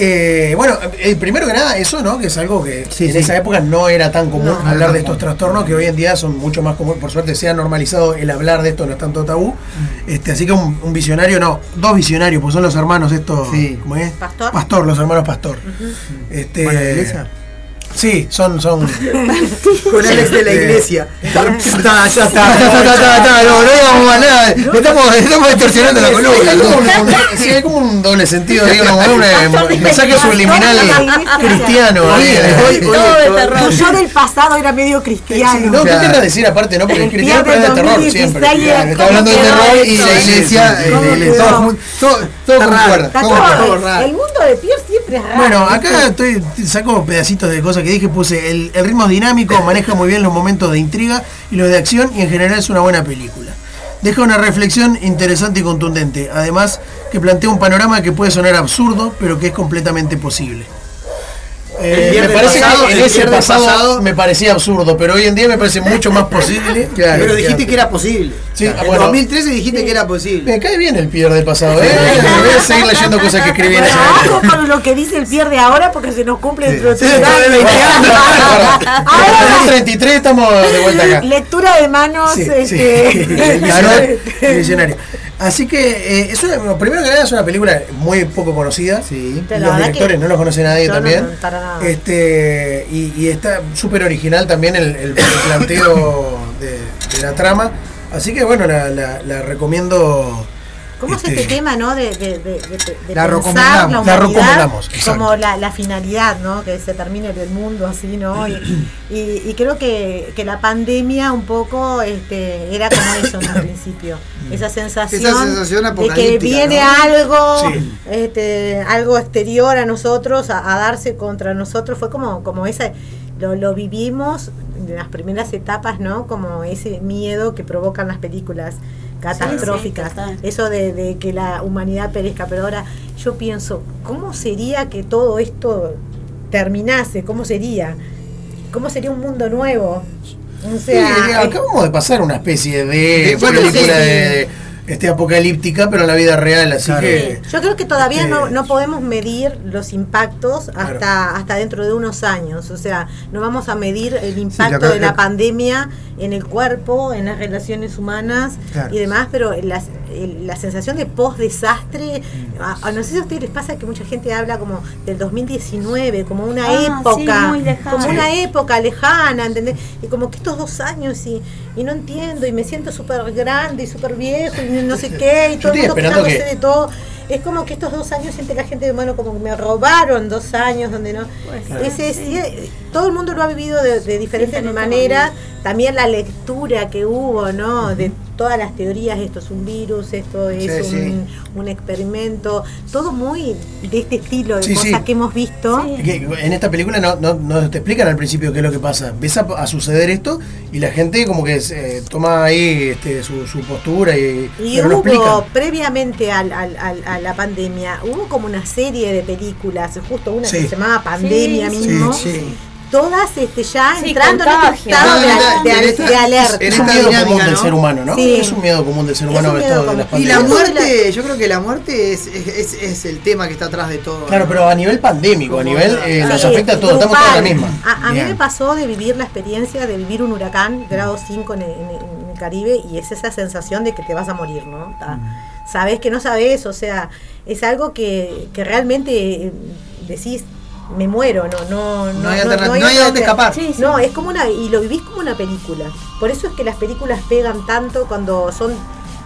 eh, bueno, eh, primero que nada, eso, ¿no? Que es algo que Sí, en sí. esa época no era tan común No, hablar de estos trastornos, que hoy en día son mucho más comunes. Por suerte se ha normalizado el hablar de esto, no es tanto tabú. Mm. Este, así que un, un visionario, no, dos visionarios, pues son los hermanos estos. Sí. ¿Cómo es? Pastor. Pastor, los hermanos Pastor. Este, ¿Van a la iglesia? Sí, son, son. <laughs> Con Alex de la Eh, iglesia. Está, ya está. Ya está, No, no íbamos a nada. Estamos, estamos distorsionando la columna. como un- sí, hay como un doble sentido, digo, un, un- un mensaje subliminal cristiano. eh. Yo del pasado era medio cristiano. no, ¿qué querrás decir aparte, no? Porque el cristiano es de terror 2016 siempre. era Está hablando de terror era y La iglesia. Todo jun- todo todo concuerda. Está todo todo- concuerda. el mundo de Pierre siempre es raro. Bueno, acá estoy saco pedacitos de cosas que dije, puse el, el ritmo es dinámico, <laughs> maneja muy bien los momentos de intriga y los de acción y en general es una buena película. Deja una reflexión interesante y contundente, además que plantea un panorama que puede sonar absurdo, pero que es completamente posible. Eh, me parece pasado- que en ese pasado, pasado- me parecía absurdo, pero hoy en día me parece mucho más posible. <laughs> Claro, Pero dijiste claro. que era posible. Sí, en bueno. 2013 dijiste que era posible. Me cae bien el Pierre del pasado, ¿eh? Voy a seguir leyendo cosas que escribí en época. ojo con lo que dice el Pierre de ahora porque se nos cumple dentro de Sí, de años. 20 años. En Ahora, 33 estamos de vuelta acá. lectura de manos. Sí, este, sí. <laughs> El visionario. <laughs> Así que, eh, es una, bueno, primero que nada, es una película muy poco conocida. Sí. Los directores no los conoce nadie no, también. no, para nada. Este, y, y está súper original también el, el planteo de, de la trama. Así que, bueno, la, la- la recomiendo. ¿Cómo es este, este tema, no? De, de, de, de- de La pensar la humanidad como la, la finalidad, ¿no? Que se termine el mundo así, ¿no? Y, <clears throat> y- y creo que, que la pandemia un poco este, era como eso en un principio. Esa sensación, Esa sensación de que viene ¿no? algo, Sí. este, algo exterior a nosotros, a, a darse contra nosotros. Fue como, como esa, lo, lo vivimos en las primeras etapas, ¿no? Como ese miedo que provocan las películas catastróficas, Sí, sí, total. eso de, de que la humanidad perezca, pero ahora yo pienso, ¿cómo sería que todo esto terminase? ¿Cómo sería? ¿Cómo sería un mundo nuevo? O Sí, sea, eh, acabamos de pasar una especie de película sí, sí. de, este, apocalíptica, pero en la vida real, así Claro. que. Yo creo que todavía no, Este- no podemos medir los impactos hasta, Claro. hasta dentro de unos años. O sea, no vamos a medir el impacto de la pandemia en el cuerpo, en las relaciones humanas Claro. y demás, pero las- el- la sensación de post-desastre, Mm. no sé si a ustedes les pasa que mucha gente habla como del 2019, como una Ah, sí, época, como Sí. una época lejana, ¿entendés? Y como que estos dos años y, y no entiendo y me siento súper grande y súper viejo y no sé qué y todo el mundo esperando quejándose que- de todo. es como que estos dos años siente la gente, bueno, como que me robaron dos años donde no. ser, Ese, sí. sí, todo el mundo lo ha vivido de, de diferentes maneras. También la lectura que hubo, ¿no? De todas las teorías, esto es un virus, esto es Sí, un, un experimento, todo muy de este estilo de cosas que hemos visto. En esta película no, no, no te explican al principio qué es lo que pasa. Empieza a suceder esto y la gente como que se, toma ahí este, su, su postura y, Y pero hubo, previamente al- al- al- a la pandemia, hubo como una serie de películas, justo una que se llamaba Pandemia mismo. Todas este, ya Sí, entrando en este estado de, No, de- de- esta- de alerta. en Es un miedo dinámica, común del ser humano, ¿no? Sí. Es un miedo común del ser humano todo de las. Y la muerte, yo creo que la muerte es, es, es- es el tema que está atrás de todo. Claro, ¿no? pero a nivel pandémico, a nivel eh, nos afecta a todos, estamos todos la misma. A, a mí me pasó de vivir la experiencia de vivir un huracán grado 5 en el, en el- en el Caribe y es esa sensación de que te vas a morir, ¿no? Ta- Sabes que no sabes, o sea, es algo que, que realmente eh, decís, me muero, no, no, no, No hay no hay a dónde escapar. No, es como una, y lo vivís como una película. Por eso es que las películas pegan tanto cuando son,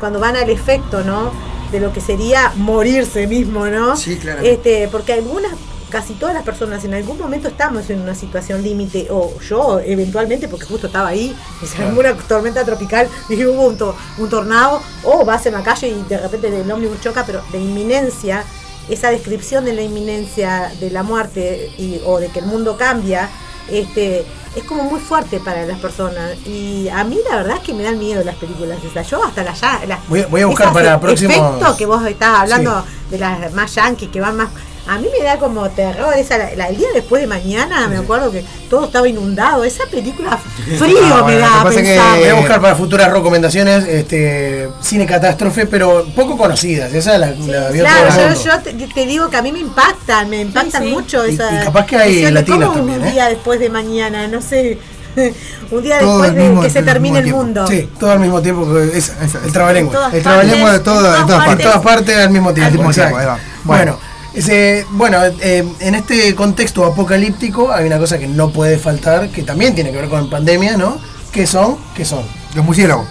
cuando van al efecto, ¿no? De lo que sería morirse mismo, ¿no? Sí, claro. Este, porque algunas, casi todas las personas en algún momento estamos en una situación límite, o yo eventualmente, porque justo estaba ahí, y se armó una tormenta tropical, <laughs> dije hubo un, to- un tornado, o vas en la calle y de repente el ómnibus choca, pero de inminencia, esa descripción de la inminencia de la muerte y, o de que el mundo cambia, este, es como muy fuerte para las personas. Y a mí la verdad es que me dan miedo las películas esas. Yo hasta las las Voy a- voy a buscar para e- próximos- efectos que vos estás hablando de las más yankees que van más a mí me da como terror esa la, la- el día después de mañana me acuerdo que todo estaba inundado esa película frío Ah, me bueno, da lo que pasa es que pensar Voy a buscar para futuras recomendaciones este, cine catástrofe, pero poco conocidas. Esa la, la vio Claro, yo, te, te digo que a mí me impactan, me impactan mucho esa. y capaz que hay latinas ¿cómo también, un ¿eh? día después de mañana, no sé. <laughs> un día Todo después de que se termine el mundo. Sí, todo al mismo tiempo que es el trabalengua. El trabalengua de partes, todo, en todas partes. partes. En todas partes al mismo tiempo. Al mismo tiempo. Bueno. Bueno, ese, bueno eh, en este contexto apocalíptico hay una cosa que no puede faltar, que también tiene que ver con pandemia, ¿no? ¿Qué son? ¿Qué son? Los murciélagos.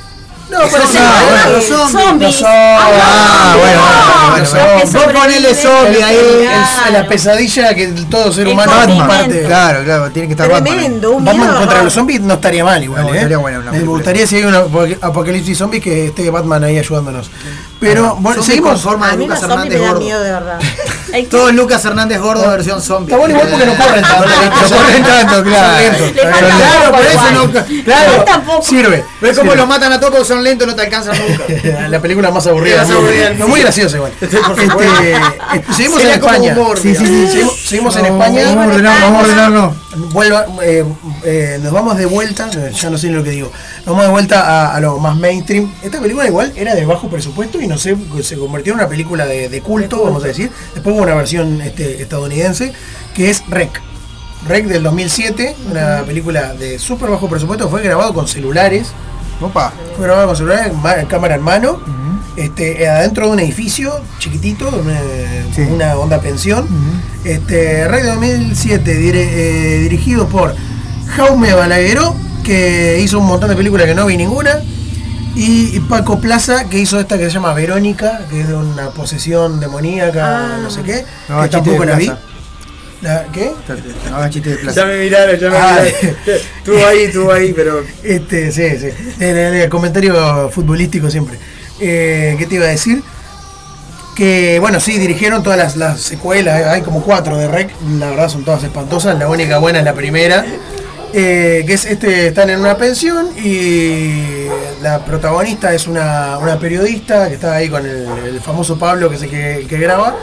No, pero sí, Ah, bueno, los zombies. Zombies. Los zombies. Ah, bueno, bueno, Los bueno. zombies. Vos ponele zombie ahí. Es la pesadilla que todo ser humano comparte. Claro, claro, tiene que estar Batman. Tremendo, Batman miedo. contra los zombies no estaría mal igual, No, ¿eh? estaría buena una Me película. gustaría si hay un apoc- apocalipsis zombies que esté Batman ahí ayudándonos. Pero bueno, seguimos. con forma A de mí Lucas los zombies Hernández miedo de verdad. <laughs> Que- Todo es Lucas Hernández gordo versión zombie. Está bueno igual porque no corren tanto. No corren tanto, claro. Claro, por eso no. Claro, tampoco. Sirve. ¿Ves cómo los matan a todos porque son lentos no te alcanzan nunca? <laughs> La película más aburrida. No, muy graciosa igual. Seguimos en España. humor, Sí, sí, sí. Seguimos, en España. Vamos a ordenar, vamos a ordenarnos. Vuelva, eh, eh, nos vamos de vuelta, ya no sé lo que digo, nos vamos de vuelta a, a lo más mainstream. Esta película igual era de bajo presupuesto y no sé, se convirtió en una película de, de culto, vamos a decir. Después hubo una versión este, estadounidense que es Rec. Rec del 2007, una película de súper bajo presupuesto, fue grabado con celulares, Opa. fue grabado con celulares, ma- cámara en mano, este, adentro de un edificio chiquitito, una, Sí. una onda pensión. este, Rey de 2007, dire- eh, dirigido por Jaume Balagueró, que hizo un montón de películas que no vi ninguna. Y Paco Plaza, que hizo esta que se llama Verónica, que es de una posesión demoníaca, no sé qué, No, que chiste tampoco de la vi. plaza. La- ¿Qué? No chiste de plaza. Ya me miraron, ya me Ah, miraron. <laughs> Estuvo ahí, estuvo ahí, pero. Este, sí, sí. El, el- el comentario futbolístico siempre. Eh, ¿Qué te iba a decir? Que, bueno, sí, dirigieron todas las, las secuelas, hay como cuatro de Rec, la verdad son todas espantosas, la única buena es la primera. Eh, que es este, están en una pensión y la protagonista es una, una periodista que está ahí con el, el famoso Pablo, que es el que, el que graba.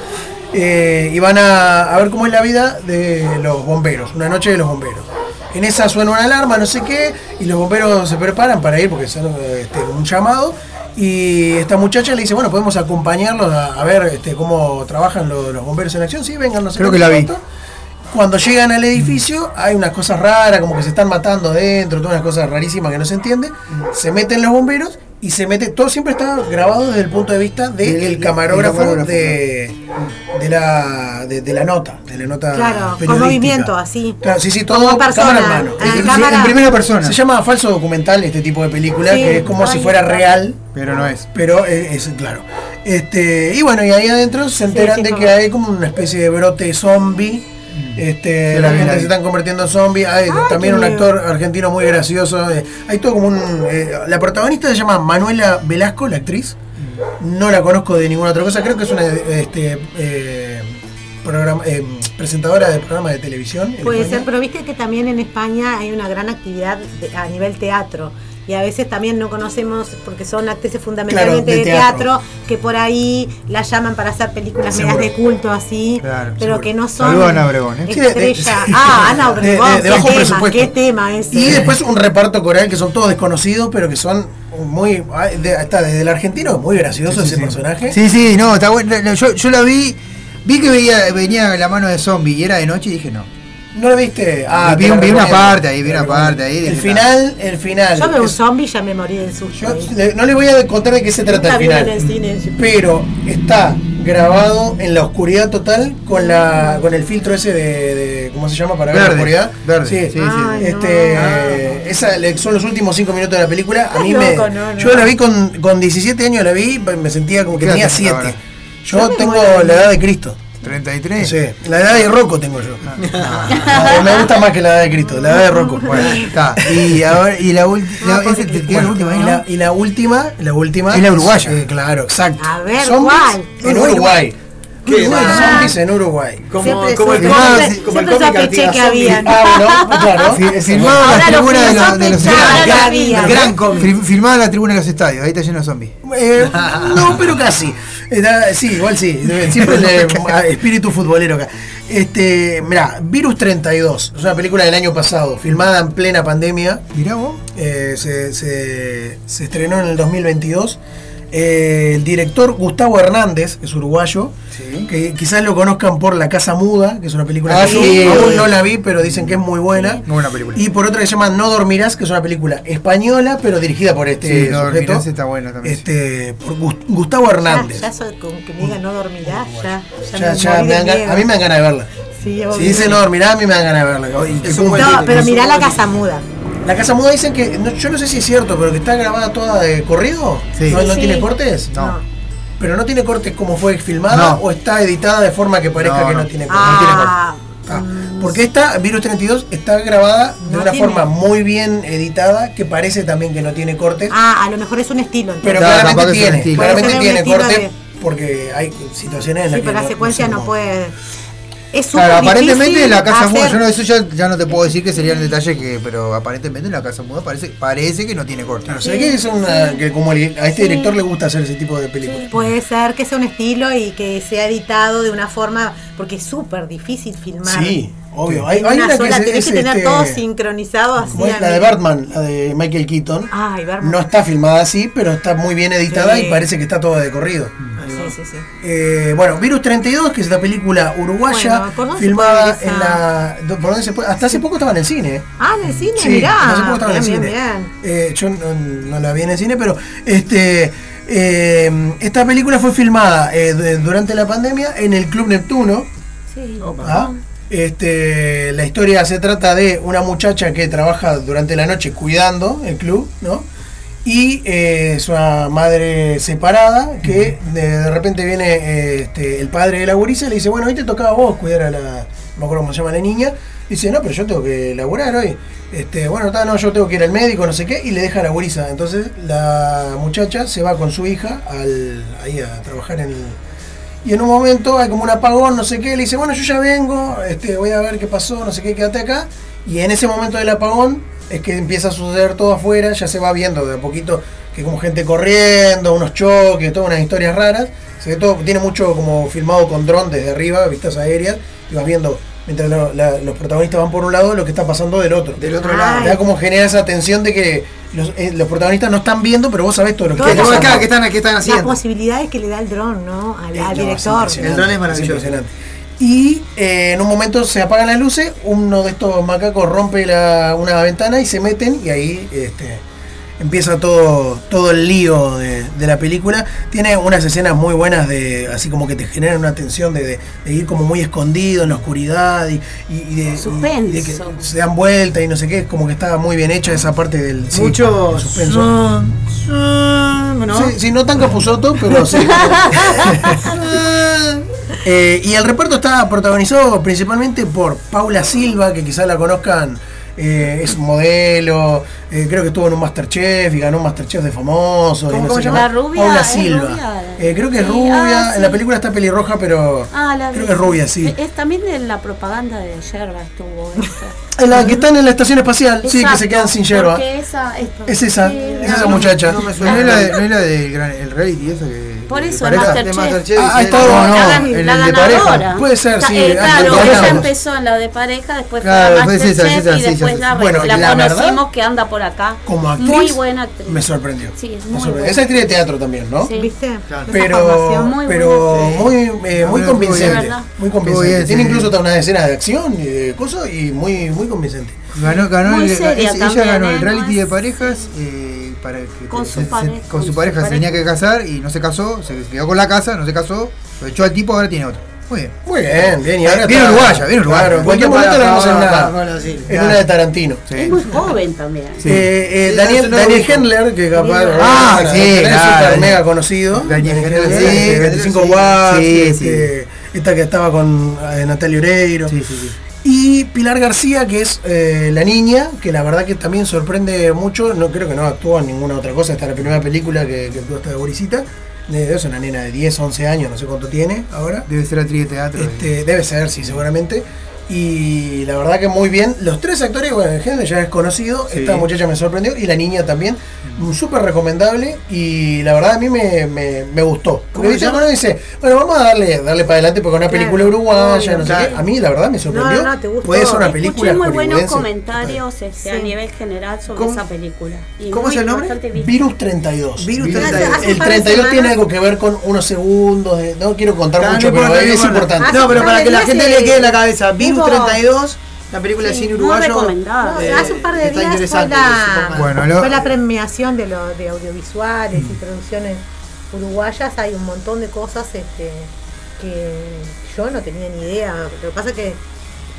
eh, y van a, a ver cómo es la vida de los bomberos, una noche de los bomberos. En esa suena una alarma, no sé qué, y los bomberos se preparan para ir porque son este, un llamado. Y esta muchacha le dice, bueno, podemos acompañarlos a, a ver este, cómo trabajan los, los bomberos en acción. Sí, vengan, no sé Creo qué, que la vi. cuánto. Cuando llegan al edificio hay unas cosas raras, como que se están matando dentro, todas unas cosas rarísimas que no se entiende. Se meten los bomberos y se mete, todo siempre está grabado desde el punto de vista del camarógrafo, de, de la, de, de la nota, de la nota Claro, con movimiento así. Claro, sí, sí, todo Como persona, cámara en mano. cámara. En primera persona. Se llama falso documental este tipo de película, Sí, que es como si fuera real, Pero no es. pero es, es- claro. Este, y bueno, y ahí adentro se enteran sí, de como- que hay como una especie de brote zombie. Este, Sí, la gente se están convirtiendo en zombies. Hay también un miedo. actor argentino muy gracioso. eh, hay todo como un. eh, la protagonista se llama Manuela Velasco, la actriz. No la conozco de ninguna otra cosa. Creo que es una este, eh, programa- eh, presentadora de programa de televisión. Puede España. ser, pero viste que también en España hay una gran actividad de- a nivel teatro. Y a veces también no conocemos, porque son actrices fundamentalmente Claro, de de, teatro. teatro, que por ahí la llaman para hacer películas medias de culto así, Claro, pero seguro. que no son Saludos a Ana Obregón, ¿eh? Sí, de- de- estrella. <laughs> ah, Ana de- Obregón, de- de qué bajo tema, presupuesto. qué tema ese. Y después un reparto coral que son todos desconocidos, pero que son muy. de- está desde el argentino, muy gracioso ese personaje. Sí, sí, no, está bueno. No, Yo, yo la vi, vi que veía, venía la mano de zombie y era de noche y dije no. ¿No lo viste? Ah, vi, vi una parte ahí, vi una parte ahí. El final, el final. Yo veo un zombie y ya me morí del susto. yo no le voy a contar de qué se trata el final. en el cine. yo- Pero está grabado en la oscuridad total con la con el filtro ese de, de- ¿cómo se llama? para ver la oscuridad. verde, Sí, sí, sí. Este, no. esa son los últimos cinco minutos de la película. A mí me, loco, no, no. yo la vi con, con 17 años, la vi, me sentía como que ¿Qué tenía haces 7. ahora? Yo tengo la edad de Cristo. 33. Sí, la edad de Rocco tengo yo. Ah. Ah, me gusta más que la edad de Cristo, la edad de Rocco. Bueno, está. Y ahora, y la última, la última, ahí, Y ¿no? la, y la última, la última. Es la uruguaya. eh, claro, exacto. A ver, Zombies ¿cuál? En Uruguay. ¿Qué? Uruguay, Ah. Zombies en Uruguay. Como, como el cómic- como el sospeché que habían. Ah, bueno, claro. Filmado en la tribuna de, los- de los estadios. había. Gran cómic. Fil- Filmado en la tribuna de los estadios, ahí está lleno de zombies. Eh, <laughs> no, pero casi. Era- sí, igual sí. <laughs> Siempre el eh, espíritu futbolero acá. Este, mirá, Virus 32, es una película del año pasado, filmada en plena pandemia. Mirá vos. Eh, se, se- se estrenó en el 2022. Eh, el director Gustavo Hernández, que es uruguayo, que quizás lo conozcan por La Casa Muda, que es una película Ah, que sí. yo aún no la vi, pero dicen que es muy buena. Muy buena película. Y por otra que se llama No Dormirás, que es una película española, pero dirigida por este Sí, no, sujeto. Dormirás está buena también. Este, por Gus- Gustavo Ya, Hernández. ya con que me diga no dormirás, ya. Ya, ya me a mí me dan ganas de verla. Sí, Si dice no dormirás, a mí me dan ganas de verla. Y No, pero mirá la casa muda. La Casa Muda dicen que, no, yo no sé si es cierto, pero que está grabada toda de corrido. Sí. ¿No, no Sí. tiene cortes? No. Pero no tiene cortes como fue filmada No. o está editada de forma que parezca No, que no, no. tiene cortes. No tiene Ah, cortes. Ah, Porque esta, Virus 32, está grabada de No una tiene. forma muy bien editada que parece también que no tiene cortes. ah, a lo mejor es un estilo. entonces. pero Claro, claramente tiene, claramente tiene cortes de- porque hay situaciones en las Sí, que pero la secuencia no puede. Es súper Claro, aparentemente difícil la casa muda, yo no, eso ya, ya no te puedo decir que sería el detalle que, pero aparentemente la casa muda parece, parece que no tiene corte. Claro, ve que es una, que como el- a este director le gusta hacer ese tipo de películas. Puede ser que sea un estilo y que sea editado de una forma, porque es súper difícil filmar. Sí, obvio. Hay, En hay una una que sola, es, tenés es, que tener este, todo sincronizado así. es la de. Batman, la de Michael Keaton. Ay, Batman. No está filmada así, pero está muy bien editada Sí. y parece que está toda de corrido. Sí, sí, sí. Eh, bueno, Virus 32, que es esta película uruguaya, Bueno, ¿por dónde se filmada en la. ¿por dónde se puede? Hasta hace poco estaba en el cine. Ah, en el cine, Sí, mirá. hace poco estaba en Bien, el bien, cine. bien. Eh, yo no, no la vi en el cine, pero este eh, esta película fue filmada eh, durante la pandemia en el Club Neptuno. Sí. ¿ah? Este, la historia se trata de una muchacha que trabaja durante la noche cuidando el club, ¿no? Y eh, es una madre separada que de, de repente viene eh, este, el padre de la gurisa y le dice, bueno, hoy te tocaba a vos cuidar a la, no me acuerdo cómo se llama la niña. Dice, no, pero yo tengo que laburar hoy. Este, bueno, está, no, yo tengo que ir al médico, no sé qué, y le deja a la gurisa. Entonces la muchacha se va con su hija al, ahí a trabajar en el, y en un momento hay como un apagón, no sé qué, le dice, bueno, yo ya vengo, este, voy a ver qué pasó, no sé qué, quédate acá. Y en ese momento del apagón es que empieza a suceder todo afuera, ya se va viendo de a poquito que como gente corriendo, unos choques, todas unas historias raras. Se ve todo, tiene mucho como filmado con dron desde arriba, vistas aéreas, y vas viendo mientras lo- la- los protagonistas van por un lado lo que está pasando del otro. Del otro Ay. lado. Te da como genera esa tensión de que los, eh, los protagonistas no están viendo, pero vos sabés todo lo que Todo está lo- pasando. acá, ¿qué están, qué están Las haciendo? posibilidades que le da el dron, ¿no? Al, Eh, al no, director. es El dron es maravilloso. impresionante. Y eh, en un momento se apagan las luces, uno de estos macacos rompe la, una ventana y se meten y ahí este, empieza todo, todo el lío de, la película. Tiene unas escenas muy buenas de así como que te generan una tensión de, ir como muy escondido en la oscuridad y, de, que se dan vuelta y no sé qué, como que está muy bien hecha esa parte del Mucho suspenso. Son, son, ¿no? Sí, no tan capuzoto, pero sí. <laughs> <laughs> <laughs> Eh, y el reparto está protagonizado principalmente por Paula Silva, que quizás la conozcan. Eh, es un modelo, eh, creo que estuvo en un Masterchef y ganó un Masterchef de famoso. ¿Cómo, no? Rubia, Paula Silva. Creo que es rubia, ah, en la película está pelirroja, pero ah, creo que es rubia, sí. Es, también en la propaganda de Yerba estuvo. <laughs> En la que están en la estación espacial, Exacto, sí, que se quedan sin yerba. Esa es, esa, es esa muchacha. No, me suena, no es la de, no es la de gran, el Reddit, esa que. Por eso, de Masterchef. Masterchef. Ah, está no, no, la, ganadora. Puede ser, sí. Eh, claro, ella empezó en la de pareja, después fue claro, a Masterchef y después sí, la, bueno, la, la verdad, conocimos que anda por acá. Como actriz. Muy buena actriz. Me sorprendió. Sí, es muy buena. Actriz de teatro también, ¿no? Sí. ¿Viste? Pero muy, pero muy, eh, muy, convincente. Muy convincente. Tiene incluso una escena de acción y de cosas y muy, muy muy convincente. Ganó, ganó, muy el, seria es, también, ella ganó eh, el reality de parejas eh, para que, con, su, pareja, se, con su, pareja, se tenía que casar y no se casó, se quedó con la casa, no se casó, lo echó al tipo, ahora tiene otro. Muy bien. Muy bien, bien. Y ahora bien está, uruguaya, bien uruguaya. Claro, en cualquier momento la vamos a nada. Es una de Tarantino. Sí. Es muy joven también. Sí. Eh, eh, ah, Daniel, Daniel Hendler, que capaz. Ah, sí, claro. mega conocido. Daniel Hendler, sí, 25 watts. Este, esta que estaba con eh, Natalia Oreiro. Sí, sí, sí. Y Pilar García, que es eh, la niña, que la verdad que también sorprende mucho. No creo que no actúa en ninguna otra cosa. Esta es la primera película que, que actúa esta de Borisita. Eh, es una nena de 10, 11 años, no sé cuánto tiene ahora. Debe ser actriz de teatro. Este, debe ser, sí, seguramente. Y la verdad que muy bien. Los tres actores, bueno, en general ya es conocido. Esta muchacha me sorprendió y la niña también. Mm. Súper recomendable y la verdad a mí me, me, gustó. Porque viste cuando dice, bueno, vamos a darle, darle para adelante porque una película uruguaya, no, sé qué. A mí la verdad me sorprendió. No. Puede ser una película. Muy buenos comentarios este, a nivel general sobre esa película. Y ¿Cómo es el nombre? Virus 32. Virus 32. El 32 tiene algo que ver con unos segundos. No quiero contar ah, mucho, pero es importante. No, pero para que la gente le quede en la cabeza. 32. La película de cine uruguayo. No, eh, hace un par de días fue la, bueno, lo, la, premiación de, lo, de audiovisuales y producciones uruguayas. Hay un montón de cosas este, que yo no tenía ni idea. Lo que pasa es que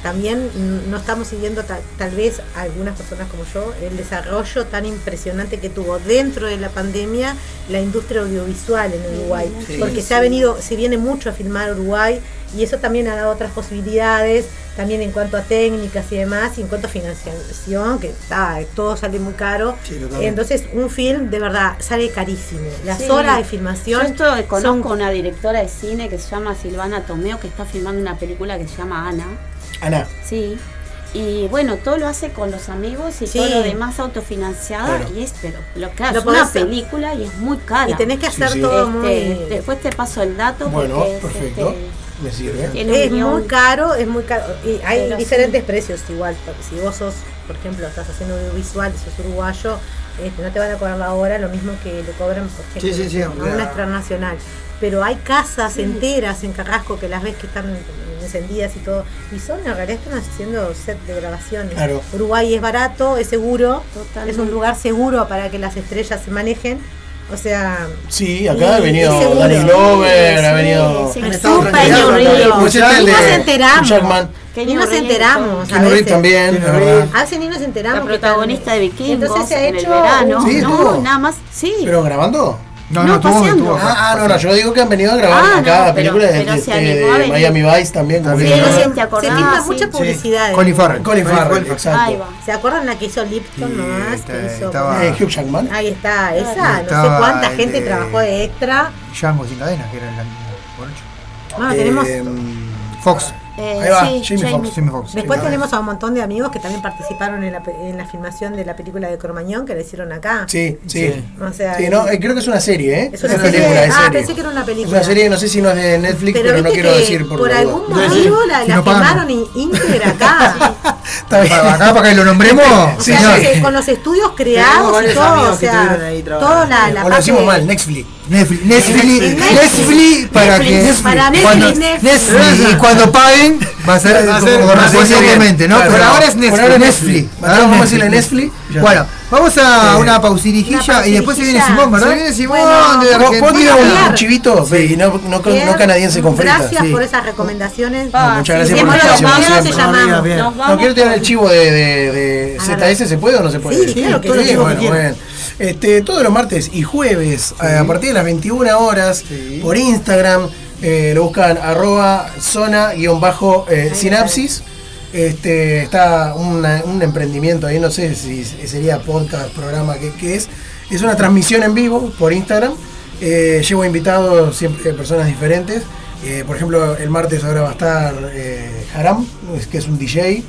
también no estamos siguiendo tal vez algunas personas como yo el desarrollo tan impresionante que tuvo dentro de la pandemia la industria audiovisual en Uruguay, porque se ha venido, se viene mucho a filmar Uruguay y eso también ha dado otras posibilidades, también en cuanto a técnicas y demás, y en cuanto a financiación, que ah, todo sale muy caro. Entonces, un film de verdad sale carísimo. Las sí. horas de filmación. Yo esto conozco son... una directora de cine que se llama Silvana Tomeo, que está filmando una película que se llama Ana Ana. Sí. Y bueno, todo lo hace con los amigos y todo lo demás autofinanciada. Claro. Y es, pero lo que hace una hacer. película y es muy cara. Y tenés que hacer todo este. Después te paso el dato. Bueno, perfecto. Es, Me sirve. Es muy caro, es muy caro. Y hay diferentes precios igual. Porque si vos sos, por ejemplo, estás haciendo audiovisual, sos uruguayo, este, no te van a cobrar la hora lo mismo que lo cobran por ejemplo, sí, sí, sí, a extranacional pero hay casas enteras en Carrasco que las ves que están encendidas y todo. Y son, en realidad están haciendo set de grabaciones. Uruguay es barato, es seguro, Totalmente. es un lugar seguro para que las estrellas se manejen. O sea. Sí, acá ha venido Danny Glover, ha venido. Sí, sí, Super nos enteramos. Que ni nos enteramos. Que también. A veces ni nos enteramos. La protagonista de Vikingos. Entonces se ha hecho. Verano. Sí, no, nada más. Sí. ¿Pero grabando? No, no, tú, paseando. Tú, ah, no, no, yo digo que han venido a grabar ah, acá no, películas pero, de, pero este, de, de, Miami Vice también. Sí, te acordás, se filma sí. mucha publicidad. Sí. ¿eh? Colin Farrell. Colin Farrell, exacto. Ahí va. ¿Se acuerdan la que hizo Lipton nomás? Que hizo, eh, Hugh Jackman. Ahí está, esa. No sé cuánta gente trabajó de extra. Django sin cadenas, que era la misma. Ah, tenemos... Eh, Fox. Eh, Ahí va, sí, Después tenemos a un montón de amigos que también participaron en la, en la filmación de la película de Cromañón que la hicieron acá. Sí, sí. no, eh, creo que es una serie, ¿eh? Es una, es una película. Ah, pensé que era una película. Una serie, no sé si no es de Netflix, pero, no quiero decir por Por algún motivo la, si la no íntegra acá. <laughs> Acá, para que lo nombremos. O sea, con los estudios creados y todo. O sea, toda la. Lo hicimos mal, Netflix. Netflix, Netflix, Netflix, para que cuando, paguen va a ser, correspondientemente, ¿no? por ahora es Netflix. vamos a decirle Netflix. Bueno, vamos a una pausirijilla y después se viene Simón, ¿verdad? Se viene Simón un chivito y no, canadiense con Gracias por esas recomendaciones. muchas gracias por la No quiero tirar el chivo de, ZS, ¿se puede o no se puede? Sí, claro que este, todos los martes y jueves, eh, a partir de las 21 horas, por Instagram, eh, lo buscan arroba zona-sinapsis. Este, está una- un emprendimiento ahí, no sé si sería podcast, programa, qué, qué es. Es una transmisión en vivo por Instagram. Eh, llevo invitados siempre personas diferentes. Eh, por ejemplo, el martes ahora va a estar eh, Haram, que es un DJ.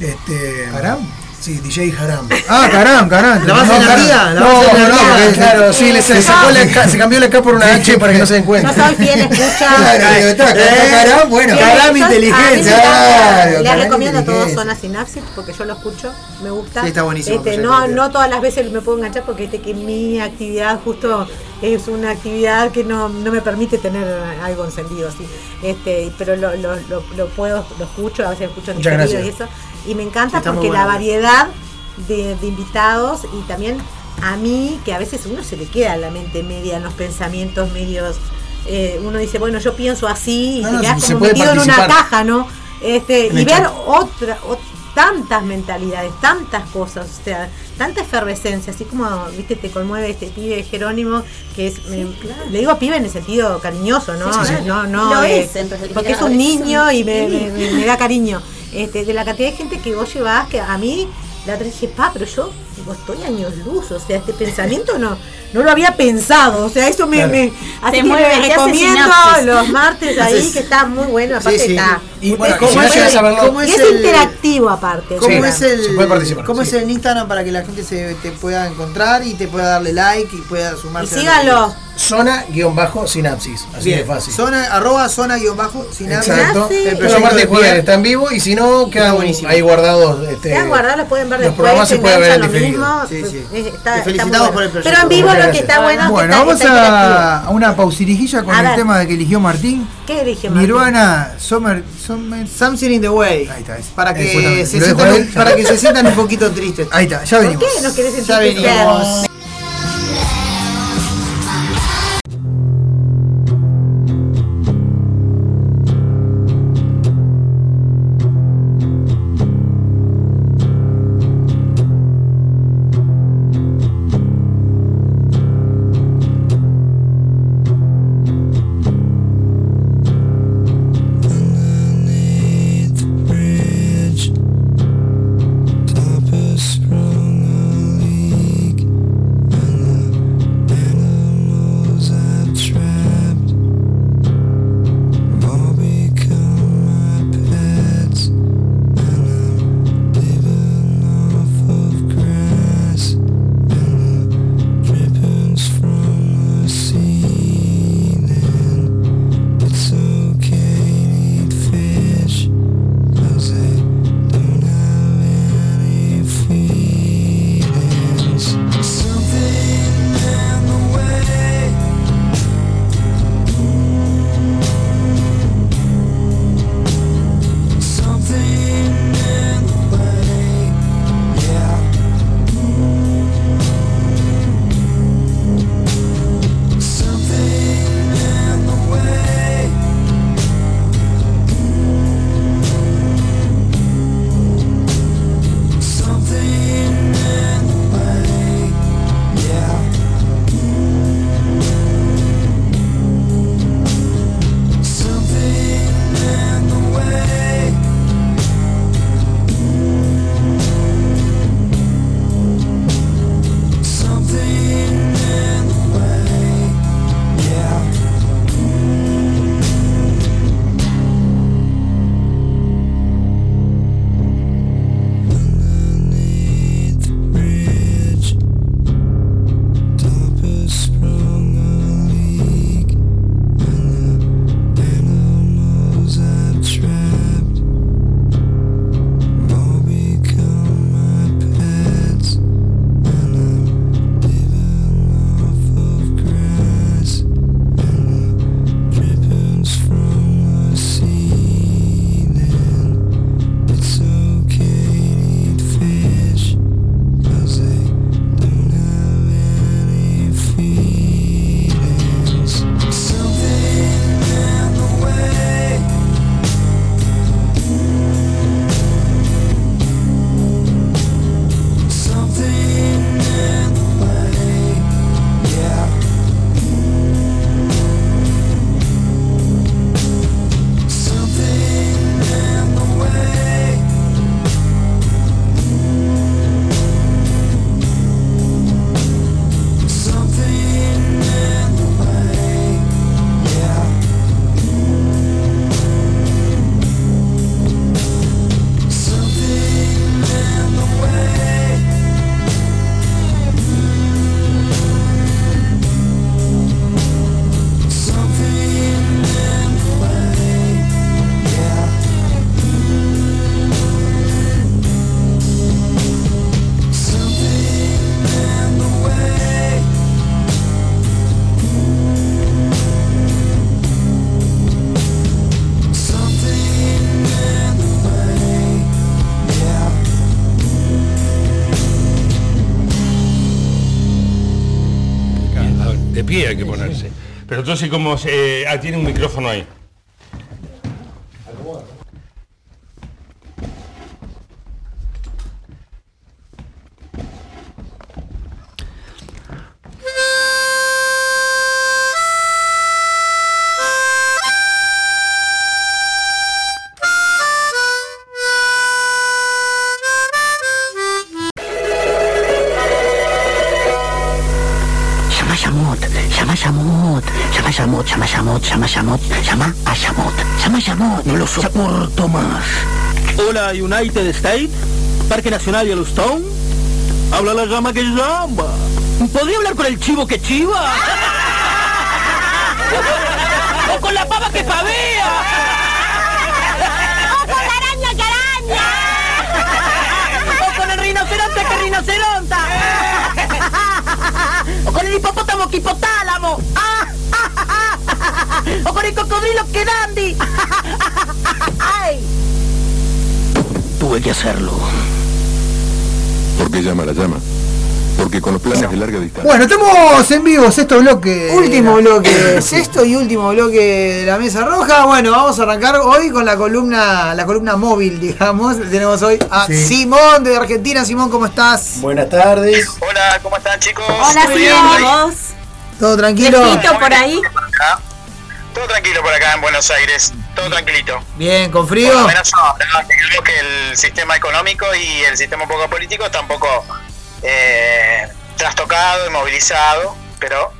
Este, ¿Haram? Sí, DJ Haram. Ah, caram, caram. ¿La vas no, No, no, claro, sí, le, se, sacó la K- se cambió la K por una H para que no se den cuenta. Yo soy fiel escucha. <laughs> Claro, digo, está, está caram, bueno, escucha. inteligencia. Claro, Les recomiendo a todos. Zona Sinapsis porque yo lo escucho, me gusta. Sí, está buenísimo, Este, no, no todas las veces me puedo enganchar porque este, que mi actividad justo es una actividad que no, no me permite tener algo encendido así. Este, pero lo, lo, lo, lo puedo, lo escucho, a veces escucho en y eso. Y me encanta porque la variedad de, de invitados y también a mí, que a veces uno se le queda la mente media en los pensamientos medios. eh, uno dice, bueno, yo pienso así y No, te quedas como metido en una caja, ¿no? Este, En y ver otra, tantas mentalidades, tantas cosas, o sea, tanta efervescencia, así como, viste, te conmueve este pibe Jerónimo, que es, me- le digo pibe en el sentido cariñoso, ¿no? Sí, no, no, Lo es, en realidad. porque es un niño y me, Sí. me- me- me da cariño. Este, de la cantidad de gente que vos llevás, que a mí, la otra dije, pa, pero yo digo, estoy años luz, o sea, este pensamiento no, no lo había pensado, o sea, eso me, Claro. me así que mueve, me recomiendo los martes ahí, que está muy bueno, aparte Sí, sí. está. Y bueno, ¿Cómo es cómo Y es es el- interactivo aparte. ¿Cómo Sí, es el, se puede participar, ¿cómo sí. es el Instagram para que la gente se te pueda encontrar y te pueda darle like y pueda Y sumarse? la síganlo. zona-sinapsis. Así Bien, de fácil. Zona, arroba zona guion bajo sinapsis. Exacto. El los y jueves Pierre. está en vivo y si no, quedan buenísimo. ahí guardados. Este, Quedan guardados, los pueden ver los después. programas se pueden ver en diferido. Mismo. Sí, sí. Eh, Está, Te está muy felicitamos bueno. por el proyecto. Pero en vivo Muchas lo que gracias. está bueno. es que Bueno, está- vamos está a, a una pausirijilla con A el ver. tema que eligió Martín. ¿Qué dije, Martín? Nirvana, Summer, Summer. Something in the way. Ahí está, ese. Para que, se Lo dejo sientan, ahí. para que se sientan un poquito tristes. Ahí está, ya ¿Por venimos. qué no querés sentir Ya venimos. Pero entonces como se, ah, tiene un micrófono ahí. Hola, United States, Parque Nacional Yellowstone. Habla la llama que llama. ¿Podría hablar con el chivo que chiva? <laughs> ¡O con la pava que pavea! ¡O con la araña que araña! ¡O con el rinoceronte que rinoceronta! ¡O con el hipopótamo que hipotálamo! ¡O con el cocodrilo que dandy! ¡Ay! Tuve que hacerlo. ¿Por qué llama la llama? Porque con los planes de larga distancia. Bueno, estamos en vivo, sexto bloque. Último bloque, <coughs> sexto y último bloque de la mesa roja. Bueno, vamos a arrancar hoy con la columna, la columna móvil, digamos. Tenemos hoy a Sí. Simón de Argentina. Simón, ¿cómo estás? Buenas tardes. Hola, ¿cómo están chicos? Hola. Simón. ¿Todo tranquilo? por ahí? Todo tranquilo por acá en Buenos Aires, todo tranquilito. Bien, ¿con Por frío? lo menos no, que el sistema económico y el sistema un poco político está un poco eh, trastocado, inmovilizado, pero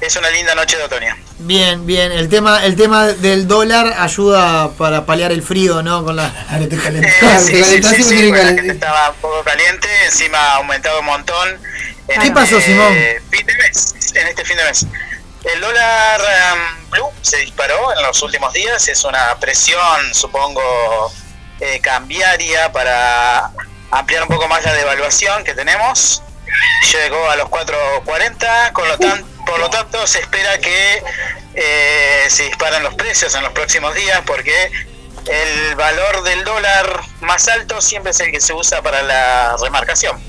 es una linda noche de otoño. Bien, bien. El tema, el tema del dólar ayuda para paliar el frío, ¿no? Con la <laughs> arete Eh, sí, sí, sí, sí, bueno, la gente estaba un poco caliente, encima ha aumentado un montón. ¿Qué este pasó, Simón? fin de mes, en este fin de mes. El dólar um, blue se disparó en los últimos días, es una presión, supongo, eh, cambiaria para ampliar un poco más la devaluación que tenemos. Llegó a los 4.40, con lo tan, por lo tanto se espera que eh, se disparen los precios en los próximos días porque el valor del dólar más alto siempre es el que se usa para la remarcación.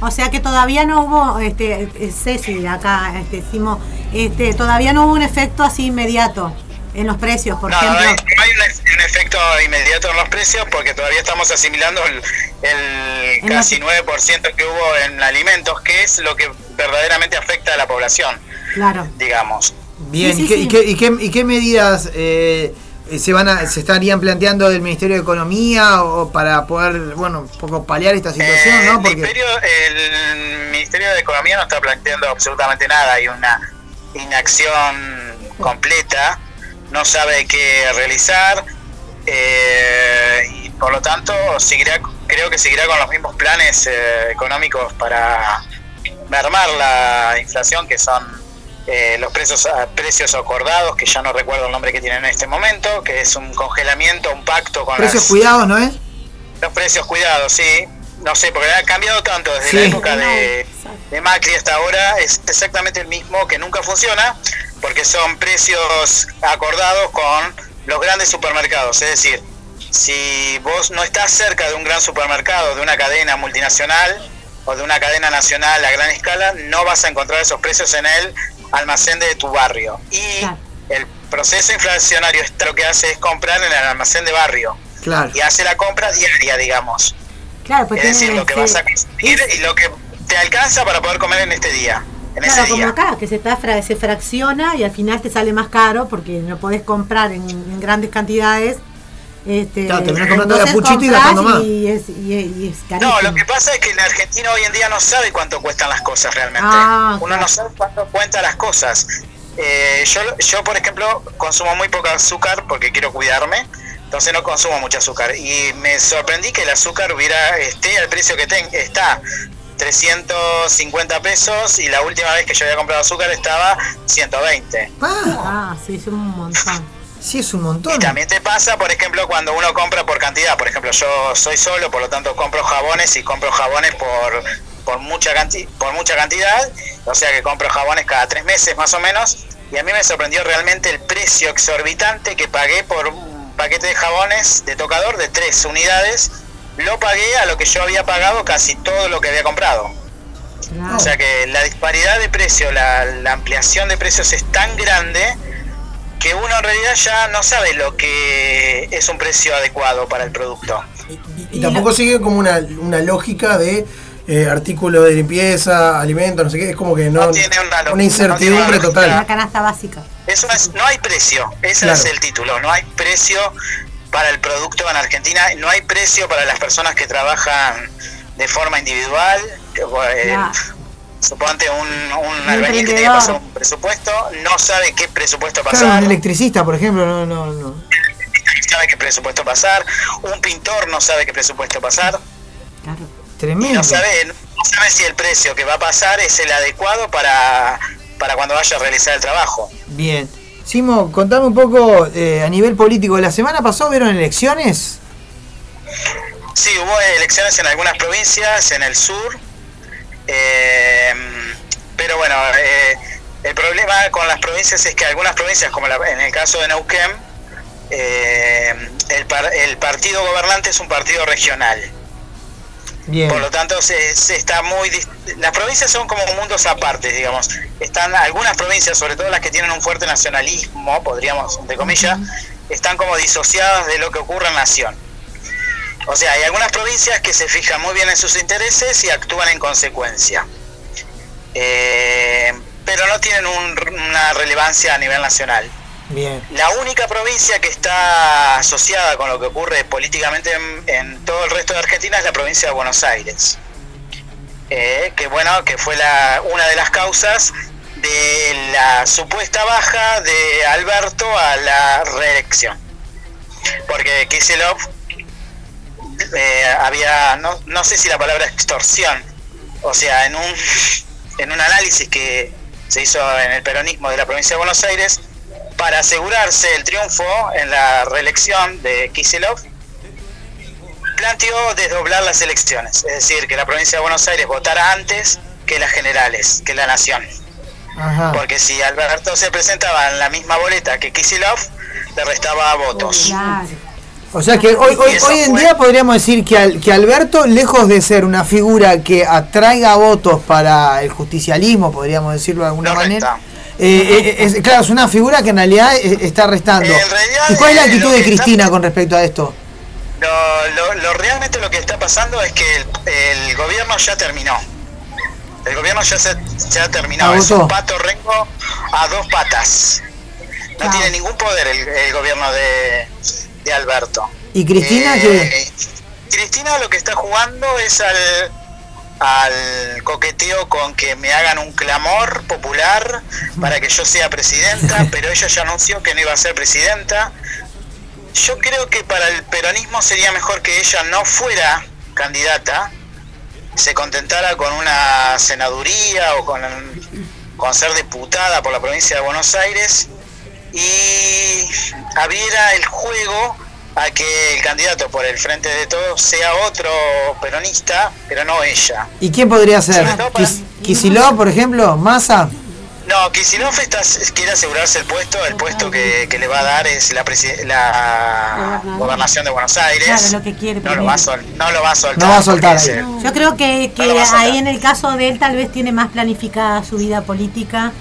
O sea que todavía no hubo, este, eh, Ceci, acá este, decimos, este, todavía no hubo un efecto así inmediato en los precios, por No, no ejemplo. hay, no hay un, un efecto inmediato en los precios porque todavía estamos asimilando el, el casi 9% que hubo en alimentos, que es lo que verdaderamente afecta a la población, Claro. digamos. Bien, Sí, ¿y, qué, sí. y qué- y qué- y qué medidas eh, se van a, se estarían planteando del Ministerio de Economía o para poder, bueno, un poco paliar esta situación, ¿no? El Porque Ministerio, el Ministerio de Economía no está planteando absolutamente nada, hay una inacción completa, no sabe qué realizar eh, y por lo tanto seguirá, creo que seguirá con los mismos planes eh, económicos para mermar la inflación que son eh, los precios precios acordados que ya no recuerdo el nombre que tienen en este momento que es un congelamiento un pacto con precios las- cuidados, ¿no es? los precios cuidados, sí. No sé, porque ha cambiado tanto desde Sí. la época de, de Macri hasta ahora. Es exactamente el mismo que nunca funciona, porque son precios acordados con los grandes supermercados. Es decir, si vos no estás cerca de un gran supermercado, de una cadena multinacional o de una cadena nacional a gran escala, no vas a encontrar esos precios en el almacén de tu barrio. Y el proceso inflacionario lo que hace es comprar en el almacén de barrio Claro. y hace la compra diaria, digamos. Claro, pues es decir, tiene lo que vas a ser- consumir y lo que te alcanza para poder comer en este día, en Claro, ese como día. acá, que se, está, se fracciona y al final te sale más caro porque no podés comprar en, en grandes cantidades. Este, Claro, terminás comprando de a entonces puchito y gastando más. Y es, y es- y es. No, lo que pasa es que el argentino hoy en día no sabe cuánto cuestan las cosas realmente. Ah, Uno no sabe cuánto cuentan las cosas. Eh, yo, yo, por ejemplo, consumo muy poco azúcar porque quiero cuidarme, entonces no consumo mucho azúcar. Y me sorprendí que el azúcar hubiera esté al precio que ten- está, 350 pesos, y la última vez que yo había comprado azúcar estaba 120. Ah, sí, es un montón. Sí, es un montón. Y también te pasa, por ejemplo, cuando uno compra por cantidad. Por ejemplo, yo soy solo, por lo tanto compro jabones y compro jabones por, por, mucha, canti por mucha cantidad. O sea que compro jabones cada tres meses más o menos. Y a mí me sorprendió realmente el precio exorbitante que pagué por un paquete de jabones de tocador de tres unidades. Lo pagué a lo que yo había pagado casi todo lo que había comprado. O sea que la disparidad de precio, la, la ampliación de precios es tan grande que uno en realidad ya no sabe lo que es un precio adecuado para el producto. Y tampoco sigue como una, una lógica de eh, artículos de limpieza, alimentos, no sé qué. Es como que no. tiene una una incertidumbre no tiene una total. La canasta básica. Eso es, no hay precio, ese Claro. es el título, no hay precio para el producto en Argentina, no hay precio para las personas que trabajan de forma individual. que, eh, Claro. Suponte un, un albañil que tiene que pasar un presupuesto, no sabe qué presupuesto Claro, pasar, un electricista, por ejemplo, no, no, no. no sabe qué presupuesto pasar, un pintor no sabe qué presupuesto pasar, Tremendo. no sabe, no sabe si el precio que va a pasar es el adecuado para, para cuando vaya a realizar el trabajo. Bien. Simo, contame un poco eh, a nivel político. ¿La semana pasada vieron elecciones? Sí, hubo elecciones en algunas provincias, en el sur, eh, pero bueno, eh, el problema con las provincias es que algunas provincias, como la- en el caso de Neuquén, el, par- el partido gobernante es un partido regional. Bien. Por lo tanto, se, se está muy. Las provincias son como mundos aparte, digamos. Están algunas provincias, sobre todo las que tienen un fuerte nacionalismo, podríamos, entre comillas, están como disociadas de lo que ocurre en la nación. O sea, hay algunas provincias que se fijan muy bien en sus intereses y actúan en consecuencia. Eh, pero no tienen un- una relevancia a nivel nacional. La única provincia que está asociada con lo que ocurre políticamente en, todo el resto de Argentina es la provincia de Buenos Aires. Eh, que bueno, que fue la, una de las causas de la supuesta baja de Alberto a la reelección. Porque Kisilov eh, había, no, no sé si la palabra extorsión, o sea, en un, en un análisis que se hizo en el peronismo de la provincia de Buenos Aires, para asegurarse el triunfo en la reelección de Kisilov, planteó desdoblar las elecciones, es decir, que la provincia de Buenos Aires votara antes que las generales, que la nación. Ajá. Porque si Alberto se presentaba en la misma boleta que Kisilov, le restaba votos. O sea que hoy, hoy, hoy en día podríamos decir que, Al- que Alberto, lejos de ser una figura que atraiga votos para el justicialismo, podríamos decirlo de alguna manera, eh, eh, es, claro, es una figura que en realidad eh, está restando. ¿Y cuál es la actitud de Cristina con respecto a esto? Lo, lo- lo- realmente lo que está pasando es que el, el gobierno ya terminó. El gobierno ya se ya terminó. Es Agotó. un pato rengo a dos patas. No tiene ningún poder el, el gobierno de, de Alberto. ¿Y Cristina Eh, qué? Cristina lo que está jugando es al, al coqueteo con que me hagan un clamor popular para que yo sea presidenta, <laughs> pero ella ya anunció que no iba a ser presidenta. Yo creo que para el peronismo sería mejor que ella no fuera candidata, se contentara con una senaduría o con, con ser diputada por la provincia de Buenos Aires y abriera el juego a que el candidato por el frente de todos sea otro peronista, pero no ella. ¿Y quién podría ser? Sobre todo para- Kis- ¿Kicillof, por ejemplo? ¿Massa? No, Kicillof está, quiere asegurarse el puesto, el puesto que, que le va a dar es la, la gobernación de Buenos Aires. Claro, lo que quiere no, lo va a sol- no lo va a soltar. No va a soltar porque ahí. se- Yo creo que, que No ahí en el caso de él tal vez tiene más planificada su vida política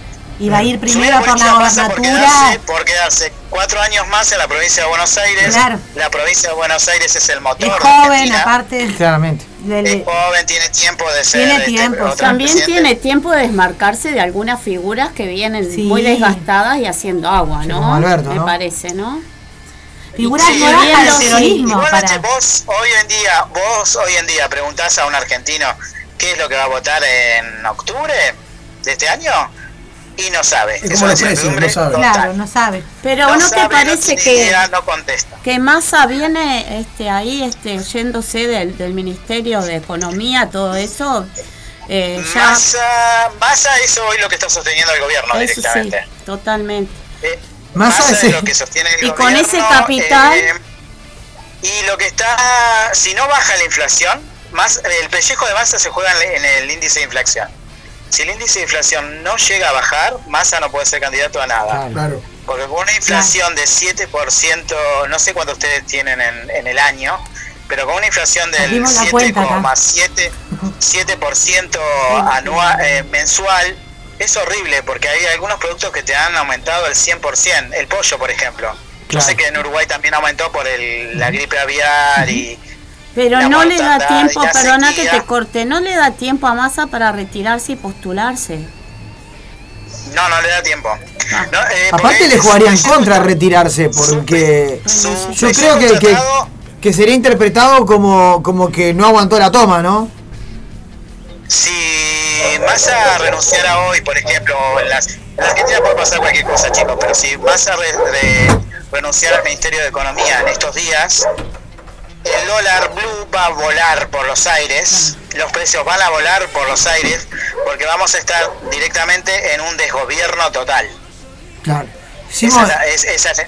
y va a ir primero por la por gobernatura. quedarse, por quedarse cuatro años más en la provincia de Buenos Aires. Claro. La provincia de Buenos Aires es el motor. Es joven, aparte. Claramente. le- Es joven, tiene tiempo de ser. Tiene este, tiempo. También presidente. tiene tiempo de desmarcarse de algunas figuras que vienen Sí. muy desgastadas y haciendo agua, ¿no? como Alberto, Me ¿no? parece, ¿no? Figuras Sí, nuevas para el viendo, sí. peronismo. Para- vos hoy en día, vos hoy en día preguntás a un argentino qué es lo que va a votar en octubre de este año y no sabe. Es Es como los precios, no sabe. total. Claro, no sabe. Pero No ¿no, te parece no que, idea, no contesta. que Massa viene este, ahí este, yéndose del, del Ministerio de Economía, todo eso? Eh, ya, Massa, Massa es hoy lo que está sosteniendo el gobierno eso sí, directamente. totalmente. Eh, Massa Massa es- es lo que sostiene el Y con gobierno, ese capital- eh, y lo que está, si no baja la inflación, más el pellejo de Massa se juega en el índice de inflación. Si el índice de inflación no llega a bajar, Massa no puede ser candidato a nada. Claro. Porque con una inflación de 7%, no sé cuánto ustedes tienen en, en el año, pero con una inflación del Dimos la cuenta acá. 7,7 7% anual eh, mensual es horrible porque hay algunos productos que te han aumentado el 100%, el pollo por ejemplo. Yo sé que en Uruguay también aumentó por el, la gripe aviar y Pero no le da tiempo, perdona que te corte, no le da tiempo a Massa para retirarse y postularse. no, no le da tiempo. Ah. No, eh, Aparte porque le jugaría en contra retirarse, porque yo creo que, que, sería interpretado como, como que no aguantó la toma, ¿no? Si Massa renunciara hoy, por ejemplo, en, las, en Argentina puede pasar cualquier cosa, chicos, pero si Massa re- re- renunciara al Ministerio de Economía en estos días, el dólar blue va a volar por los aires, los precios van a volar por los aires, porque vamos a estar directamente en un desgobierno total. Claro. Esa es esa es-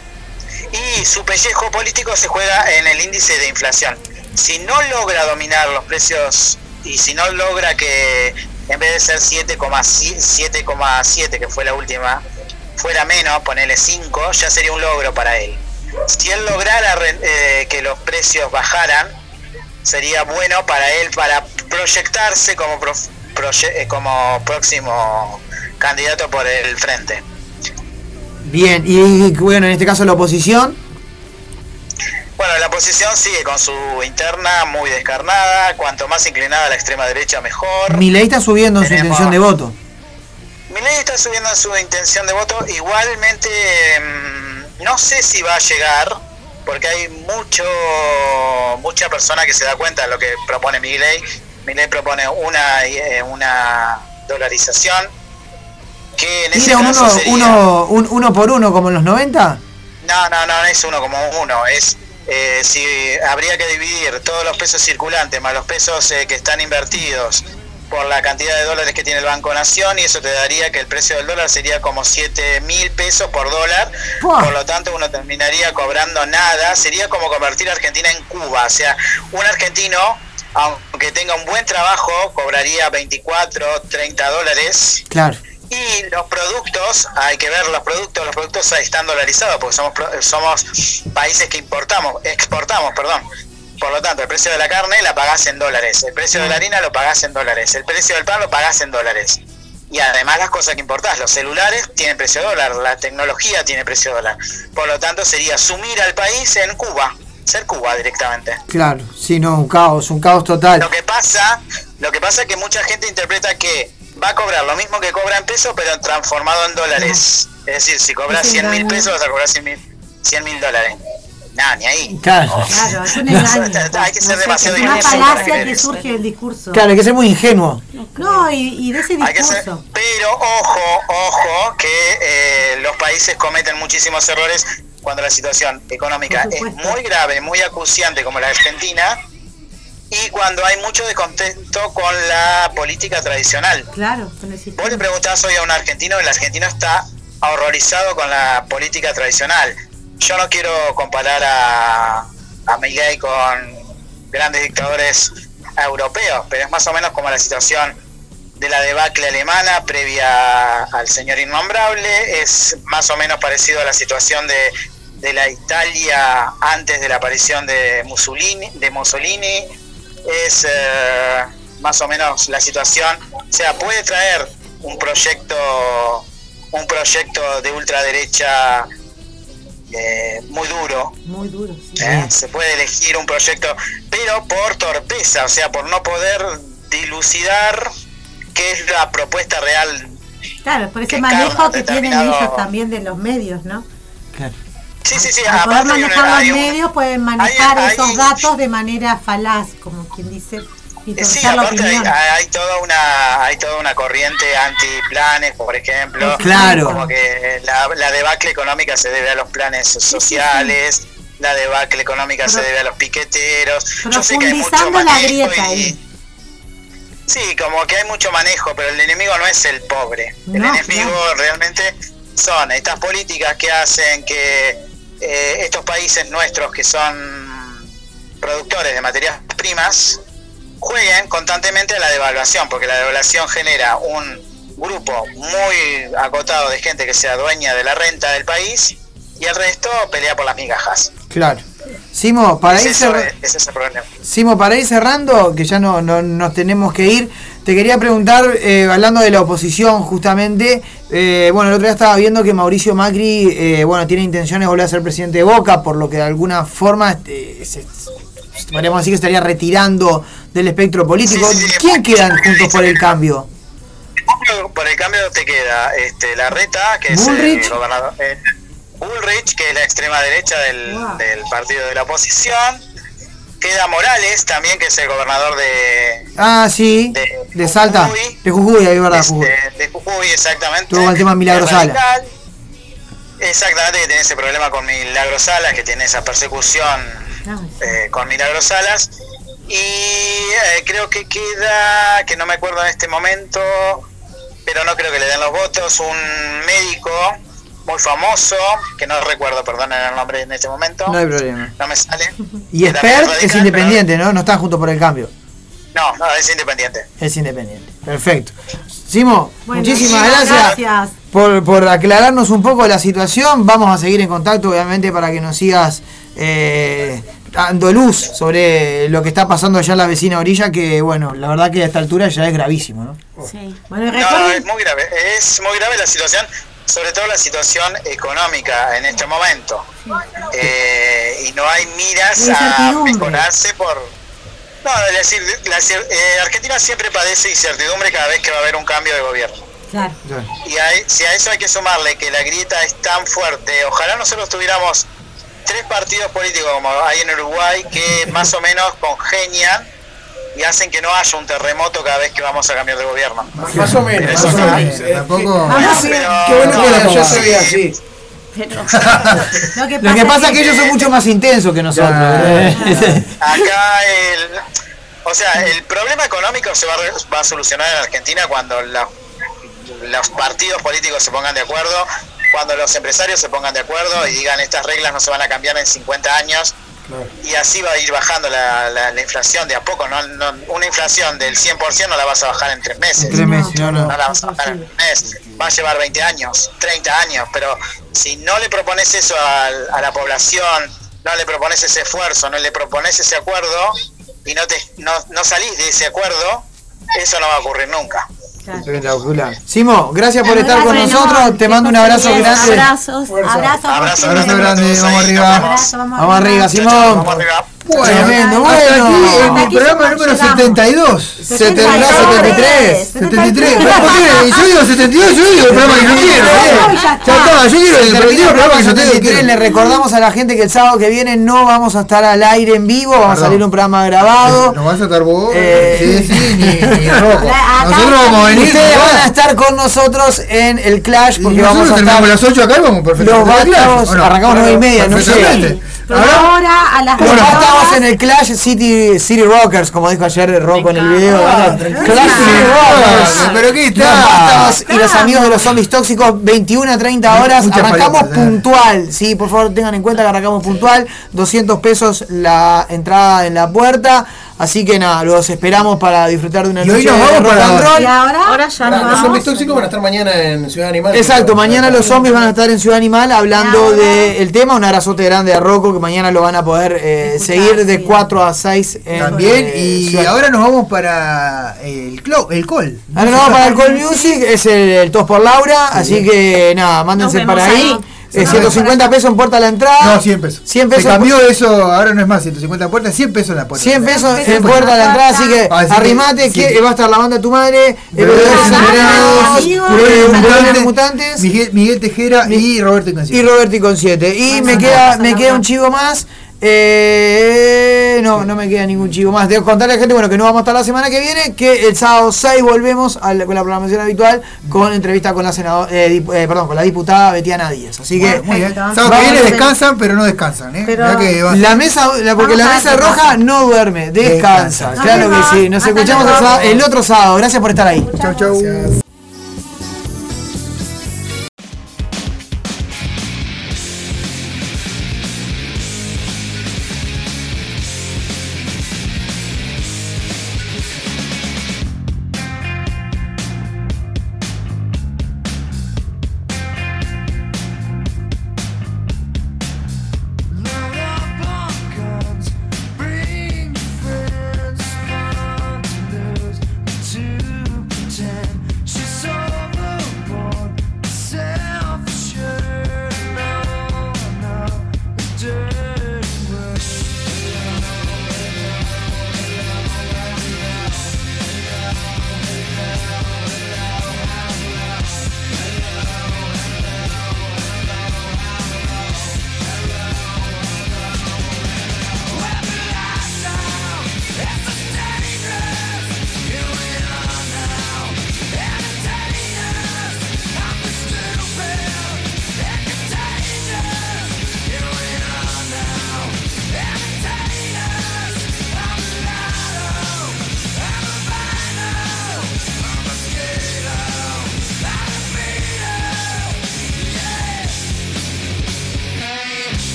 y su pellejo político se juega en el índice de inflación. Si no logra dominar los precios y si no logra que en vez de ser 7,7 7,7 que fue la última, fuera menos, ponerle 5, ya sería un logro para él. Si él lograra eh, que los precios bajaran, sería bueno para él para proyectarse como, prof- proye- eh, como próximo candidato por el frente. bien, y bueno, en este caso la oposición, Bueno, la oposición sigue con su interna muy descarnada, cuanto más inclinada a la extrema derecha mejor. Milei está subiendo en su intención de voto. Milei está subiendo en su intención de voto, igualmente mm, no sé si va a llegar, porque hay mucho mucha persona que se da cuenta de lo que propone Milei. Milei propone una eh, una dolarización que en ese ¿Tira un caso uno, sería- uno, un uno por uno como en los 90? No, no, no, no es uno como uno. Es eh, si habría que dividir todos los pesos circulantes más los pesos eh, que están invertidos por la cantidad de dólares que tiene el Banco Nación y eso te daría que el precio del dólar sería como 7 mil pesos por dólar. Por lo tanto, uno terminaría cobrando nada. Sería como convertir a Argentina en Cuba. O sea, un argentino, aunque tenga un buen trabajo, cobraría 24, 30 dólares. Claro. Y los productos, hay que ver los productos, los productos están dolarizados porque somos somos países que importamos, exportamos, perdón. Por lo tanto, el precio de la carne la pagás en dólares, el precio de la harina lo pagás en dólares, el precio del pan lo pagás en dólares. Y además las cosas que importás, los celulares tienen precio dólar, la tecnología tiene precio dólar. Por lo tanto, sería sumir al país en Cuba, ser Cuba directamente. Claro, sí, no, un caos, un caos total. Lo que pasa, lo que pasa es que mucha gente interpreta que va a cobrar lo mismo que cobra en pesos, pero transformado en dólares. Es decir, si cobras Es 100 mil pesos, vas a cobrar 100 mil dólares. Nada, ni ahí. Claro. Claro, es un engaño. Hay que ser demasiado falacia que surge del discurso. Claro, hay que ser muy ingenuo. No, y, y de ese Hay que ser- discurso. pero ojo, ojo, que eh, los países cometen muchísimos errores cuando la situación económica es muy grave, muy acuciante como la Argentina, y cuando hay mucho descontento con la política tradicional. Claro, con el Vos le preguntás hoy a un argentino, el argentino está horrorizado con la política tradicional. Yo no quiero comparar a, a con grandes dictadores europeos, pero es más o menos como la situación de la debacle alemana previa al señor innombrable, es más o menos parecido a la situación de, de la Italia antes de la aparición de Mussolini, de Mussolini. Es eh, más o menos la situación, o sea, puede traer un proyecto un proyecto de ultraderecha eh, muy duro, Muy duro. sí. ¿eh? se puede elegir un proyecto, pero por torpeza, o sea, por no poder dilucidar qué es la propuesta real. Claro, por ese manejo que tienen ellos también de los medios, ¿no? Sí, sí, sí, Al poder manejar los un- medios, pueden manejar hay- esos hay- datos de manera falaz, como quien dice, y Eh, Sí, aparte hay, hay toda una hay toda una corriente anti-planes, por ejemplo. Claro. Como que la, la debacle económica se debe a los planes sociales, la debacle económica se debe a los piqueteros. Yo sé que hay mucho Profundizando la manejo grieta y- ahí. Sí, como que hay mucho manejo, pero el enemigo no es el pobre. el No, enemigo realmente son estas políticas que hacen que eh, estos países nuestros que son productores de materias primas jueguen constantemente a la devaluación, porque la devaluación genera un grupo muy acotado de gente que sea dueña de la renta del país y el resto pelea por las migajas. Claro. Simo, para Es ir eso, cerra- es. Simo, para ir cerrando, que ya no, no- nos tenemos que ir, te quería preguntar, eh, hablando de la oposición justamente, eh, bueno, el otro día estaba viendo que Mauricio Macri, eh, bueno, tiene intenciones de volver a ser presidente de Boca, por lo que de alguna forma, este, se- podríamos decir que estaría retirando del espectro político. ¿Quién quedan juntos por el cambio? Por el cambio te queda este, la reta, que Bullrich. es el gobernador. eh, Bullrich, que es la extrema derecha del, del partido de la oposición. Queda Morales también, que es el gobernador de, Ah, sí, de, Salta, de Jujuy, ahí verdad, Jujuy. de, de Jujuy, exactamente. Tuvo el tema Milagro Es Sala. radical. Exactamente, que tiene ese problema con Milagro Salas, que tiene esa persecución eh, con Milagro Salas. Y eh, creo que queda, que no me acuerdo en este momento, pero no creo que le den los votos, un médico muy famoso, que no recuerdo, perdonen el nombre en este momento. No hay problema. No me sale. Y radical, es independiente, ¿no? No están juntos por el cambio. No, no, es independiente. Es independiente. Perfecto. Simo, Bueno, muchísimas muchísimas gracias, gracias. Por, por aclararnos un poco la situación. Vamos a seguir en contacto, obviamente, para que nos sigas eh, dando luz sobre lo que está pasando allá en la vecina orilla, que, bueno, la verdad que a esta altura ya es gravísimo, ¿no? Bueno, No, no, es muy grave. Es muy grave la situación, sobre todo la situación económica en este momento. Eh, y no hay miras a incertidumbre. mejorarse por... No, es decir, la eh, Argentina siempre padece incertidumbre cada vez que va a haber un cambio de gobierno. Claro. Y hay- si a eso hay que sumarle que la grieta es tan fuerte, ojalá nosotros tuviéramos tres partidos políticos como hay en Uruguay que más o menos congenian y hacen que no haya un terremoto cada vez que vamos a cambiar de gobierno. Más o menos, más eso o no- menos. Tampoco. Qué bueno que no, así. <laughs> Lo que Lo que pasa es que ellos son mucho más intensos que nosotros. <laughs> Acá el, o sea, el problema económico se va a, re- va a solucionar en Argentina cuando la- los partidos políticos se pongan de acuerdo, cuando los empresarios se pongan de acuerdo y digan estas reglas no se van a cambiar en 50 años y así va a ir bajando la, la- la inflación de a poco. No, no- una inflación del 100% no la vas a bajar en tres meses. En tres meses, no, no. la vas a bajar en un mes. Va a llevar 20 años, 30 años, pero si no le propones eso a, la población, no le propones ese esfuerzo, no le propones ese acuerdo y no, te, no, no salís de ese acuerdo, eso no va a ocurrir nunca. Espectacular. Simo, gracias por estar con nosotros. Te mando un abrazo bien, grande. Abrazos. Abrazo. Abrazo, Abrazo grande, vamos arriba. Vamos arriba, Simón. Vamos arriba. Bueno, Tremendo, bueno. aquí en el programa número 72. 72, 73. 73. ¿Pero por qué? Yo digo 72, yo digo el programa que yo quiero. ¿eh? Ya está, yo quiero el programa que yo tengo. 73. Le recordamos a la gente que el sábado que viene no vamos a estar al aire en vivo, vamos a salir un programa grabado. No vas a estar vos, Eh, sí, sí, ni, <laughs> rojo. Nosotros vamos a venir. Ustedes van a estar con nosotros en el Clash Y porque vamos nosotros a estar. a las 8 acá y vamos perfectamente. Los vamos, ¿o no? arrancamos nueve y media, no sé. Ahora, ahora a las Bueno, 20 estamos en el Clash City, City Rockers, como dijo ayer Rocco en el video. Clash City Rockers. pero ¿qué está? Y los amigos de los zombies tóxicos, 21 a 30 horas. Muchas arrancamos puntual. Sí, por favor tengan en cuenta que arrancamos puntual. 200 pesos la entrada en la puerta. Así que nada, los esperamos para disfrutar de una Y hoy noche nos de vamos rock and roll. Y ahora, Ahora ya Pará, no Los zombies tóxicos van a estar mañana en Ciudad Animal. Exacto, mañana los zombies van a estar en Ciudad Animal hablando del tema. Un abrazote grande a Rocco que mañana lo van a poder eh, seguir de sí. 4 a 6 en, También, eh, y Ciudad- ahora nos vamos para el club, el call. Ahora nos vamos para el Call Music, es el, el Tos por Laura, así que nada, mándense para ahí. ahí. Eh, 150 pesos en puerta a la entrada. No, 100 pesos. 100 Se pesos. cambió eso, ahora no es más 150 puertas, 100 pesos en la puerta. 100 pesos pesos en puerta a la entrada, así que Así que, arrimate que va a estar la banda de tu madre, eh, amigos, eh, Verdaderos Mutantes, Mutantes Miguel, Miguel Tejera y Roberto Incansino. y Roberto con 7. Y me queda, me queda un chivo más. Eh, no, no me queda ningún chivo más. Debo contarle a la gente bueno, que no vamos a estar la semana que viene, que el sábado 6 volvemos a la- con la programación habitual con entrevista con la senadora, eh, dip- eh, perdón, con la diputada Betiana Díaz. Así que Muy bien. Perfecto. Sábado que viene descansan, pero no descansan. ¿eh? Pero- que la mesa, la- porque la mesa roja no duerme, descansa. Descansa. Claro que sí. Nos Hasta escuchamos el otro sábado. Gracias por estar ahí. Chau, chau.